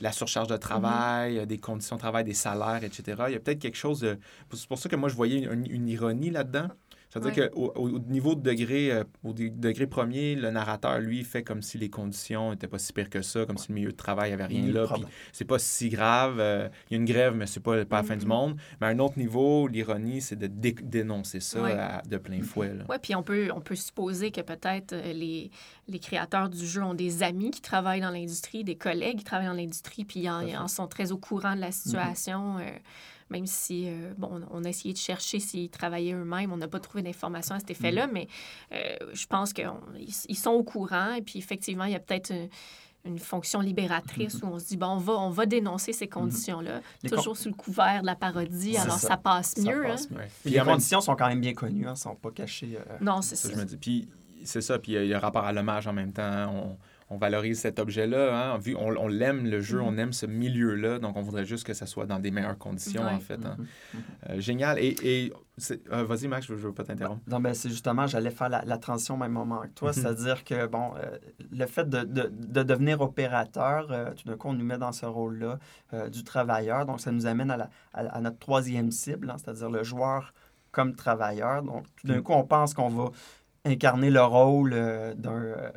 la surcharge de travail, mm-hmm. des conditions de travail, des salaires, etc. Il y a peut-être quelque chose de. C'est pour ça que moi, je voyais une ironie là-dedans. C'est-à-dire qu'au au niveau de degré, euh, au degré premier, le narrateur, lui, fait comme si les conditions n'étaient pas si pires que ça, comme si le milieu de travail avait rien là. Puis c'est pas si grave. Euh, il y a une grève, mais c'est pas, pas la fin du mm-hmm. monde. Mais à un autre niveau, l'ironie, c'est de dénoncer ça de plein fouet. Oui, puis on peut, on peut supposer que peut-être euh, les, les créateurs du jeu ont des amis qui travaillent dans l'industrie, des collègues qui travaillent dans l'industrie, puis ils en, sont très au courant de la mm-hmm. situation même si, euh, bon, on a essayé de chercher s'ils travaillaient eux-mêmes, on n'a pas trouvé d'informations à cet effet-là, mm. mais euh, je pense qu'ils sont au courant et puis effectivement, il y a peut-être une, fonction libératrice mm-hmm. où on se dit, bon, on va, on va dénoncer ces mm-hmm. conditions-là, toujours sous le couvert de la parodie, alors ça, passe mieux. Hein. les conditions sont quand même bien connues, hein, ne sont pas cachées. Euh, non, c'est ça. Puis c'est ça, puis il y, a rapport à l'hommage en même temps. Hein. On, on valorise cet objet-là. Hein? On, on l'aime, le jeu, on mm-hmm. aime ce milieu-là. Donc, on voudrait juste que ça soit dans des meilleures conditions, en fait. Hein. Mm-hmm. Mm-hmm. Euh, génial. Et, et euh, vas-y, Max, je ne veux pas t'interrompre. Non, ben, c'est justement, j'allais faire la, transition au même moment que toi. C'est-à-dire que, bon, euh, le fait de, de, de devenir opérateur, tout d'un coup, on nous met dans ce rôle-là du travailleur. Donc, ça nous amène à, la, à, notre troisième cible, hein, c'est-à-dire le joueur comme travailleur. Donc, tout d'un coup, on pense qu'on va incarner le rôle euh, d'un... Euh,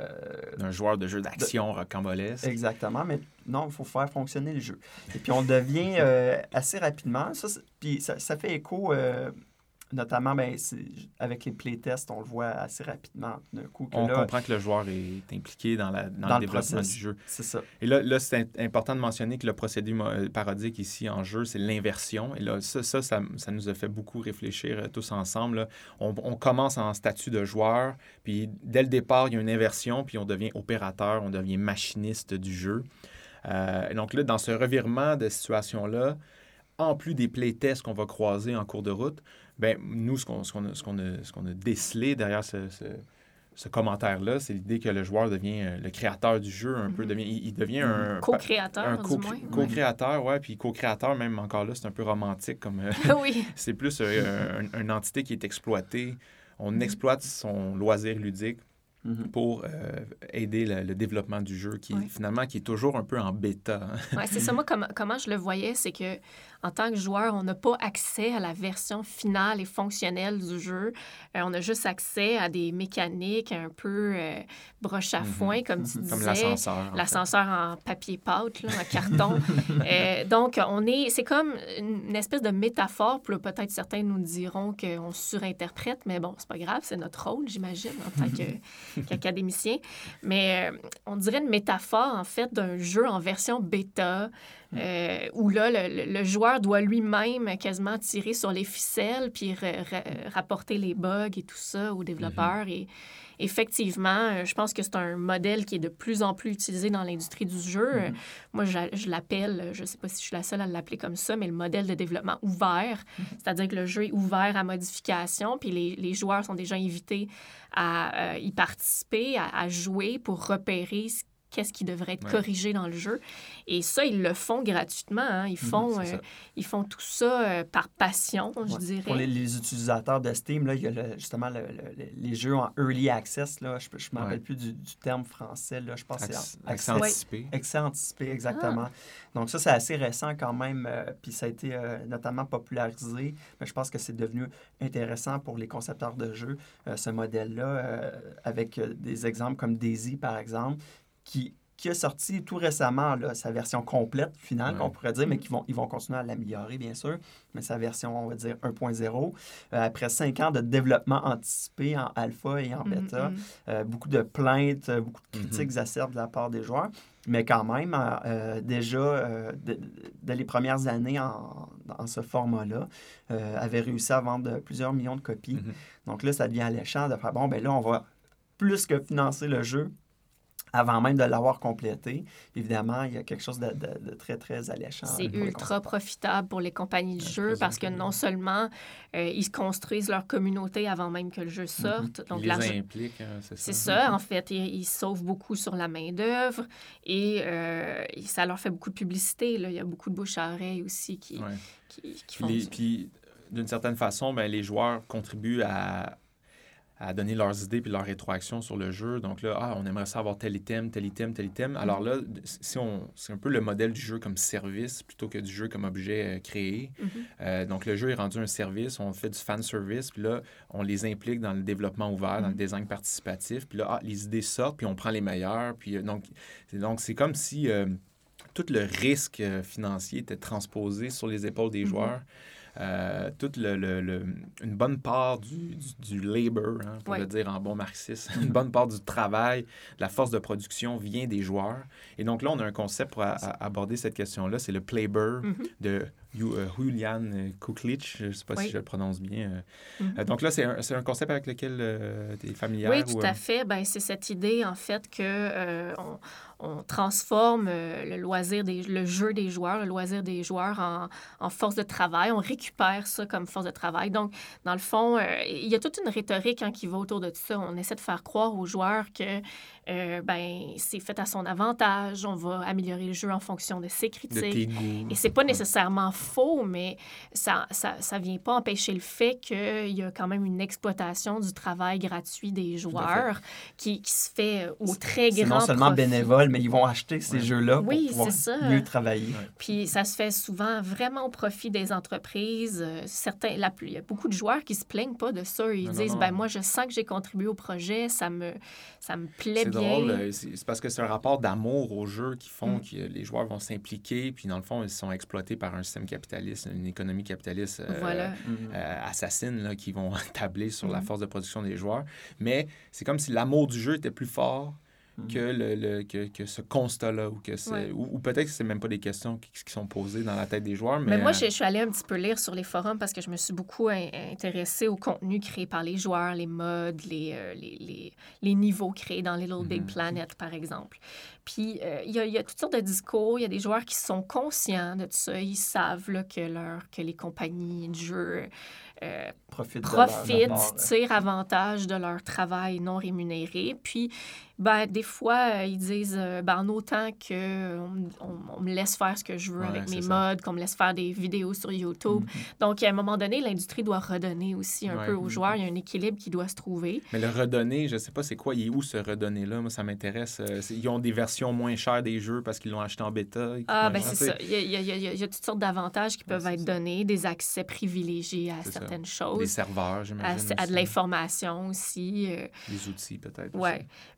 d'un joueur de jeu d'action rocambolesque. Exactement, mais non, il faut faire fonctionner le jeu. Et puis on devient euh, assez rapidement, ça, puis ça, ça, fait écho Notamment, ben, avec les playtests, on le voit assez rapidement coup. on comprend que le joueur est impliqué dans, la, dans, le, développement du jeu. C'est ça. Et là, là c'est important de mentionner que le procédé euh, parodique ici en jeu, c'est l'inversion. Et là, ça, ça, ça, nous a fait beaucoup réfléchir euh, tous ensemble. On, on, commence en statut de joueur, puis dès le départ, il y a une inversion, puis on devient opérateur, on devient machiniste du jeu. Euh, donc là, dans ce revirement de situation-là, en plus des playtests qu'on va croiser en cours de route, ben, nous, ce qu'on a, a, décelé derrière ce, ce, commentaire-là, c'est l'idée que le joueur devient euh, le créateur du jeu, un peu. Mhm. Devient, il, devient un. Co-créateur, un co-créateur, ouais. Puis co-créateur, même encore là, c'est un peu romantique. comme euh, Oui. c'est plus euh, une entité qui est exploitée. On mhm. exploite son loisir ludique Mhm. pour euh, aider le, développement du jeu qui finalement qui est toujours un peu en bêta. Hein. oui, c'est ça. Moi, comment je le voyais, c'est que en tant que joueur, on n'a pas accès à la version finale et fonctionnelle du jeu. Euh, on a juste accès à des mécaniques un peu euh, broche à mhm. foin, comme tu disais. Comme l'ascenseur. L'ascenseur en papier pâte, là, en carton. donc, on est, c'est comme une espèce de métaphore. peut-être certains nous diront qu'on surinterprète, mais bon, c'est pas grave, c'est notre rôle, j'imagine, en tant qu'académicien. Mais euh, on dirait une métaphore, en fait, d'un jeu en version bêta, euh, où là, le, joueur doit lui-même quasiment tirer sur les ficelles, puis rapporter les bugs et tout ça aux développeurs. Mm-hmm. Et effectivement, euh, je pense que c'est un modèle qui est de plus en plus utilisé dans l'industrie du jeu. Mm-hmm. Moi, je, l'appelle, je ne sais pas si je suis la seule à l'appeler comme ça, mais le modèle de développement ouvert. Mm-hmm. C'est-à-dire que le jeu est ouvert à modification, puis les, les joueurs sont déjà invités à euh, y participer, à, à, jouer pour repérer ce qu'est-ce qui devrait être corrigé dans le jeu. Et ça, ils le font gratuitement. Hein. Ils, mhm, font, euh, ils font tout ça euh, par passion, je dirais. Pour les, utilisateurs de Steam, là, il y a justement les jeux en early access. Là, je ne me rappelle plus du, terme français. Là, je pense c'est accès anticipé. Accès anticipé, exactement. Ah. Donc ça, c'est assez récent quand même. Euh, puis ça a été notamment popularisé. Mais je pense que c'est devenu intéressant pour les concepteurs de jeux, ce modèle-là, avec des exemples comme Daisy, par exemple, qui, qui a sorti tout récemment là, sa version complète, finale, qu'on pourrait dire, mais qui vont, ils vont continuer à l'améliorer, bien sûr, mais sa version, on va dire, 1.0. Euh, après cinq ans de développement anticipé en alpha et en mm-hmm. bêta, euh, beaucoup de plaintes, euh, beaucoup de critiques mm-hmm. acerbes de la part des joueurs, mais quand même, déjà, dès les premières années en, dans ce format-là, avait réussi à vendre plusieurs millions de copies. Mm-hmm. Donc là, ça devient alléchant de faire, bon, ben là, on va plus que financer le jeu, avant même de l'avoir complété, évidemment, il y a quelque chose de, de, très, très alléchant. C'est ultra profitable pour les compagnies de jeux parce que non seulement euh, ils construisent leur communauté avant même que le jeu mm-hmm. sorte. donc ils les impliquent, hein, c'est ça. C'est ça, en fait. Ils, sauvent beaucoup sur la main-d'œuvre euh, et ça leur fait beaucoup de publicité. Là. Il y a beaucoup de bouche à oreille aussi qui, qui, font Puis, d'une certaine façon, ben, les joueurs contribuent à, à donner leurs idées puis leur rétroaction sur le jeu. Donc là, ah, on aimerait savoir tel item, tel item, tel item. Alors là, si on, c'est un peu le modèle du jeu comme service plutôt que du jeu comme objet euh, créé. Mm-hmm. Euh, donc le jeu est rendu un service, on fait du fan service, puis là, on les implique dans le développement ouvert, dans le mm-hmm. design participatif. Puis là, ah, les idées sortent, puis on prend les meilleures. Puis euh, donc, c'est, donc c'est comme si tout le risque financier était transposé sur les épaules des mm-hmm. joueurs. Euh, toute le, le, une bonne part du, du, labor, hein, pour le dire en bon marxiste, une bonne part du travail, de la force de production vient des joueurs. Et donc là, on a un concept pour aborder cette question-là, c'est le playber mm-hmm. de euh, Julian Kuklich, je ne sais pas si je le prononce bien. Euh. Mm-hmm. donc là, c'est un, un, concept avec lequel tu es familière? Oui, tout à fait. Ben, c'est cette idée, en fait, que on, on transforme euh, le loisir des, le jeu des joueurs, le loisir des joueurs en, en, force de travail. On récupère ça comme force de travail. Donc, dans le fond, euh, il y a toute une rhétorique hein, qui va autour de tout ça. On essaie de faire croire aux joueurs que euh, ben, c'est fait à son avantage. On va améliorer le jeu en fonction de ses critiques. Et c'est pas nécessairement faux, mais ça, ça, ça vient pas empêcher le fait qu'il y a quand même une exploitation du travail gratuit des joueurs qui, qui, se fait au très grand non seulement bénévole, mais ils vont acheter ces jeux-là pour pouvoir mieux travailler. Puis ça se fait souvent vraiment au profit des entreprises. Euh, certains, la, il y a beaucoup de joueurs qui se plaignent pas de ça. Ils disent, ben moi, je sens que j'ai contribué au projet, ça me, ça me plaît drôle, euh, c'est parce que c'est un rapport d'amour au jeu qui font mm. que les joueurs vont s'impliquer, puis dans le fond, ils sont exploités par un système capitaliste, une économie capitaliste euh, mm-hmm. assassine là, qui vont tabler sur la mm-hmm. force de production des joueurs. Mais c'est comme si l'amour du jeu était plus fort que, le, le que, que, ce constat-là, ou, que ou, peut-être que c'est même pas des questions qui, qui, sont posées dans la tête des joueurs. Mais, mais moi, je, suis allée un petit peu lire sur les forums parce que je me suis beaucoup intéressée au contenu créé par les joueurs, les modes, les, euh, les, les, les, niveaux créés dans Little Big mhm. Planet, par exemple. Puis, euh, il y, a, y, a toutes sortes de discours. Il y a des joueurs qui sont conscients de tout ça. Ils savent là, que, leur, que les compagnies de jeux euh, profitent, tirent avantage de leur travail non rémunéré. Puis, ben, des fois, euh, ils disent, ben, en autant qu'on on, me laisse faire ce que je veux avec mes modes, qu'on me laisse faire des vidéos sur YouTube. Mm-hmm. Donc, à un moment donné, l'industrie doit redonner aussi un peu aux mm-hmm. joueurs. Il y a un équilibre qui doit se trouver. Mais le redonner, je ne sais pas c'est quoi, il est où ce redonner-là? Moi, ça m'intéresse. Ils ont des versions moins chères des jeux parce qu'ils l'ont acheté en bêta. Ah, ben c'est ça. Il y, a, il, y a, toutes sortes d'avantages qui peuvent être donnés, des accès privilégiés à certaines choses. Des serveurs, j'imagine. À, de l'information aussi. Euh. Des outils, peut-être. Oui.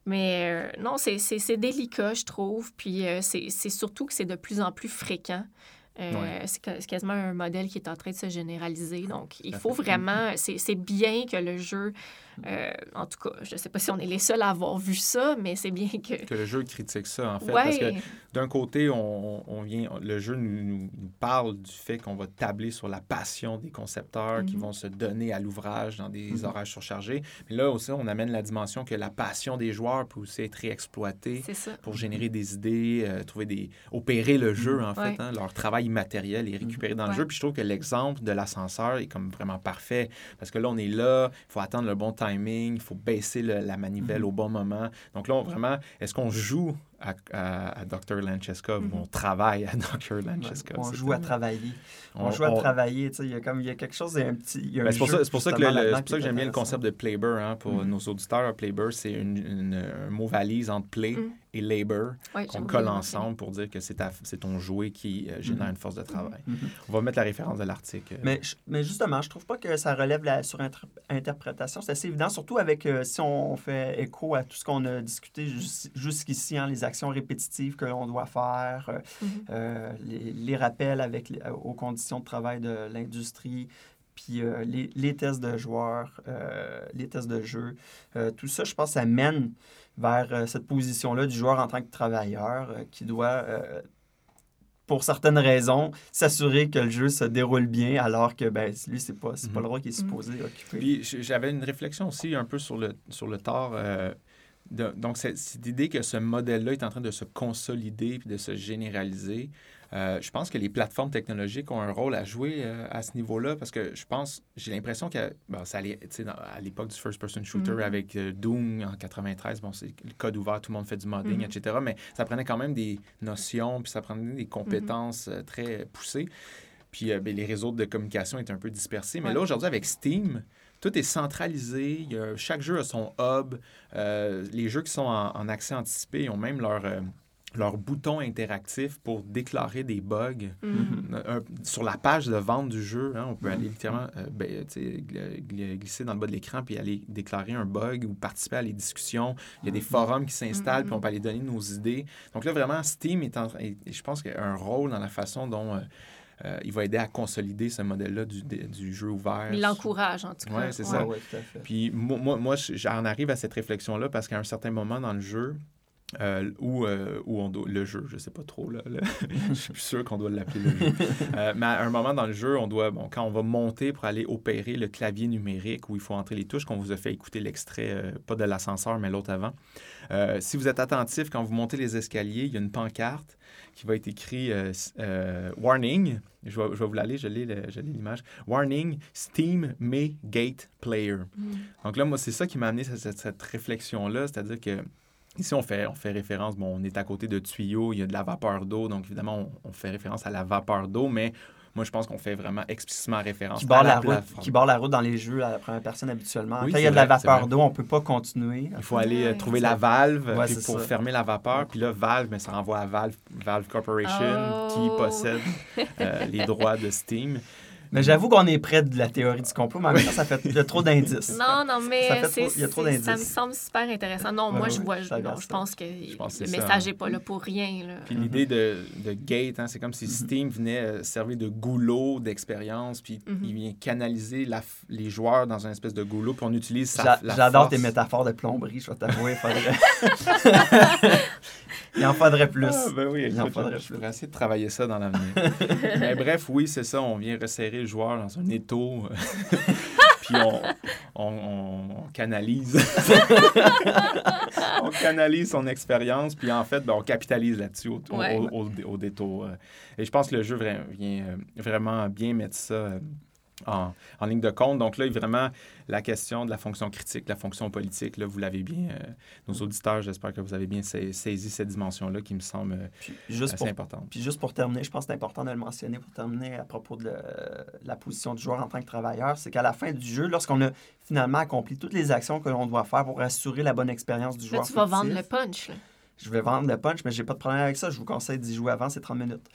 Mais euh, non, c'est délicat, je trouve. Puis euh, c'est surtout que c'est de plus en plus fréquent. C'est quasiment un modèle qui est en train de se généraliser. Donc, il faut vraiment. C'est bien que le jeu euh, en tout cas, je ne sais pas si on est les seuls à avoir vu ça, mais c'est bien que... Que le jeu critique ça, en fait. Parce que d'un côté, on, vient, le jeu nous, parle du fait qu'on va tabler sur la passion des concepteurs qui mhm. vont se donner à l'ouvrage dans des mm horaires surchargés. Mais là aussi, on amène la dimension que la passion des joueurs peut aussi être réexploitée pour générer des idées, euh, trouver des... opérer le jeu, mhm. en fait. Hein, leur travail immatériel est récupéré dans le jeu. Puis je trouve que l'exemple de l'ascenseur est comme vraiment parfait. Parce que là, on est là, il faut attendre le bon temps timing, il faut baisser la manivelle mm-hmm. au bon moment. Donc là, vraiment, est-ce qu'on joue à, Dr. Lancheska ou on travaille à Dr. Lancheska? On joue à travailler. On, joue à travailler. Il y, a comme, il y a quelque chose, un petit. C'est pour, ça, pour ça que, j'aime bien le concept de Playber. Hein, pour mm-hmm. nos auditeurs, Playber, c'est un mot valise entre play mm. et labor qu'on colle ensemble pour dire que c'est ton jouet qui euh, génère mm-hmm. une force de travail. On va mettre la référence de l'article. Mais, mais justement, je trouve pas que ça relève la surinterprétation. C'est assez évident, surtout avec euh, si on fait écho à tout ce qu'on a discuté jusqu'ici, hein, les actions répétitives que l'on doit faire, euh, mm-hmm. euh, les, rappels avec aux conditions de travail de l'industrie, puis les, les, tests de joueurs, les tests de jeu. tout ça, je pense, ça mène vers cette position-là du joueur en tant que travailleur qui doit pour certaines raisons, s'assurer que le jeu se déroule bien, alors que ben, lui, c'est pas, pas le mhm. rôle qui est supposé occuper. Puis j'avais une réflexion aussi un peu sur le, sur le tort. Euh, donc, cette idée que ce modèle-là est en train de se consolider puis de se généraliser, euh, je pense que les plateformes technologiques ont un rôle à jouer euh, à ce niveau-là parce que je pense, j'ai l'impression que bon, ça allait, à l'époque du first-person shooter mm-hmm. avec euh, Doom en 93, bon, c'est le code ouvert, tout le monde fait du modding, mm-hmm. etc. Mais ça prenait quand même des notions puis ça prenait des compétences mm-hmm. très poussées. Puis ben, les réseaux de communication étaient un peu dispersés. Mais là, aujourd'hui, avec Steam, tout est centralisé. chaque jeu a son hub. les jeux qui sont en, en accès anticipé ont même leur leur bouton interactif pour déclarer des bugs mm-hmm. sur la page de vente du jeu. Hein, on peut aller littéralement euh, ben, glisser dans le bas de l'écran puis aller déclarer un bug ou participer à les discussions. Il y a des mm-hmm. forums qui s'installent puis on peut aller donner nos idées. Donc là, vraiment, Steam est en, et, je pense qu'il a un rôle dans la façon dont... Euh, euh, il va aider à consolider ce modèle-là du, du, jeu ouvert. Il l'encourage, en tout cas. Oui, c'est ça. Puis moi, moi, moi j'en arrive à cette réflexion-là parce qu'à un certain moment dans le jeu, euh, ou, euh, on doit, le jeu, je sais pas trop, là, je suis plus sûr qu'on doit l'appeler le jeu. Euh, mais à un moment dans le jeu, on doit, bon, quand on va monter pour aller opérer le clavier numérique où il faut entrer les touches, qu'on vous a fait écouter l'extrait, pas de l'ascenseur, mais l'autre avant. si vous êtes attentif, quand vous montez les escaliers, il y a une pancarte qui va être écrit Warning, je vais, je vais vous l'aller, je lis l'image. Warning, Steam May Gate Player. Mm. Donc là, moi, c'est ça qui m'a amené cette, cette réflexion-là, c'est-à-dire que Ici, on fait, on fait référence, bon, on est à côté de tuyaux, il y a de la vapeur d'eau, donc évidemment, on, fait référence à la vapeur d'eau, mais moi, je pense qu'on fait vraiment explicitement référence qui barre à la, route, Qui barre la route dans les jeux à la première personne habituellement. Quand il y a de la vapeur d'eau, on ne peut pas continuer. Il faut aller euh, trouver la valve pour fermer la vapeur. Puis là, valve, mais ça renvoie à Valve, Valve Corporation qui oh. possède euh, les droits de Steam. Mais j'avoue qu'on est près de la théorie du complot, mais en même temps, ça fait il y a trop d'indices. Non, non, mais il y a trop d'indices. Ça me semble super intéressant. Non, moi, je vois, je pense que le message n'est pas là pour rien. Là. Puis l'idée de, de, Gate, hein, c'est comme si mm-hmm. Steam venait euh, servir de goulot d'expérience, puis mm-hmm. il vient canaliser la, les joueurs dans une espèce de goulot, puis on utilise. J'adore tes métaphores de plomberie, je vais t'avouer. il en faudrait plus. Ah, ben oui, il en faudrait plus. Je vais essayer de travailler ça dans l'avenir. mais bref, oui, c'est ça. On vient resserrer le joueur dans un étau. puis on, canalise. on canalise son expérience, puis en fait, ben, on capitalise là-dessus au, au, détour. Et je pense que le jeu vient euh, vraiment bien mettre ça euh, en, ligne de compte. Donc là, vraiment, la question de la fonction critique, la fonction politique, là, vous l'avez bien, euh, nos auditeurs, j'espère que vous avez bien saisi cette dimension-là qui me semble euh, assez importante. Puis juste pour terminer, je pense que c'est important de le mentionner pour terminer à propos de, la position du joueur en tant que travailleur, c'est qu'à la fin du jeu, lorsqu'on a finalement accompli toutes les actions que l'on doit faire pour assurer la bonne expérience du joueur. tu vas vendre le punch. Je vais vendre le punch, mais j'ai pas de problème avec ça. Je vous conseille d'y jouer avant, c'est 30 minutes.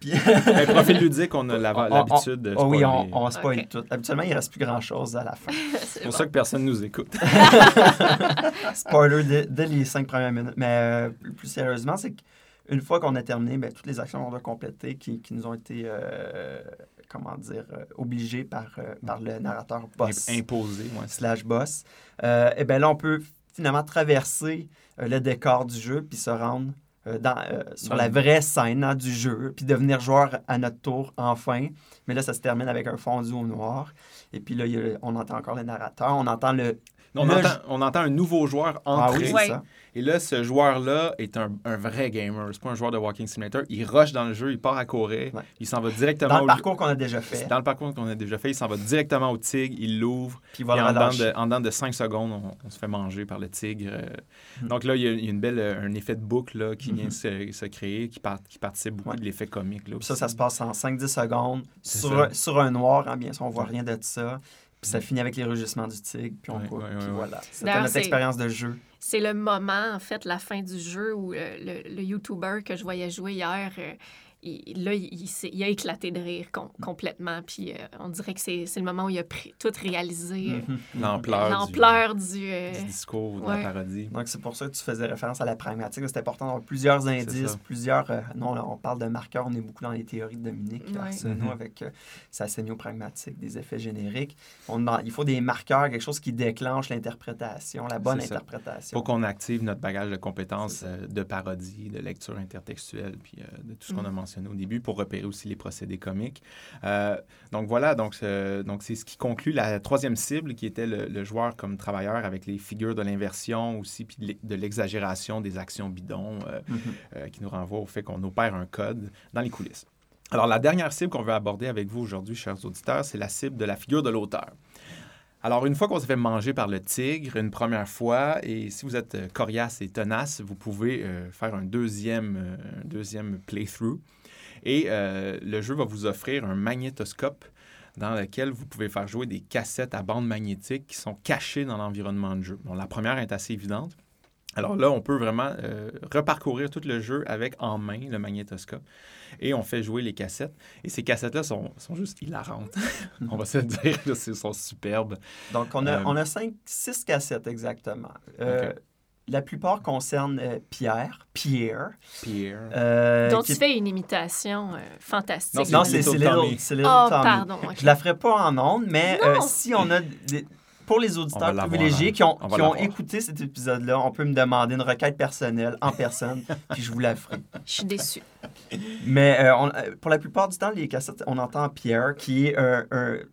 Puis... Un profil ludique, on a l'habitude de. Oh oui, on, on spoil tout. Habituellement, il ne reste plus grand-chose à la fin. c'est pour ça que personne ne nous écoute. Spoiler dès, les cinq premières minutes. Mais euh, plus sérieusement, c'est qu'une fois qu'on a terminé, ben, toutes les actions qu'on doit compléter qui, qui, nous ont été. Euh, comment dire, euh, obligées par, par le narrateur boss. Imposé, ouais. Slash boss. et eh bien là, on peut finalement traverser le décor du jeu puis se rendre dans, euh, sur la vraie scène hein, du jeu, puis devenir joueur à notre tour enfin. Mais là, ça se termine avec un fondu au noir. Et puis là, on entend encore le narrateur, on entend le... on, entend, on entend un nouveau joueur entrer. Ah oui, ça. Et là, ce joueur-là est un, un, vrai gamer. C'est pas un joueur de Walking Simulator. Il rush dans le jeu, il part à courir, il s'en va directement Dans le parcours qu'on a déjà fait. Dans le parcours qu'on a déjà fait, il s'en va directement au tigre, il l'ouvre. Puis il va en, dedans de, en dedans de 5 secondes, on, se fait manger par le tigre. Euh. Hmm. Donc là, il y a, une belle, un effet de boucle là, qui vient hmm. se, créer, qui, part, qui participe beaucoup de l'effet comique. Là, ça, ça se passe en 5-10 secondes sur, sur, un noir. Hein, bien sûr, on voit rien de ça. Puis ça finit avec les rugissements du tigre, puis on ouais, puis voilà. C'était notre expérience de jeu. c'est le moment, en fait, la fin du jeu où euh, le, le, YouTuber que je voyais jouer hier, euh, là, il, a éclaté de rire complètement. Puis euh, on dirait que c'est le moment où il a tout réalisé. Mhm. L'ampleur du, discours, de la parodie. Donc c'est pour ça que tu faisais référence à la pragmatique. C'est important d'avoir plusieurs indices, plusieurs... non, là, on parle de marqueurs. On est beaucoup dans les théories de Dominique ouais. Mhm. avec sa sémio-pragmatique, des effets génériques. On, il faut des marqueurs, quelque chose qui déclenche l'interprétation, la bonne interprétation qu'on active notre bagage de compétences euh, de parodie, de lecture intertextuelle, puis euh, de tout ce qu'on a mm. Mentionné au début, pour repérer aussi les procédés comiques. Euh, donc voilà, donc donc c'est ce qui conclut la troisième cible, qui était le, joueur comme travailleur avec les figures de l'inversion aussi, puis de l'exagération des actions bidons, mm-hmm. qui nous renvoie au fait qu'on opère un code dans les coulisses. Alors la dernière cible qu'on veut aborder avec vous aujourd'hui, chers auditeurs, c'est la cible de la figure de l'auteur. Alors, une fois qu'on s'est fait manger par le tigre une première fois, et si vous êtes euh, coriace et tenace, vous pouvez euh, faire un deuxième, euh, deuxième playthrough. Et le jeu va vous offrir un magnétoscope dans lequel vous pouvez faire jouer des cassettes à bande magnétique qui sont cachées dans l'environnement de jeu. Bon, la première est assez évidente. Alors là, on peut vraiment reparcourir tout le jeu avec en main le magnétoscope et on fait jouer les cassettes. Et ces cassettes-là sont, sont, juste hilarantes. on va se dire, elles sont superbes. Donc, on a, euh, on a cinq, six cassettes exactement. Euh, la plupart concernent euh, Pierre, Pierre. Pierre. dont tu fais une imitation fantastique. Non, c'est Little, Little, oh, pardon. Je la ferai pas en ondes, mais si on a des, pour les auditeurs privilégiés qui ont, qui ont écouté cet épisode-là, on peut me demander une requête personnelle en personne, puis je vous la ferai. Je suis déçu. Mais euh, euh, pour la plupart du temps, les cassettes, on entend Pierre, qui est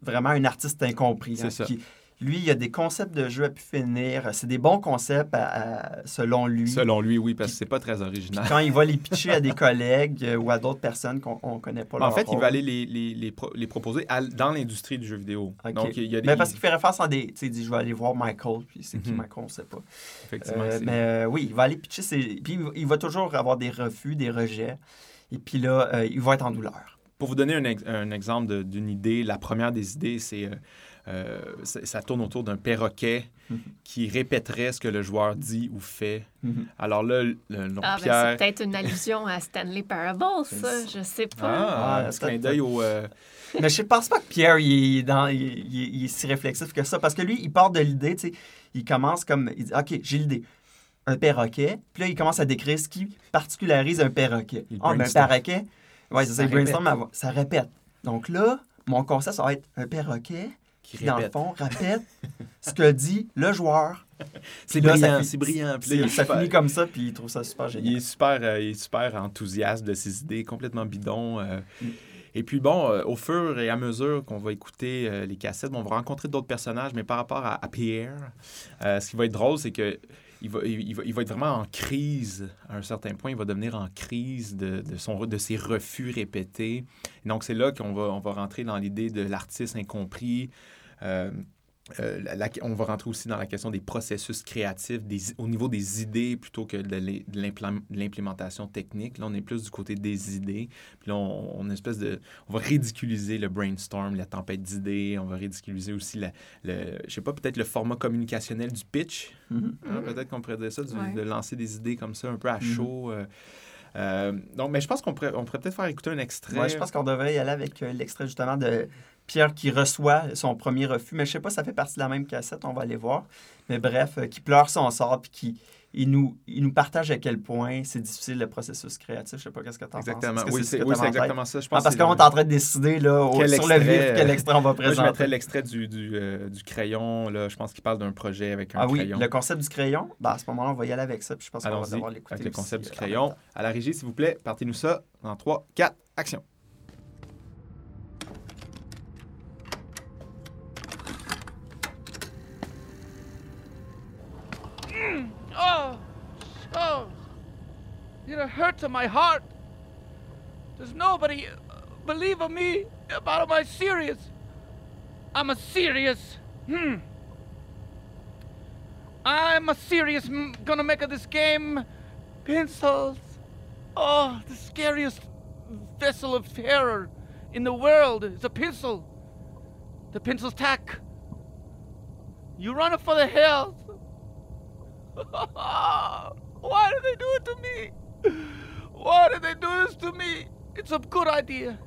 vraiment un artiste incompris. C'est hein, ça. Qui, lui, il y a des concepts de jeu à pu finir. C'est des bons concepts selon lui. Selon lui, oui, parce que c'est pas très original. quand il va les pitcher à des collègues euh, ou à d'autres personnes qu'on ne connaît pas. En fait, il va aller les, les, les, proposer dans l'industrie du jeu vidéo. Donc, il y a des... Mais parce qu'il fait référence à des. Tu sais, il dit Je vais aller voir Michael, puis c'est qui mhm. Michael, on ne sait pas. Effectivement. Euh, mais euh, oui, il va aller pitcher. Ses... Puis il va toujours avoir des refus, des rejets. Et puis là, il va être en douleur. Pour vous donner un, un exemple d'une idée, la première des idées, c'est euh, ça, tourne autour d'un perroquet mhm. qui répéterait ce que le joueur dit ou fait. Mhm. Alors là, le, ah, ben, Pierre... c'est peut-être une allusion à Stanley Parable, ça. Je sais pas. Ah, un clin d'œil au... Euh, Mais je pense pas que Pierre il est, dans, il, est si réflexif que ça. Parce que lui, il part de l'idée, tu sais, il commence comme... Il dit, OK, j'ai l'idée un perroquet. Puis là, il commence à décrire ce qui particularise un perroquet. Ah, ben, un perroquet, ouais, ça, ça, brainstorm, ça répète. Donc là, mon concept, ça va être un perroquet qui, dans le fond, répète ce que dit le joueur. C'est brillant, c'est brillant. ça finit comme ça, puis il trouve ça super génial. Il est super, euh, il est super enthousiaste de ses idées, complètement bidon. Euh. Mm. Et puis bon, euh, au fur et à mesure qu'on va écouter les cassettes, on va rencontrer d'autres personnages, mais par rapport à, Pierre, ce qui va être drôle, c'est que il va, il, va, il va, être vraiment en crise à un certain point. Il va devenir en crise de, de, son, de ses refus répétés. donc, c'est là qu'on va, on va rentrer dans l'idée de l'artiste incompris, euh, euh, on va rentrer aussi dans la question des processus créatifs au niveau des idées plutôt que de l'implémentation technique. Là, on est plus du côté des idées. Puis là, on, espèce de, on va ridiculiser le brainstorm, la tempête d'idées. On va ridiculiser aussi, la, le, je sais pas, peut-être le format communicationnel du pitch. Mm-hmm. Hein, peut-être qu'on pourrait dire ça, de lancer des idées comme ça, un peu à mm-hmm. chaud. Euh, donc, mais je pense qu'on pourrait, on pourrait peut-être faire écouter un extrait. Oui, je pense qu'on devrait y aller avec l'extrait justement de Pierre qui reçoit son premier refus, mais je sais pas, ça fait partie de la même cassette, on va aller voir. Mais bref, euh, qui pleure son sort, puis qui il nous, il nous partage à quel point c'est difficile le processus créatif. Je sais pas qu'est-ce que tu en exactement. penses. oui, c'est exactement ça. Je pense ah, parce qu'on est en train de décider là, sur le vif quel extrait on va présenter. Moi, je mettrais l'extrait du, du, euh, du, crayon. Là. Je pense qu'il parle d'un projet avec un ah, crayon. Ah oui, le concept du crayon? Ben, à ce moment-là, on va y aller avec ça. Puis je pense qu'on va devoir l'écouter. Avec le concept du euh, crayon. À la régie, s'il vous plaît, partez-nous ça dans 3, 4, action. It hurt to my heart. Does nobody believe of me about my serious? I'm a serious. Hmm. I'm a serious. Gonna make of this game. Pencils. Oh, the scariest vessel of terror in the world is a pencil. The pencil's tack. You run it for the hills. Why do they do it to me? Why did they do this to me? It's a good idea.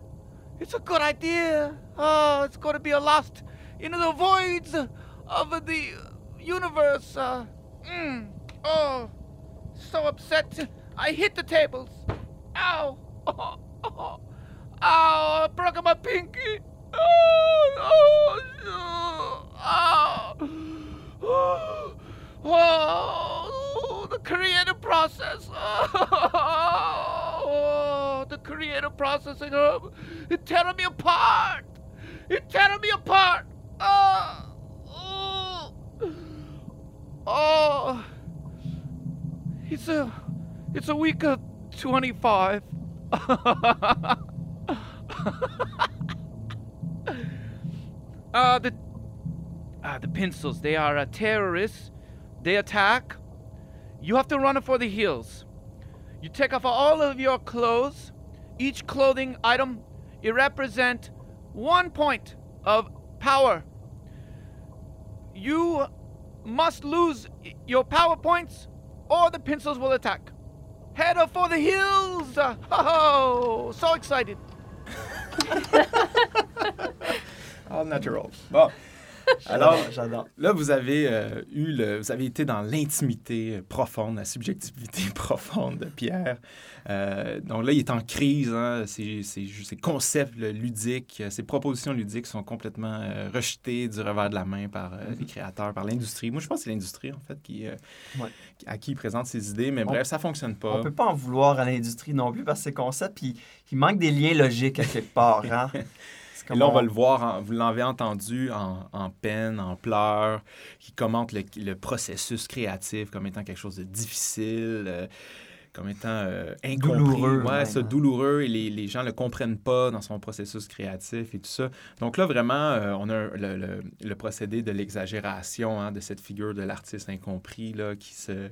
It's a good idea. Oh, it's going to be a lost into the voids of the universe. Uh, mm, oh, so upset. I hit the tables. Ow. Oh, oh, ow, I broke my pinky. Oh, oh, oh, oh. Oh, creative process. Oh, the creative processing hub. It's tearing me apart. It's tearing me apart. Oh, oh, oh. It's a, it's a week of 25. uh, the, uh, the pencils, they are uh, terrorists. They attack. You have to run for the hills. You take off all of your clothes. Each clothing item, it represent one point of power. You must lose your power points or the pencils will attack. Head up for the hills! Oh, so excited! All natural. Bon. Alors, là, vous avez euh, eu le, vous avez été dans l'intimité profonde, la subjectivité profonde de Pierre. Euh, donc là, il est en crise. Hein, ses, concepts ludiques, ses propositions ludiques sont complètement euh, rejetées du revers de la main par mm-hmm. les créateurs, par l'industrie. Moi, je pense que c'est l'industrie, en fait, qui, à qui il présente ses idées. Mais bref, ça fonctionne pas. On peut pas en vouloir à l'industrie non plus parce que ses concepts, puis il manque des liens logiques à quelque part. Hein? là, on va le voir, vous l'avez entendu en, peine, en pleurs, qui commente le, processus créatif comme étant quelque chose de difficile. Euh, comme étant euh, Douloureux. Ouais, ça, douloureux et les, les gens ne le comprennent pas dans son processus créatif et tout ça. Donc là, vraiment, euh, on a le, le, procédé de l'exagération hein, de cette figure de l'artiste incompris là, qui se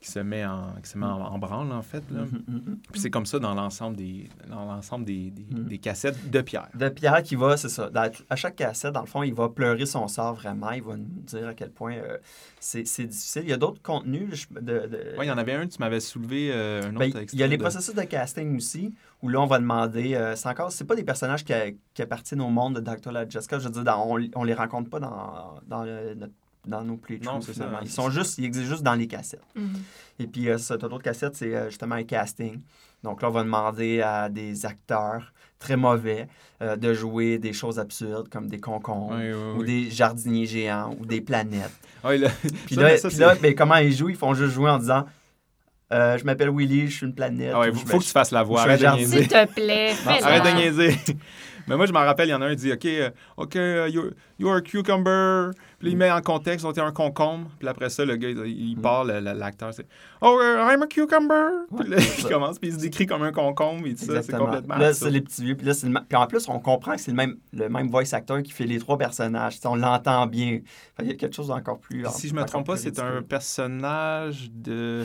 qui se met en, qui se met en, branle, en fait. Là. Mm-hmm, mm-hmm. Puis c'est comme ça dans l'ensemble des, dans l'ensemble des, des, des, cassettes de Pierre. De Pierre qui va, c'est ça. à chaque cassette, dans le fond, il va pleurer son sort vraiment. Il va nous dire à quel point euh, c'est, difficile. Il y a d'autres contenus. De, de... Oui, il y en avait un, tu m'avais soulevé euh, un ben, autre Il y a les processus de casting aussi, où là, on va demander. Euh, c'est encore, c'est pas des personnages qui, qui, appartiennent au monde de Dr. La Jessica. Je veux dire, on, on les rencontre pas dans, dans notre dans nos playthroughs. Non, Ils sont juste, ils existent juste dans les cassettes. Mm-hmm. Et puis, euh, cette autre cassette, c'est euh, justement un casting. Donc là, on va demander à des acteurs très mauvais euh, de jouer des choses absurdes comme des concombres ou des jardiniers géants ou des planètes. puis là, ben, comment ils jouent? Ils font juste jouer en disant je m'appelle Willy, je suis une planète. Il faut, que tu fasses la voix. Arrête de niaiser. S'il te plaît, fais Arrête de niaiser. Mais moi, je me rappelle, il y en a un qui dit OK, OK, you're, you're, a cucumber. Puis il met en contexte, on était un concombre. Puis après ça, le gars, il, mm. parle, l'acteur, c'est Oh, uh, I'm a cucumber. puis là, il commence, puis il se décrit comme un concombre et tout ça. C'est complètement. Là, c'est les petits vieux. Puis, là, le... puis en plus, on comprend que c'est le même, le même voice actor qui fait les trois personnages. on l'entend bien. il y a quelque chose d'encore plus. Si je me trompe pas, c'est un personnage de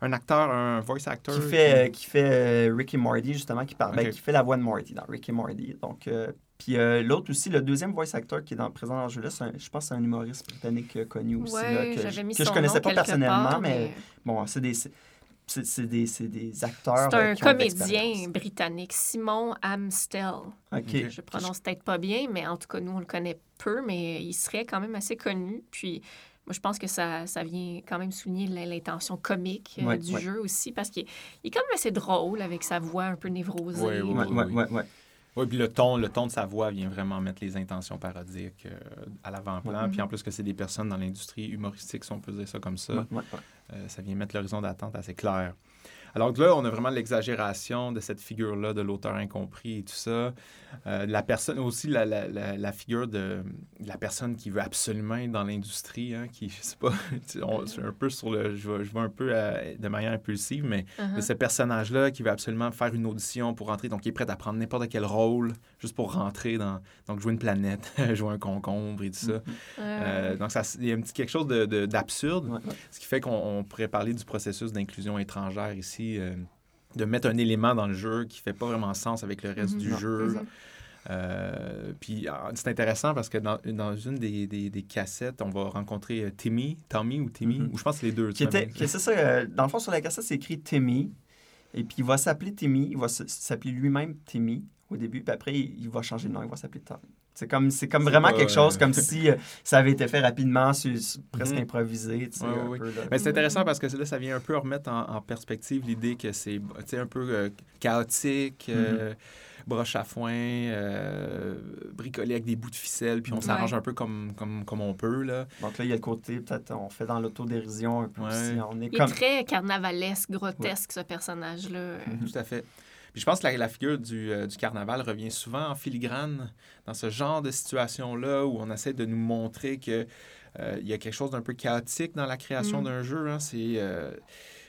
un acteur, un voice actor. Qui fait, qui... fait euh, Ricky Morty, justement, qui parle, ben, qui fait la voix de Morty dans Ricky Morty. Donc, euh, puis euh, l'autre aussi, le deuxième voice actor qui est dans, présent dans le jeu-là, je pense que c'est un humoriste britannique euh, connu aussi, là, que, je, que je connaissais pas personnellement, mais... bon, c'est des... C'est des, des, acteurs. C'est un comédien britannique, Simon Amstel. OK. Je prononce peut-être pas bien, mais en tout cas, nous, on le connaît peu, mais il serait quand même assez connu. Puis, moi, je pense que ça, ça vient quand même souligner l'intention comique euh, du jeu aussi, parce qu'il est, est, quand même assez drôle avec sa voix un peu névrosée. Oui, oui, oui. oui, oui, puis le ton, le ton de sa voix vient vraiment mettre les intentions parodiques euh, à l'avant-plan. Puis en plus que c'est des personnes dans l'industrie humoristique, si on peut dire ça comme ça, euh, ça vient mettre l'horizon d'attente assez clair. Alors là, on a vraiment l'exagération de cette figure-là de l'auteur incompris et tout ça. Euh, la personne aussi, la, la, la, figure de, la personne qui veut absolument être dans l'industrie, hein, qui, je sais pas, c'est un peu sur le, je vais, un peu euh, de manière impulsive, mais de uh-huh. ce personnage-là qui veut absolument faire une audition pour rentrer, donc il est prêt à prendre n'importe quel rôle juste pour rentrer dans, donc jouer une planète, jouer un concombre et tout ça. Mm-hmm. Euh, donc ça, il y a un petit quelque chose d'absurde, de, ce qui fait qu'on pourrait parler du processus d'inclusion étrangère ici euh, de mettre un élément dans le jeu qui fait pas vraiment sens avec le reste du jeu. Euh, puis ah, c'est intéressant parce que dans, dans une des, des, cassettes, on va rencontrer euh, Timmy, Tommy ou Timmy, mhm. ou je pense que les deux. Qui était, c'est ça, dans le fond, sur la cassette, c'est écrit Timmy. Et puis il va s'appeler Timmy, il va s'appeler lui-même Timmy au début, puis après, il va changer de nom, il va s'appeler Tommy. C'est comme, c'est comme vraiment quelque chose, comme si euh, ça avait été fait rapidement, presque mhm. improvisé. Mais c'est intéressant parce que là, ça vient un peu remettre en, perspective l'idée que c'est un peu euh, chaotique. Euh, mhm. broche à foin, bricolé avec des bouts de ficelle, puis on s'arrange un peu comme, comme, comme on peut. Là. Donc là, il y a le côté, peut-être, on fait dans l'autodérision un peu. on est il est très carnavalesque, grotesque, ce personnage-là. Tout à fait. Puis je pense que la, figure du, du, carnaval revient souvent en filigrane dans ce genre de situation-là où on essaie de nous montrer qu'il il y a quelque chose d'un peu chaotique dans la création mm. d'un jeu. Hein. C'est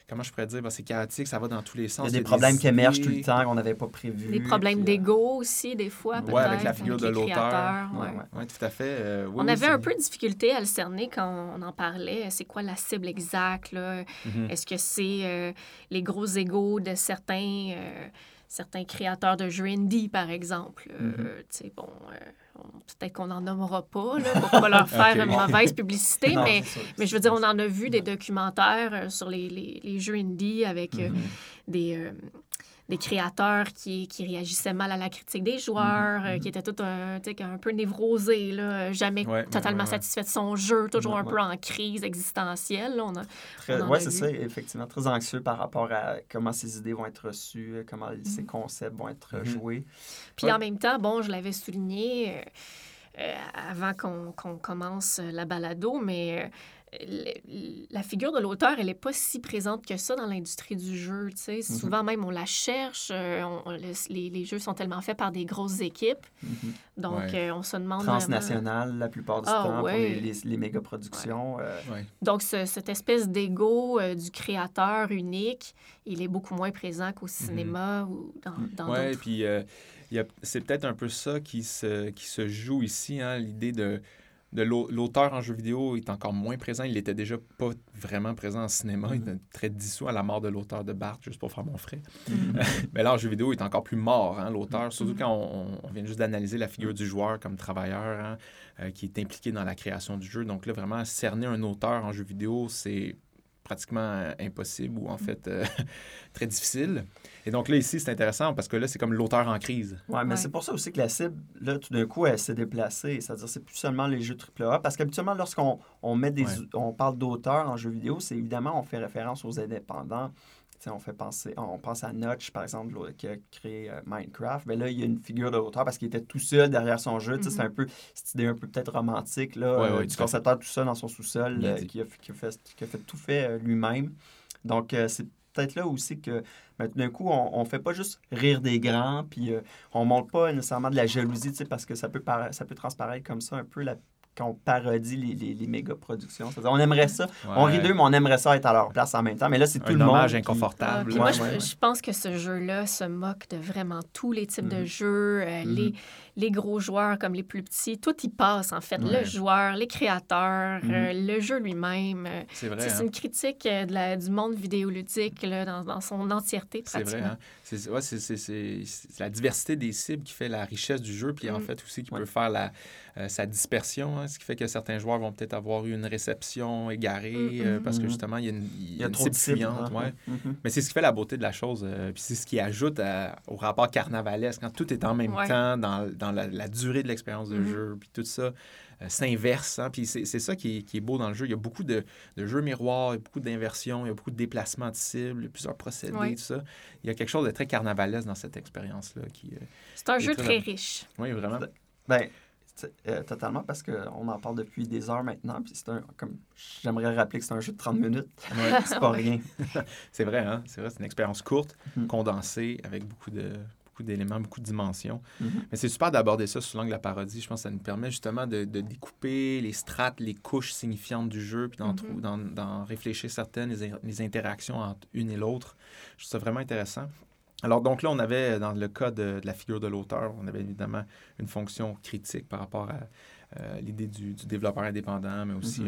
comment je pourrais dire, ben, c'est chaotique, ça va dans tous les sens. Il y a des problèmes qui émergent tout le temps qu'on n'avait pas prévus. Des problèmes d'ego aussi, des fois, Oui, avec la figure de l'auteur. Oui, ouais. tout à fait. Euh, on avait un peu de difficulté à le cerner quand on en parlait. C'est quoi la cible exacte? Mm-hmm. Est-ce que c'est euh, les gros égos de certains, euh, certains créateurs de jeux indie, par exemple? Tu sais, bon peut-être qu'on n'en nommera pas là, pour pas leur faire une mauvaise publicité, mais, mais je veux dire, on en a vu des documentaires euh, sur les, les, les, jeux indie avec euh, mm-hmm. des, euh, des créateurs qui, qui, réagissaient mal à la critique des joueurs, mm-hmm. qui étaient tout un, un peu névrosés, là, jamais totalement satisfaits de son jeu, toujours un peu en crise existentielle. on oui, c'est ça, effectivement, très anxieux par rapport à comment ces idées vont être reçues, comment ces mm-hmm. concepts vont être joués. Puis en même temps, bon, je l'avais souligné euh, avant qu'on commence la balado, mais euh, la figure de l'auteur, elle n'est pas si présente que ça dans l'industrie du jeu. Mm-hmm. Souvent même, on la cherche. Euh, les, les, jeux sont tellement faits par des grosses équipes. Mm-hmm. Donc, on se demande... Transnationales, la plupart du ah, temps, pour les, les, méga-productions. Donc, cette espèce d'ego du créateur unique, il est beaucoup moins présent qu'au mm-hmm. cinéma ou dans, dans Oui, puis c'est peut-être un peu ça qui se, qui se joue ici, hein, l'idée de, de l'auteur en jeu vidéo est encore moins présent. Il n'était déjà pas vraiment présent en cinéma. Il était très dissous à la mort de l'auteur de Bart, juste pour faire mon frais. Mm-hmm. Mais là, en jeu vidéo, il est encore plus mort, hein, l'auteur. Surtout mm-hmm. quand on, vient juste d'analyser la figure du joueur comme travailleur hein, euh, qui est impliqué dans la création du jeu. Donc là, vraiment, cerner un auteur en jeu vidéo, c'est pratiquement euh, impossible ou en fait euh, très difficile. Et donc là, ici, c'est intéressant parce que là, c'est comme l'auteur en crise. Oui, mais c'est pour ça aussi que la cible, là, tout d'un coup, elle s'est déplacée. C'est-à-dire, c'est plus seulement les jeux AAA. Parce qu'habituellement, lorsqu'on on met des, on parle d'auteurs en jeu vidéo, c'est évidemment, on fait référence aux indépendants on fait penser, on pense à Notch, par exemple, qui a créé euh, Minecraft. Mais là, il y a une figure de l'auteur parce qu'il était tout seul derrière son jeu. C'est mm-hmm. un peu cette idée un peu peut-être romantique là, euh, du concepteur tout seul dans son sous-sol euh, qui, a, fait, qui, a, fait, tout fait lui-même. Donc, c'est peut-être là aussi que ben, d'un coup, on ne fait pas juste rire des grands, puis on ne montre pas nécessairement de la jalousie, parce que ça peut, ça peut transparaître comme ça un peu la quand on parodie les, les, les méga productions. On aimerait ça. On rit d'eux, mais on aimerait ça être à leur place en même temps. Mais là, c'est tout le monde. Un inconfortable. moi, je, pense que ce jeu-là se moque de vraiment tous les types de mm-hmm. jeux. Euh, mm-hmm. les, les gros joueurs comme les plus petits, tout y passe, en fait. Le joueur, les créateurs, euh, mm-hmm. le jeu lui-même. Euh, c'est vrai. C'est hein. une critique de la, du monde vidéoludique là, dans, dans son entièreté, pratiquement. C'est vrai. Hein? C'est ouais, la diversité des cibles qui fait la richesse du jeu, puis en mm. fait aussi qui peut faire la, sa dispersion. Hein ce qui fait que certains joueurs vont peut-être avoir eu une réception égarée mm, euh, mm, parce que justement, il y a une, il y a trop de hein. ouais. Mm-hmm. Mais c'est ce qui fait la beauté de la chose. Euh, puis c'est ce qui ajoute au rapport carnavalesque, quand tout est en même temps dans, dans la, durée de l'expérience de jeu, puis tout ça. Euh, s'inverse. Hein. Puis c'est ça qui est, qui est, beau dans le jeu. Il y a beaucoup de, de jeux miroirs, il y a beaucoup d'inversions, il y a beaucoup de déplacements de cibles, il y a plusieurs procédés, tout ça. Il y a quelque chose de très carnavalesque dans cette expérience-là. qui C'est un jeu très, riche. Oui, vraiment. Ben, euh, totalement, parce qu'on en parle depuis des heures maintenant. Puis c'est un, comme j'aimerais rappeler que c'est un jeu de 30 minutes. c'est pas rien. c'est vrai, hein? C'est vrai, c'est une expérience courte, mm-hmm. condensée, avec beaucoup de beaucoup d'éléments, beaucoup de dimensions. Mm-hmm. Mais c'est super d'aborder ça sous l'angle de la parodie. Je pense que ça nous permet justement de, découper les strates, les couches signifiantes du jeu, puis d'en mm-hmm. réfléchir certaines, les, les, interactions entre une et l'autre. Je trouve ça vraiment intéressant. Alors, donc là, on avait, dans le cas de, la figure de l'auteur, on avait évidemment une fonction critique par rapport à euh, l'idée du, développeur indépendant, mais aussi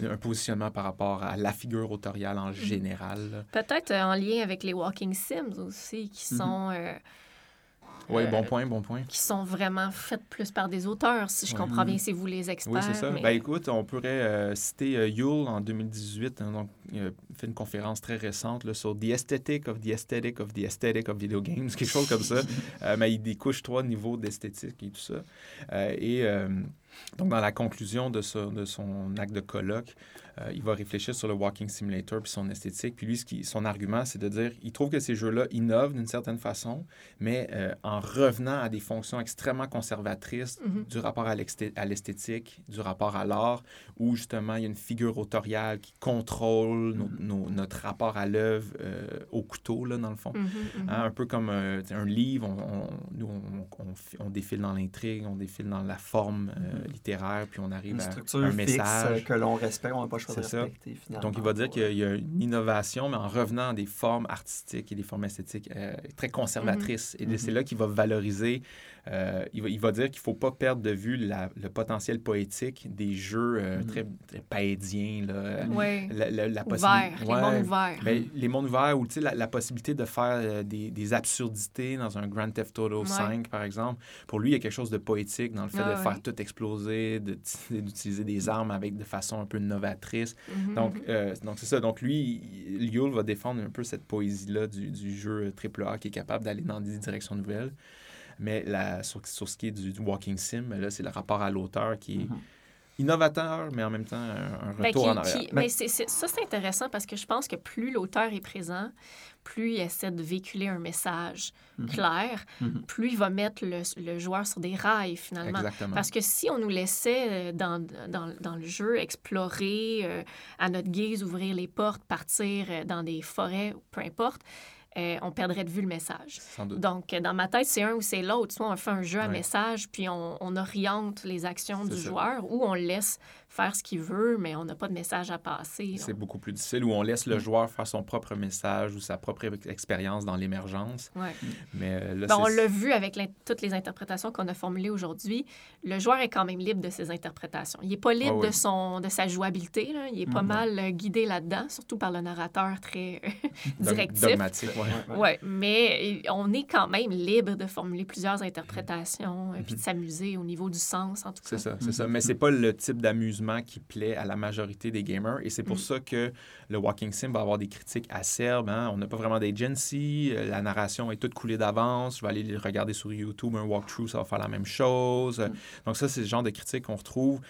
mm-hmm. un, positionnement par rapport à la figure autoriale en mm-hmm. général. Peut-être euh, en lien avec les Walking Sims aussi, qui sont... Euh, oui, bon point, bon point. Qui sont vraiment faites plus par des auteurs, si je comprends bien, c'est vous les experts. Oui, c'est ça. Ben, écoute, on pourrait euh, citer euh, Yule en 2018. Hein, donc, il a fait une conférence très récente là, sur The Aesthetic of the Aesthetic of the Aesthetic of Video Games, quelque chose comme ça. Euh, mais il découche trois niveaux d'esthétique et tout ça. et Donc, dans la conclusion de, de son acte de colloque, euh, il va réfléchir sur le Walking Simulator puis son esthétique. Puis lui, ce qui, son argument, c'est de dire il trouve que ces jeux-là innovent d'une certaine façon, mais euh, en revenant à des fonctions extrêmement conservatrices Mhm. du rapport à l'esthétique, du rapport à l'art, où justement il y a une figure autoriale qui contrôle nos- nos- notre rapport à l'œuvre euh, au couteau, là, dans le fond. Mhm, mhm. Hein, un peu comme un livre, on, on- nous, on, on fi- on défile dans l'intrigue, on défile dans la forme littéraire, puis on arrive Une à structure un fixe message. que l'on respecte, on n'a pas ça. respecter finalement. Donc, il va dire qu'il y a une innovation, mais en revenant à des formes artistiques et des formes esthétiques euh, très conservatrices. Et Mhm. c'est là qu'il va valoriser, euh, il, va, il va dire qu'il ne faut pas perdre de vue la- le potentiel poétique des jeux euh, Mhm. très, très paédiens. Là, Ouais. la, la- la Ouvert, possibilité- les mondes ouverts. Ben, les mondes ouverts ou tu sais, la, la possibilité de faire euh, des, des absurdités dans un Grand Theft Auto Ouais. 5, par exemple. Pour lui, il y a quelque chose de poétique dans le fait Ah de ouais. faire tout exploser, de- d'utiliser des armes avec de façon un peu novatrice. Mhm, Donc, euh, donc c'est ça. Donc, lui, Yule va défendre un peu cette poésie-là du, du jeu AAA qui est capable d'aller dans des directions nouvelles. Mais la, sur, sur ce qui est du, du walking sim, ben là, c'est le rapport à l'auteur qui est Mhm. innovateur, mais en même temps un, un Ben, retour qui- en arrière. qui- Ben, mais c'est- c'est- ça, c'est intéressant parce que je pense que plus l'auteur est présent, plus il essaie de véhiculer un message Mhm. clair, Mhm. plus il va mettre le, le joueur sur des rails, finalement. exactement. Parce que si on nous laissait euh, dans, dans, dans le jeu explorer euh, à notre guise, ouvrir les portes, partir euh, dans des forêts, peu importe, euh, on perdrait de vue le message. Sans doute. Donc, euh, dans ma tête, c'est un ou c'est l'autre. Soit on fait un jeu à Ouais. message, puis on, on oriente les actions du ça. joueur, ou on le laisse faire ce qu'il veut, mais on n'a pas de message à passer. C'est beaucoup plus difficile où on laisse le joueur faire son propre message ou sa propre ex- expérience dans l'émergence. ouais. Mais euh, là, Ben, on l'a vu avec l'in- toutes les interprétations qu'on a formulées aujourd'hui. Le joueur est quand même libre de ses interprétations. Il n'est pas libre Ah oui. de, son, de sa jouabilité. là. Il est pas Mhm. mal euh, guidé là-dedans, surtout par le narrateur très euh, directif. dogmatique. ouais. Ouais, mais on est quand même libre de formuler plusieurs interprétations et puis Mhm. de s'amuser au niveau du sens, en tout cas. C'est ça, c'est ça. Mais c'est pas le type d'amusement qui plaît à la majorité des gamers. Et c'est pour Mm. ça que le Walking Sim va avoir des critiques acerbes. hein. On n'a pas vraiment d'agency. euh, La narration est toute coulée d'avance. Je vais aller le regarder sur YouTube, un walkthrough, ça va faire la même chose. Mm. Donc ça, c'est le genre de critiques qu'on retrouve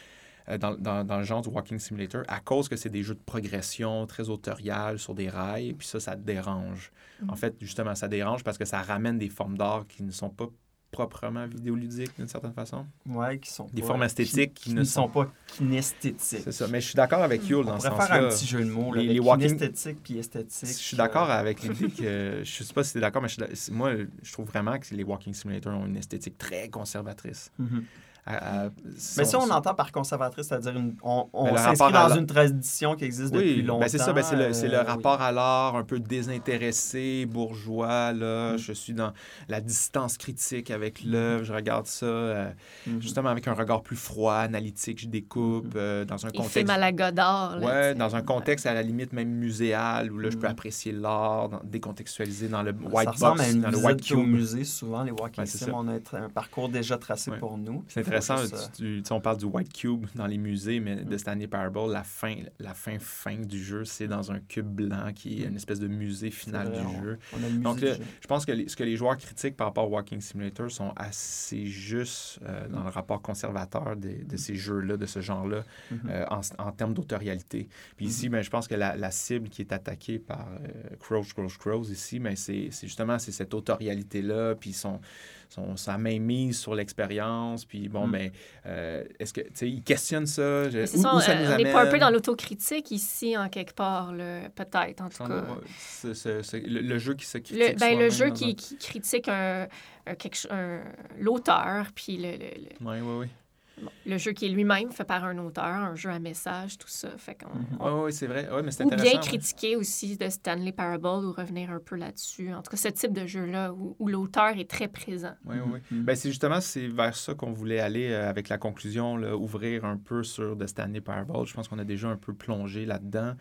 euh, dans, dans- dans le genre du Walking Simulator à cause que c'est des jeux de progression très autoriales sur des rails. Puis ça, ça te dérange. Mm. En fait, justement, ça dérange parce que ça ramène des formes d'art qui ne sont pas proprement vidéoludiques d'une certaine façon. Ouais, qui sont Des pas- formes esthétiques qui, qui qui ne sont pas kinesthétiques. C'est ça. Mais je suis d'accord avec Yule On dans ce pourrait faire un sens-là. petit jeu de mots, là, Les- les walking- kinesthétique puis esthétique. Je suis d'accord euh, avec l'idée que. Je sais pas si tu es d'accord, mais je moi, je trouve vraiment que les Walking Simulators ont une esthétique très conservatrice. mhm. À- à- Mais si on entend par conservatrice, c'est-à-dire une- on, on Ben, s'inscrit dans une tradition qui existe depuis Oui, longtemps. ben c'est ça, ben c'est le, euh, rapport à l'art un peu désintéressé, bourgeois, là. Mm. Je suis dans la distance critique avec l'œuvre, je regarde ça euh, oui. Mhm. justement avec un regard plus froid, analytique, je découpe, euh, dans un Il filme contexte... à la Godard. là, Ouais, tu sais. dans un contexte à la limite même muséal où là, je peux Mm. apprécier l'art, décontextualisé dans le ça white ressemble box, à une dans le visite white au cube. musée. Souvent, les walking Ouais, c'est sim, ça. on a un- parcours déjà tracé Ouais. pour nous. C'est intéressant, tu- tu on parle du White Cube dans les musées, mais Mm. de Stanley Parable, la fin, la fin fin du jeu, c'est dans un cube blanc qui est une espèce de musée final du on- jeu. On a le Donc, musée là, du jeu. je pense que les- ce que les joueurs critiquent par rapport au Walking Simulator sont assez justes euh, dans le rapport conservateur de, de ces jeux-là, de ce genre-là, Mhm. euh, en, en termes d'autorialité. Puis ici, ben, je pense que la, la cible qui est attaquée par euh, Crows, Crows, Crows, ici, ben, c'est justement cette autorialité-là, puis son, son, sa main mise sur l'expérience, puis bon, Mm. ben, euh, est-ce que, tu sais, ils questionnent ça, je- Mais c'est où, ça, où ça on- nous on amène? n'est pas un peu dans l'autocritique ici, en quelque part, peut-être, en tout Sans cas. le, le jeu qui se critique Le, ben, le jeu qui, un- qui critique un, un un- l'auteur, puis le, le- le- Oui, oui, oui. Bon, le jeu qui est lui-même fait par un auteur, un jeu à message, tout ça. Fait qu'on, Mhm. on- Oui, oui, c'est vrai. Ouais, mais c'est ou intéressant. bien ouais. critiquer aussi de Stanley Parable ou revenir un peu là-dessus. En tout cas, ce type de jeu-là où, où l'auteur est très présent. Oui, oui, oui. C'est justement c'est vers ça qu'on voulait aller euh, avec la conclusion, là, ouvrir un peu sur The Stanley Parable. Je pense qu'on a déjà un peu plongé là-dedans.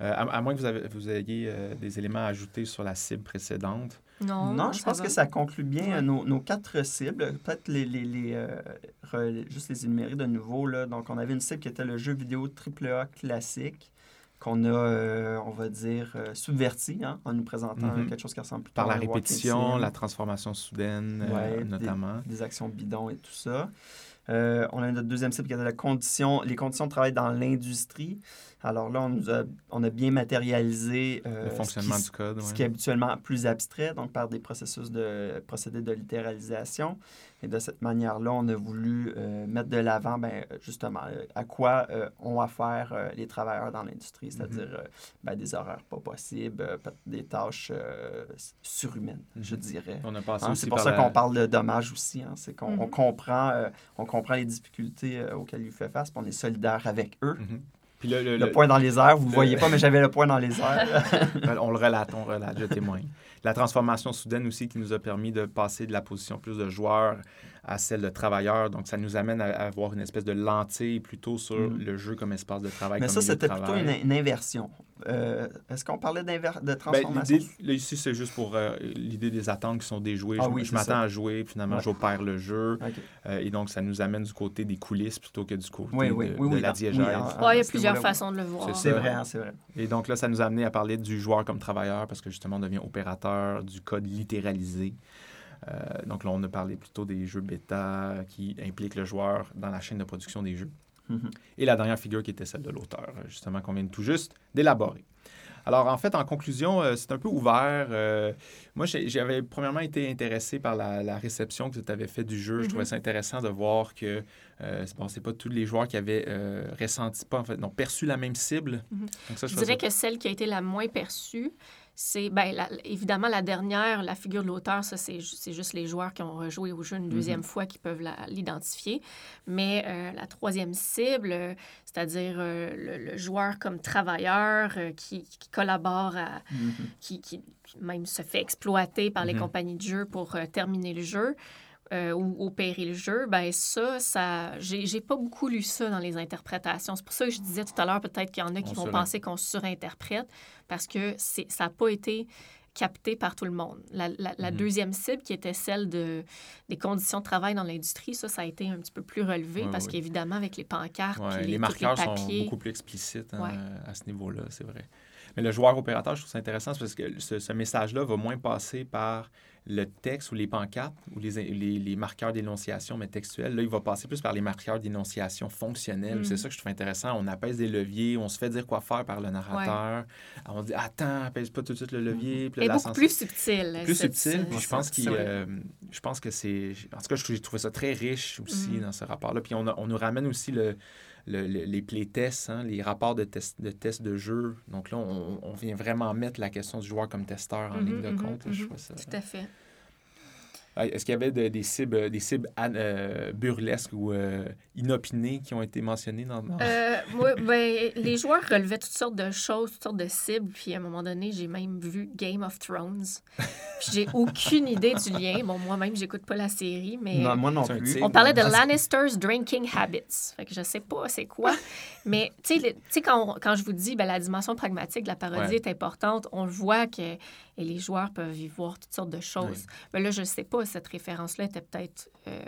Euh, à, à moins que vous, avez- vous ayez euh, des éléments à ajouter sur la cible précédente. Non, Non, je pense va. que ça conclut bien Ouais. euh, nos, nos quatre cibles. Peut-être les, les, les, euh, juste les énumérer de nouveau. Là. Donc, on avait une cible qui était le jeu vidéo AAA classique qu'on a, euh, on va dire, euh, subverti hein, en nous présentant Mhm. quelque chose qui ressemble plutôt Par la répétition, la transformation soudaine, euh, Ouais, notamment. des actions bidons et tout ça. Euh, on a notre deuxième cible qui est la condition, les conditions de travail dans l'industrie. Alors là, on, nous a, on a bien matérialisé euh, le fonctionnement du code. Ce qui est habituellement plus abstrait, donc par des processus de procédés de littéralisation. Et de cette manière-là, on a voulu euh, mettre de l'avant, ben, justement, à quoi ont affaire les travailleurs dans l'industrie, c'est-à-dire mm-hmm. ben, des horaires pas possibles, des tâches surhumaines, je mm-hmm. dirais. Hein, c'est pour ça qu'on parle de dommages aussi. Hein, c'est qu'on mm-hmm. comprend, on comprend les difficultés euh, auxquelles il fait face, puis on est solidaire avec eux. Puis le, point dans les airs, vous ne voyez pas, mais j'avais le point dans les airs. on le relate, on relate, je témoigne. La transformation soudaine aussi qui nous a permis de passer de la position plus de joueur à celle de travailleur. Donc, ça nous amène à, avoir une espèce de lentille plutôt sur mm. le jeu comme espace de travail. Mais ça, c'était plutôt une, inversion. Euh, est-ce qu'on parlait de ben, transformation? là, ici, c'est juste pour euh, l'idée des attentes qui sont déjouées. Ah, je, oui, je m'attends à jouer, finalement, j'opère le jeu. Euh, et donc, ça nous amène du côté des coulisses plutôt que du côté de, la diégèse. il y a plusieurs façons de le voir. C'est vrai, c'est vrai. Et donc là, ça nous a amené à parler du joueur comme travailleur parce que justement, on devient opérateur du code littéralisé. Euh, donc là, on a parlé plutôt des jeux bêta qui impliquent le joueur dans la chaîne de production des jeux. Mm-hmm. Et la dernière figure qui était celle de l'auteur, justement, qu'on vient tout juste d'élaborer. Alors, en fait, en conclusion, euh, c'est un peu ouvert. Euh, moi, j'avais premièrement été intéressé par la, réception que tu avais fait du jeu. Je trouvais mm-hmm. ça intéressant de voir que euh, bon, c'est pas tous les joueurs qui avaient ressenti, pas en fait, non, perçu la même cible. Mm-hmm. je, dirais que celle qui a été la moins perçue, c'est ben, évidemment la dernière, la figure de l'auteur, ça c'est juste les joueurs qui ont rejoué au jeu une deuxième mm-hmm. fois qui peuvent l'identifier. Mais euh, la troisième cible, c'est-à-dire euh, le, joueur comme travailleur euh, qui, collabore, à, mm-hmm. qui, même se fait exploiter par les mm-hmm. compagnies de jeu pour terminer le jeu. Ou opérer le jeu, ben ça, ça j'ai pas beaucoup lu ça dans les interprétations. C'est pour ça que je disais tout à l'heure, peut-être qu'il y en a qui vont penser qu'on surinterprète parce que ça n'a pas été capté par tout le monde. La, mhm. deuxième cible, qui était celle de, des conditions de travail dans l'industrie, ça, ça a été un petit peu plus relevé parce qu'évidemment, avec les pancartes, les, les, marqueurs sont beaucoup plus explicites hein, à ce niveau-là, c'est vrai. Mais le joueur opérateur, je trouve ça intéressant parce que ce message-là va moins passer par le texte ou les pancartes ou les, les, les marqueurs d'énonciation, mais textuels, là, il va passer plus par les marqueurs d'énonciation fonctionnels. C'est mm. ça que je trouve intéressant. On apaise des leviers, on se fait dire quoi faire par le narrateur. On dit Attends, apaise pas tout de suite le levier. Puis beaucoup plus subtil. Plus subtil. je pense, euh, je pense que c'est. En tout cas, j'ai trouvé ça très riche aussi mm. dans ce rapport-là. Puis on, on nous ramène aussi le les playtests, hein, les rapports de tests de, test de jeu. Donc là, on, vient vraiment mettre la question du joueur comme testeur en mm-hmm, ligne de mm-hmm, compte. je mm-hmm. ça, Tout à fait. Est-ce qu'il y avait des cibles, des cibles euh, burlesques ou euh, inopinées qui ont été mentionnées dans... dans... Euh, ben, les joueurs relevaient toutes sortes de choses, toutes sortes de cibles. Puis à un moment donné, j'ai même vu Game of Thrones. Puis j'ai aucune idée du lien. Bon, moi-même, j'écoute pas la série, mais... Non, moi non plus. On parlait de Lannister's Drinking Habits. Fait que je sais pas c'est quoi. Mais tu sais, quand, quand je vous dis ben, la dimension pragmatique de la parodie est importante, on voit que et les joueurs peuvent y voir toutes sortes de choses. Mais là, je ne sais pas, cette référence-là était peut-être euh,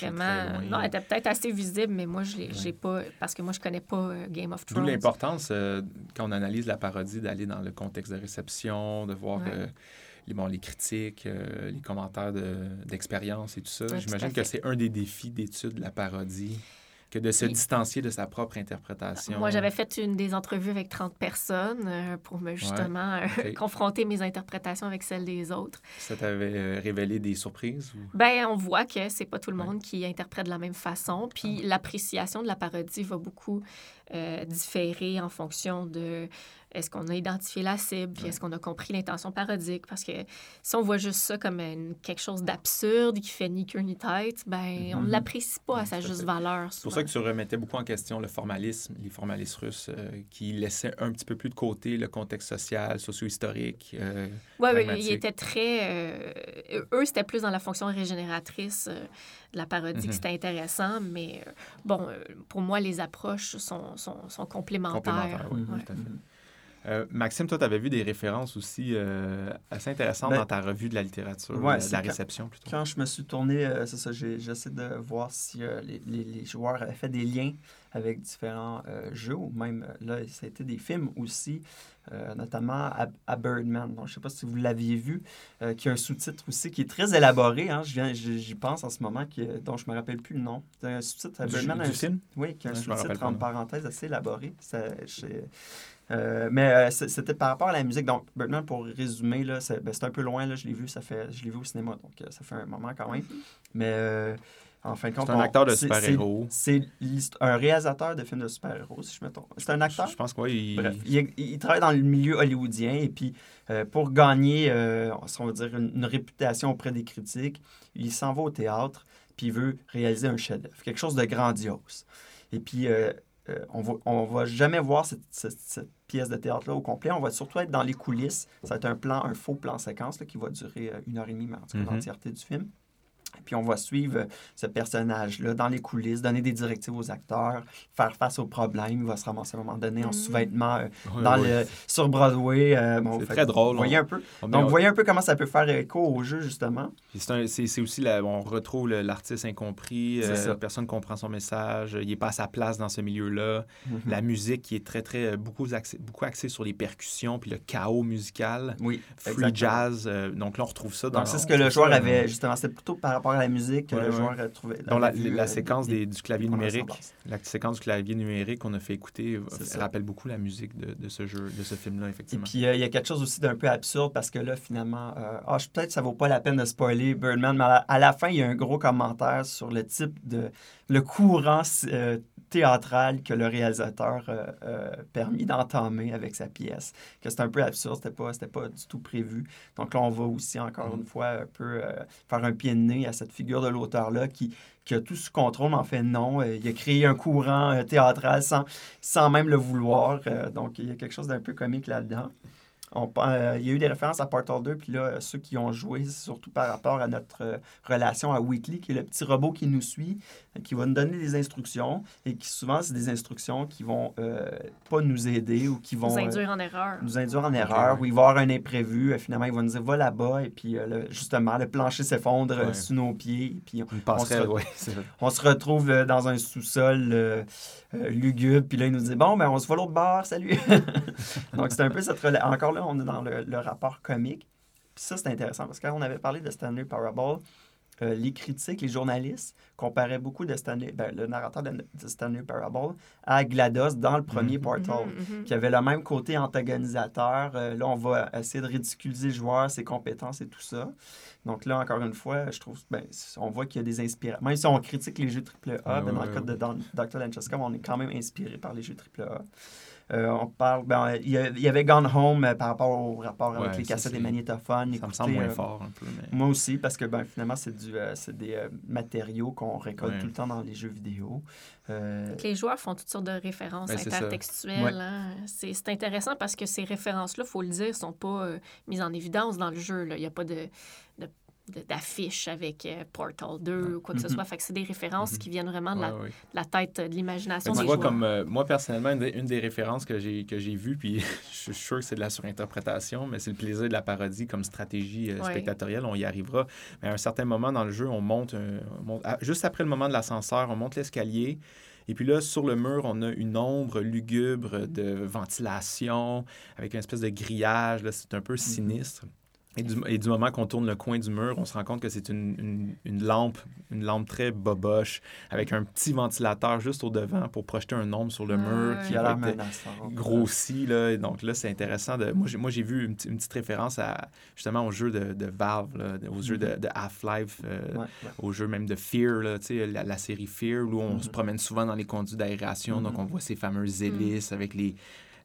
vraiment... Non, elle était peut-être assez visible, mais moi, je l'ai pas... Parce que moi, je connais pas euh, Game of Thrones. D'où l'importance, euh, quand on analyse la parodie, d'aller dans le contexte de réception, de voir... les, bon, les critiques, les commentaires d'expérience et tout ça. J'imagine que c'est un des défis d'étude de la parodie que de se distancier de sa propre interprétation. Moi, j'avais fait une des entrevues avec 30 personnes euh, pour me justement euh, confronter mes interprétations avec celles des autres. Ça t'avait euh, révélé des surprises? Ou... Ben, on voit que c'est pas tout le monde qui interprète de la même façon. Puis ah. l'appréciation de la parodie va beaucoup différer en fonction de est-ce qu'on a identifié la cible? Puis est-ce qu'on a compris l'intention parodique? Parce que si on voit juste ça comme quelque chose d'absurde qui fait ni queue ni tête, ben on ne l'apprécie pas à sa juste valeur. C'est pour ça que tu remettais beaucoup en question le formalisme, les formalistes russes euh, qui laissaient un petit peu plus de côté le contexte social, socio-historique. Euh, oui, oui, ils étaient très. Euh, eux, c'était plus dans la fonction régénératrice de la parodie mm-hmm. c'était intéressant, mais bon, pour moi, les approches sont, sont, sont complémentaires. complémentaires oui, tout à fait. Euh, Maxime, toi, tu avais vu des références aussi euh, assez intéressantes ben, dans ta revue de la littérature, de la réception plutôt. Quand je me suis tourné, euh, c'est ça, j'essaie de voir si les, les, joueurs avaient fait des liens avec différents jeux, ou même là, ça a été des films aussi, notamment à, Birdman. Donc, je ne sais pas si vous l'aviez vu, qui a un sous-titre aussi qui est très élaboré. Hein, J'y pense en ce moment, qui, dont je ne me rappelle plus le nom. un sous-titre à Birdman. Du, film? Oui, qui a un sous-titre en parenthèse assez élaboré. Ça, euh, mais euh, c'était par rapport à la musique. Donc, Birdman, pour résumer, là, c'est, ben, un peu loin. Là, je l'ai vu, ça fait, je l'ai vu au cinéma, donc euh, ça fait un moment quand même. Mais en fin de compte, c'est un acteur de super-héros. C'est, un réalisateur de films de super-héros, si je me trompe. C'est un acteur? Je, pense qu'il il... Bref, il, travaille dans le milieu hollywoodien et puis pour gagner, on va dire, une, une, réputation auprès des critiques, il s'en va au théâtre puis il veut réaliser un chef-d'œuvre, quelque chose de grandiose. Et puis euh, on va, on va jamais voir cette, pièce de théâtre-là au complet. On va surtout être dans les coulisses. Ça va être un plan, un faux plan séquence qui va durer euh, une heure et demie, mais en mm-hmm. l'entièreté du film. Puis on va suivre euh, ce personnage-là dans les coulisses, donner des directives aux acteurs, faire face aux problèmes. Il va se ramasser à un moment donné en mm. sous-vêtements euh, Le, sur Broadway. Euh, c'est très drôle. Voyez un peu. Donc, vous voyez un peu comment ça peut faire écho au jeu, justement. C'est aussi, la, on retrouve l'artiste incompris, personne ne comprend son message, il n'est pas à sa place dans ce milieu-là. Mm-hmm. La musique qui est très, très, beaucoup axée, beaucoup axée sur les percussions, puis le chaos musical. Oui. Free jazz. donc là, on retrouve ça dans... Donc c'est ce que le joueur avait, justement. C'était plutôt par rapport à la musique le joueur a trouvé. la, la, séquence des, du clavier numérique, la séquence du clavier numérique qu'on a fait écouter rappelle beaucoup la musique de, de ce jeu, de ce film-là, effectivement. Et puis, euh, il y a quelque chose aussi d'un peu absurde parce que là, finalement, euh, ah, peut-être ça vaut pas la peine de spoiler Birdman, mais à la, fin, il y a un gros commentaire sur le type de. le courant euh, théâtral que le réalisateur a permis d'entamer avec sa pièce. Que c'est un peu absurde, c'était pas, pas du tout prévu. Donc là, on va aussi, encore mm. une fois, un peu faire un pied de nez à cette figure de l'auteur-là qui, qui a tout sous contrôle, mais en fait, non. Euh, il a créé un courant euh, théâtral sans, sans même le vouloir. Euh, donc, il y a quelque chose d'un peu comique là-dedans. Euh, il y a eu des références à Portal 2, puis là, ceux qui ont joué, surtout par rapport à notre euh, relation à Weekly, qui est le petit robot qui nous suit, euh, qui va nous donner des instructions, et qui souvent, c'est des instructions qui vont pas nous aider ou qui vont... Nous induire en erreur. Nous induire en erreur, ou il va y avoir un imprévu. finalement, il va nous dire, va là-bas, et puis justement, le plancher s'effondre sous nos pieds, et puis on, se, on se retrouve dans un sous-sol lugubre, puis là, il nous dit, bon, ben on se voit l'autre bord, salut! Donc, c'est un peu cette... Encore là, on est dans le, rapport comique. Puis ça, c'est intéressant parce que quand on avait parlé de Stanley Parable, euh, les critiques, les journalistes comparaient beaucoup de Stanley, ben, le narrateur de, Stanley Parable à GLaDOS dans le premier mm-hmm. Portal, mm-hmm. qui avait le même côté antagonisateur. Euh, là, on va essayer de ridiculiser le joueur, ses compétences et tout ça. Donc là, encore une fois, je trouve, ben, on voit qu'il y a des inspirations. Même si on critique les jeux AAA, ben, dans le cas de Dr. Lanchester, on est quand même inspiré par les jeux AAA. Euh, on parle, ben, il y avait Gone Home euh, par rapport au rapport avec les cassettes des magnétophones. Ça me semble moins euh, fort un peu. Moi aussi, parce que ben, finalement, c'est des matériaux qu'on récolte tout le temps dans les jeux vidéo. Les joueurs font toutes sortes de références intertextuelles. Hein. C'est intéressant parce que ces références-là, il faut le dire, ne sont pas mises en évidence dans le jeu. Il n'y a pas de, de d'affiches avec euh, Portal 2 ou quoi que ce mm-hmm. soit. Fait que c'est des références mm-hmm. qui viennent vraiment de la, tête, de l'imagination des joueurs. Comme, euh, moi, personnellement, une, des références que j'ai, que j'ai vues, puis je suis sûr que c'est de la surinterprétation, mais c'est le plaisir de la parodie comme stratégie euh, spectatorielle. On y arrivera. Mais à un certain moment dans le jeu, on monte, juste après le moment de l'ascenseur, on monte l'escalier. Et puis là, sur le mur, on a une ombre lugubre de ventilation avec une espèce de grillage. C'est un peu mm-hmm. sinistre. Et du, moment qu'on tourne le coin du mur, on se rend compte que c'est une, lampe, une lampe très boboche, avec un petit ventilateur juste au devant pour projeter un ombre sur le mur qui a grossi. Là. donc là, c'est intéressant. De, moi, j'ai vu une, petite référence à, justement au jeu de, Valve, là, aux jeux de, mm-hmm. Half-Life, euh, au jeu même de Fear, là, la, la série Fear, où on se mm-hmm. promène souvent dans les conduits d'aération. Donc, mm-hmm. on voit ces fameuses hélices avec les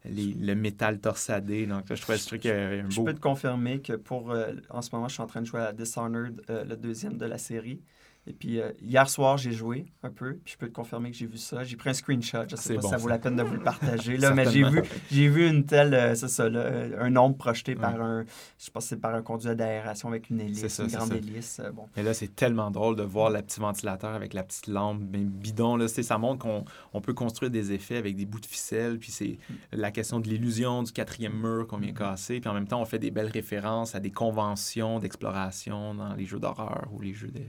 le métal torsadé. Donc, je trouvais ce truc un beau. Je peux te confirmer que pour. Euh, en ce moment, je suis en train de jouer à Dishonored, euh, le deuxième de la série. Et puis euh, hier soir, j'ai joué un peu, puis je peux te confirmer que j'ai vu ça. J'ai pris un screenshot, je sais pas si ça, vaut la peine de vous le partager, là, mais j'ai vu, j'ai vu une telle, euh, c'est ça, un nombre projeté par un, je pense c'est par un conduit d'aération avec une hélice, une grande hélice. Euh, bon. Et là, c'est tellement drôle de voir le petit ventilateur avec la petite lampe bidon. Là, ça montre qu'on on peut construire des effets avec des bouts de ficelle, puis c'est mm. la question de l'illusion du quatrième mur qu'on vient mm. casser, puis en même temps, on fait des belles références à des conventions d'exploration dans les jeux d'horreur ou les jeux de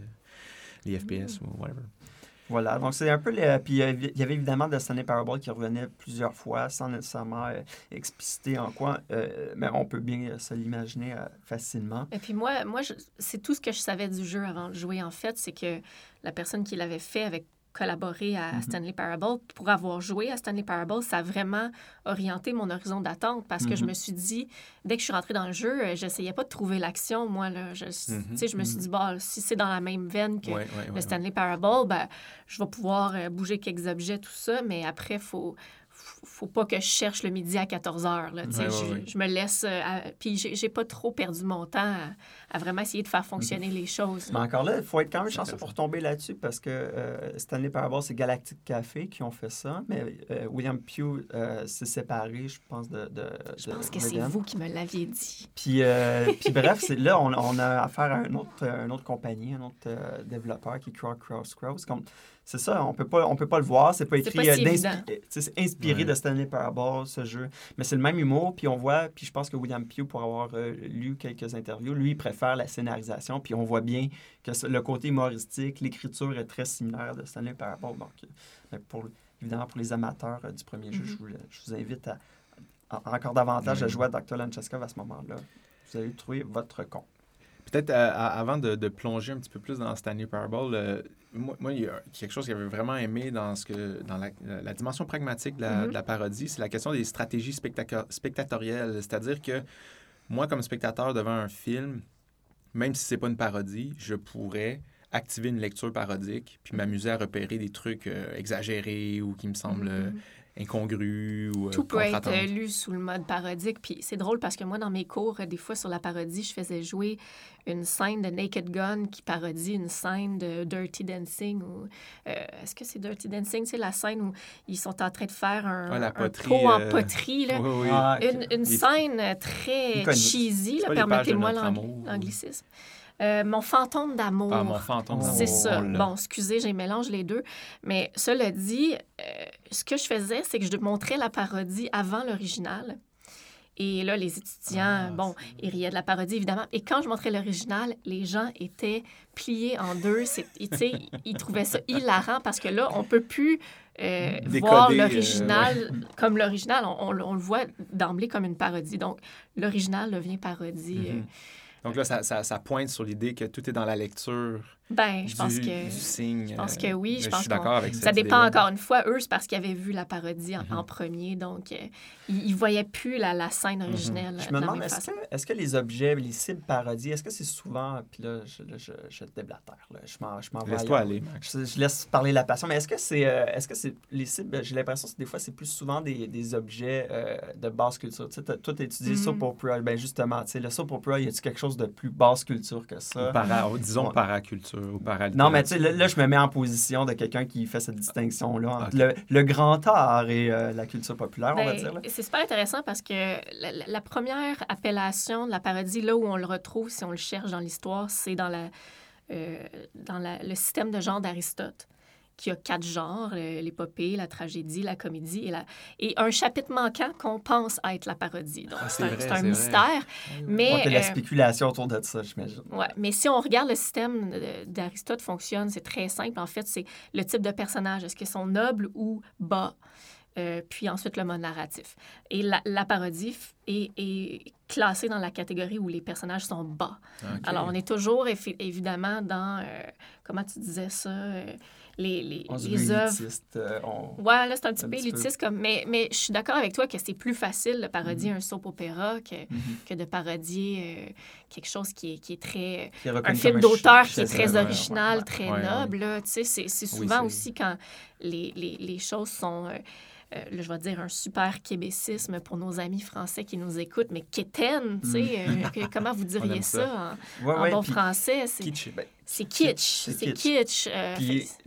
les FPS ou whatever. Voilà, donc c'est un peu. Les, puis il y avait évidemment Stanley Parable qui revenait plusieurs fois sans nécessairement euh, expliciter en quoi, euh, mais on peut bien se l'imaginer euh, facilement. Et puis moi, moi c'est tout ce que je savais du jeu avant de jouer en fait, c'est que la personne qui l'avait fait avec collaboré à mm-hmm. Stanley Parable, pour avoir joué à Stanley Parable, ça a vraiment orienté mon horizon d'attente parce que je mm-hmm. me suis dit, dès que je suis rentrée dans le jeu, euh, j'essayais pas de trouver l'action. Moi, là, je, mm-hmm. je me suis dit, bah, si c'est dans la même veine que le Stanley Parable, ben, je vais pouvoir euh, bouger quelques objets, tout ça, mais après, il faut faut pas que je cherche le midi à 14 heures. Là, je, me laisse. Euh, puis j'ai pas trop perdu mon temps à, vraiment essayer de faire fonctionner les choses. Mais encore là, il faut être quand même chanceux pour tomber là-dessus parce que euh, Stanley Parable, c'est Galactic Café qui ont fait ça. Mais euh, William Pugh s'est séparé, je pense, de. de je pense que c'est vous qui me l'aviez dit. Puis, puis bref, là, on, on, a affaire à une autre, une autre compagnie, un autre développeur qui est Cross Cross Cross. Comme, c'est ça, on peut pas, on peut pas le voir. C'est pas écrit. C'est inspiré de Stanley Parable, ce jeu. Mais c'est le même humour. Puis on voit, puis je pense que William Pugh, pour avoir euh, lu quelques interviews, lui, il préfère la scénarisation. Puis on voit bien que le côté humoristique, l'écriture est très similaire de Stanley Parable. Donc, euh, pour, évidemment, pour les amateurs euh, du premier jeu, je, vous, invite à, encore davantage à jouer à Dr. Lancheskov à ce moment-là. Vous allez trouver votre compte. Peut-être avant de, plonger un petit peu plus dans Stanley Parable, moi, il y a quelque chose que j'avais vraiment aimé dans, ce que, dans la, dimension pragmatique mm-hmm. de la, parodie, c'est la question des stratégies spectatorielles. C'est-à-dire que moi, comme spectateur devant un film, même si c'est pas une parodie, je pourrais activer une lecture parodique puis m'amuser à repérer des trucs euh, exagérés ou qui me semblent mm-hmm incongru ou euh, Tout peut être lu sous le mode parodique. Puis c'est drôle parce que moi, dans mes cours, des fois sur la parodie, je faisais jouer une scène de Naked Gun qui parodie une scène de Dirty Dancing. Ou, euh, est-ce que c'est Dirty Dancing? C'est la scène où ils sont en train de faire un, pot en euh, poterie. Là. Ah, une, une scène très cheesy, permettez-moi l'anglicisme. Euh, mon fantôme d'amour. Ah, mon fantôme d'amour. C'est ça. Bon, excusez, j'ai mélange les deux. Mais cela dit, euh, ce que je faisais, c'est que je montrais la parodie avant l'original. Et là, les étudiants, ah, bon, ils riaient de la parodie, évidemment. Et quand je montrais l'original, les gens étaient pliés en deux. Ils, ils trouvaient ça hilarant parce que là, on peut plus euh, voir l'original comme l'original. On, le voit d'emblée comme une parodie. Donc, l'original devient parodie. Mm-hmm. Donc là, ça, ça, pointe sur l'idée que tout est dans la lecture ben, je pense que. Du signe. Je pense que oui. Je, pense suis d'accord avec ça. dépend encore une fois. Eux, c'est parce qu'ils avaient vu la parodie en, mm-hmm. premier. Donc, euh, ils ne voyaient plus la, la scène mm-hmm. originelle. Je me demande, est-ce que, est que, les objets, les cibles parodies, est-ce que c'est souvent. Puis là, je, je, je te déblatère. Là. Je m'en vais. Laisse-toi aller, Je, laisse parler la passion. Mais est-ce que c'est. Euh, est-ce que c'est. Les cibles, j'ai l'impression que des fois, c'est plus souvent des, des objets euh, de basse culture. Tu sais, toi, tu étudié mm-hmm. soap opera. Ben, justement, tu sais, le soap opera, y a-tu quelque chose de plus basse culture que ça? Para, disons paraculture ou Non, mais tu sais, là, je me mets en position de quelqu'un qui fait cette distinction-là entre le, grand art et euh, la culture populaire, on va ben, dire. C'est super intéressant parce que la, première appellation de la parodie, là où on le retrouve, si on le cherche dans l'histoire, c'est dans, la, euh, dans le système de genre d'Aristote qui a quatre genres, euh, l'épopée, la tragédie, la comédie et, la... et un chapitre manquant qu'on pense être la parodie. Donc, ah, c'est un, mystère. Mais, il y a la spéculation autour de ça, j'imagine. Ouais, mais si on regarde le système d'Aristote fonctionne, c'est très simple. En fait, c'est le type de personnage. Est-ce qu'ils sont nobles ou bas? Euh, puis ensuite le mode narratif. Et la, parodie est, classée dans la catégorie où les personnages sont bas. Alors, on est toujours évidemment dans, euh, comment tu disais ça, les, les, les œuvres. Euh, ouais, là, c'est un petit peu élitiste. Comme... Mais, mais je suis d'accord avec toi que c'est plus facile de parodier mhm. un soap opéra que, mhm. que de parodier euh, quelque chose qui est, qui est très. un film d'auteur qui est très original, très noble. Tu sais, c'est souvent aussi quand les, les, les, choses sont. Euh, là, je vais dire un super québécisme pour nos amis français qui nous écoutent, mais quétaine, tu sais, mm. comment vous diriez ça, en, bon français? Ben, c'est kitsch. C'est kitsch.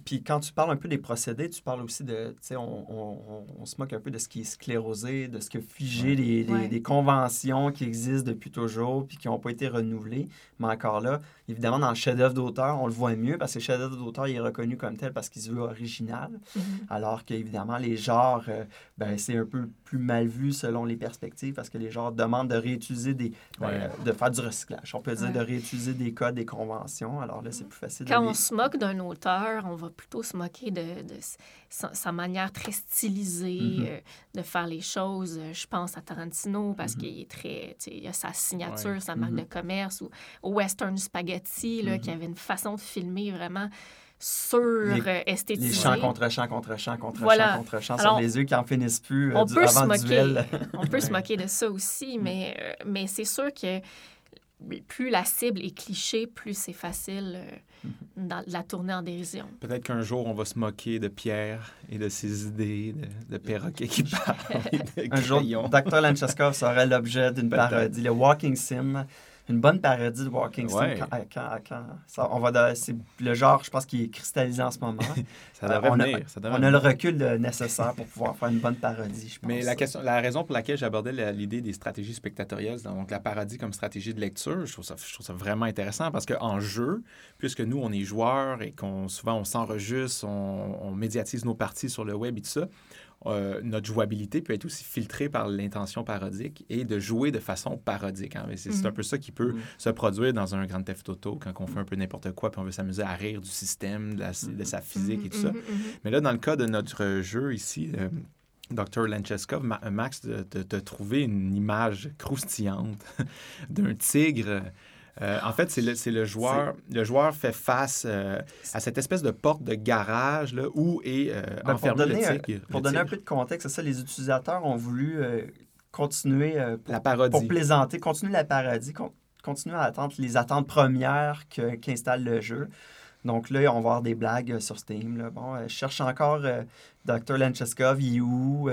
puis, quand tu parles un peu des procédés, tu parles aussi de, tu sais, on, on, on, se moque un peu de ce qui est sclérosé, de ce qui a figé les, les, conventions qui existent depuis toujours puis qui n'ont pas été renouvelées. Mais encore là, évidemment, dans le chef-d'œuvre d'auteur, on le voit mieux parce que le chef-d'œuvre d'auteur, il est reconnu comme tel parce qu'il se veut original. Mm-hmm. Alors qu'évidemment, les genres, euh, ben, c'est un peu plus mal vu selon les perspectives parce que les genres demandent de réutiliser des. Euh, de faire du recyclage. On peut dire de réutiliser des codes, des conventions. Alors là, c'est plus facile. Quand on se moque d'un auteur, on va plutôt se moquer de, sa, manière très stylisée mm-hmm. euh, de faire les choses. Je pense à Tarantino parce mm-hmm. qu'il est très. Il a sa signature, sa marque de commerce ou au Western Spaghetti, là, qui avait une façon de filmer vraiment sur les, Les chants contre chants contre chants contre chants contre chants sur les yeux qui en finissent plus on peut avant se duel. on peut se moquer de ça aussi, mm. mais, euh, mais c'est sûr que plus la cible est cliché, plus c'est facile euh, dans, la tourner en dérision. Peut-être qu'un jour, on va se moquer de Pierre et de ses idées, de, de perroquet qui parle. un jour, Dr. Lancheskov serait l'objet d'une parodie, le Walking Sim une bonne parodie de Walking Stick. Quand, on va c'est le genre, je pense, qui est cristallisé en ce moment. ça devrait on, venir, a, on a le recul nécessaire pour pouvoir faire une bonne parodie, je pense. Mais la, question, la raison pour laquelle j'abordais l'idée des stratégies spectatorielles, donc la parodie comme stratégie de lecture, je trouve ça, je trouve ça vraiment intéressant parce qu'en jeu, puisque nous, on est joueurs et qu'on souvent on s'enregistre, on, on médiatise nos parties sur le web et tout ça, euh, notre jouabilité peut être aussi filtrée par l'intention parodique et de jouer de façon parodique. Hein. C'est un mhm. peu ça qui peut mhm. se produire dans un Grand Theft Auto quand on fait un peu n'importe quoi puis on veut s'amuser à rire du système, de, mhm. sa physique et tout ça. Mais là, dans le cas de notre jeu ici, euh, Dr. Lancheskov, Max, de, de, trouver une image croustillante d'un tigre euh, en fait, c'est le, le, joueur. Le joueur fait face euh, à cette espèce de porte de garage là, où est euh, ben, enfermé le tigre. pour donner un peu de contexte, ça, les utilisateurs ont voulu continuer pour, la parodie. pour plaisanter, continuer la parodie, continuer à attendre les attentes premières qu'installe le jeu. Donc là, on va avoir des blagues sur Steam. Bon, je cherche encore Dr. Lancheskov, il est où?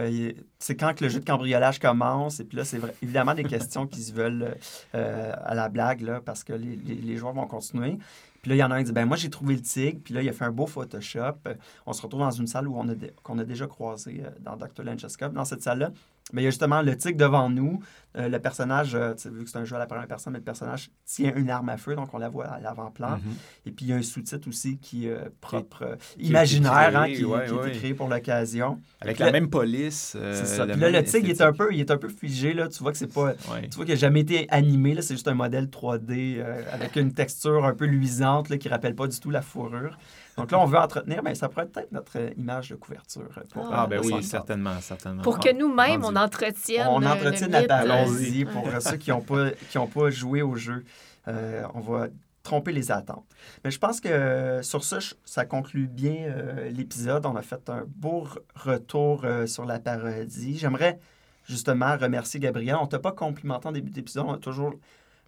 c'est quand que le jeu de cambriolage commence? Et puis là, c'est évidemment des questions qui se veulent euh, à la blague, là, parce que les, les, joueurs vont continuer. Puis là, il y en a un qui dit, ben moi, j'ai trouvé le tigre. Puis là, il a fait un beau Photoshop. On se retrouve dans une salle où on a, qu'on a déjà croisé euh, dans Dr. Lancheskov. Dans cette salle-là, mais il y a justement le tigre devant nous. Euh, le personnage, euh, vu que c'est un jeu à la première personne, mais le personnage tient une arme à feu, donc on la voit à l'avant-plan. Mm-hmm. Et puis il y a un sous-titre aussi qui est propre, imaginaire, hein, qui, a été créé pour l'occasion. Avec la même police. c'est ça. Puis là, le tigre, il est, un peu, il est un peu figé. Là. Tu vois que c'est pas. Tu vois qu'il n'a jamais été animé. C'est juste un modèle 3D avec une texture un peu luisante là, qui rappelle pas du tout la fourrure. Donc là, on veut entretenir, mais ça pourrait être peut-être notre image de couverture. Pour, ah, ben oui, certainement, certainement. Pour que nous-mêmes, on entretienne On entretienne la parodie pour ceux qui n'ont pas, pas joué au jeu. Euh, on va tromper les attentes. Mais je pense que sur ça, ça conclut bien euh, l'épisode. On a fait un beau retour euh, sur la parodie. J'aimerais justement remercier Gabriel. On ne t'a pas complimenté en début d'épisode. On a toujours euh,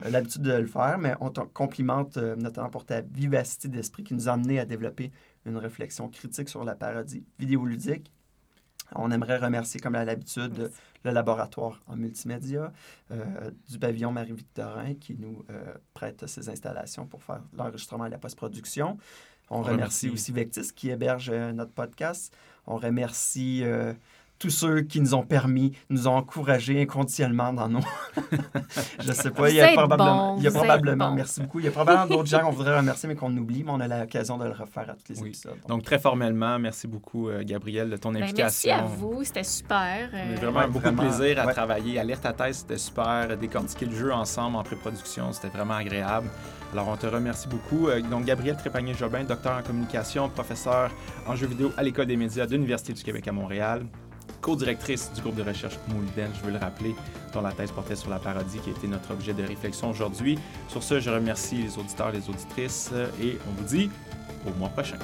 l'habitude de le faire, mais on te complimente euh, notamment pour ta vivacité d'esprit qui nous a amené à développer une réflexion critique sur la parodie vidéoludique. On aimerait remercier, comme à l'habitude, le laboratoire en multimédia euh, du pavillon Marie-Victorin qui nous prête ses installations pour faire l'enregistrement et la post-production. On, remercie, aussi Vectis qui héberge notre podcast. On remercie tous ceux qui nous ont permis, nous ont encouragés inconditionnellement dans nos. je sais pas, il y a probablement. il y a probablement merci beaucoup. Il y a probablement d'autres gens qu'on voudrait remercier, mais qu'on oublie, mais on a l'occasion de le refaire à tous les épisodes. Donc. très formellement, merci beaucoup, euh, Gabriel, de ton ben, invitation. merci à vous, c'était super. Euh... vraiment beaucoup de plaisir à travailler. Alerte à thèse, c'était super. Décortiquer le jeu ensemble en pré-production, c'était vraiment agréable. Alors, on te remercie beaucoup. Euh, donc, Gabriel Trépanier-Jobin, docteur en communication, professeur en jeux vidéo à l'École des médias de l'Université du Québec à Montréal co-directrice du groupe de recherche Moulden, je veux le rappeler, dont la thèse portait sur la parodie qui a été notre objet de réflexion aujourd'hui. Sur ce, je remercie les auditeurs les auditrices et on vous dit au mois prochain.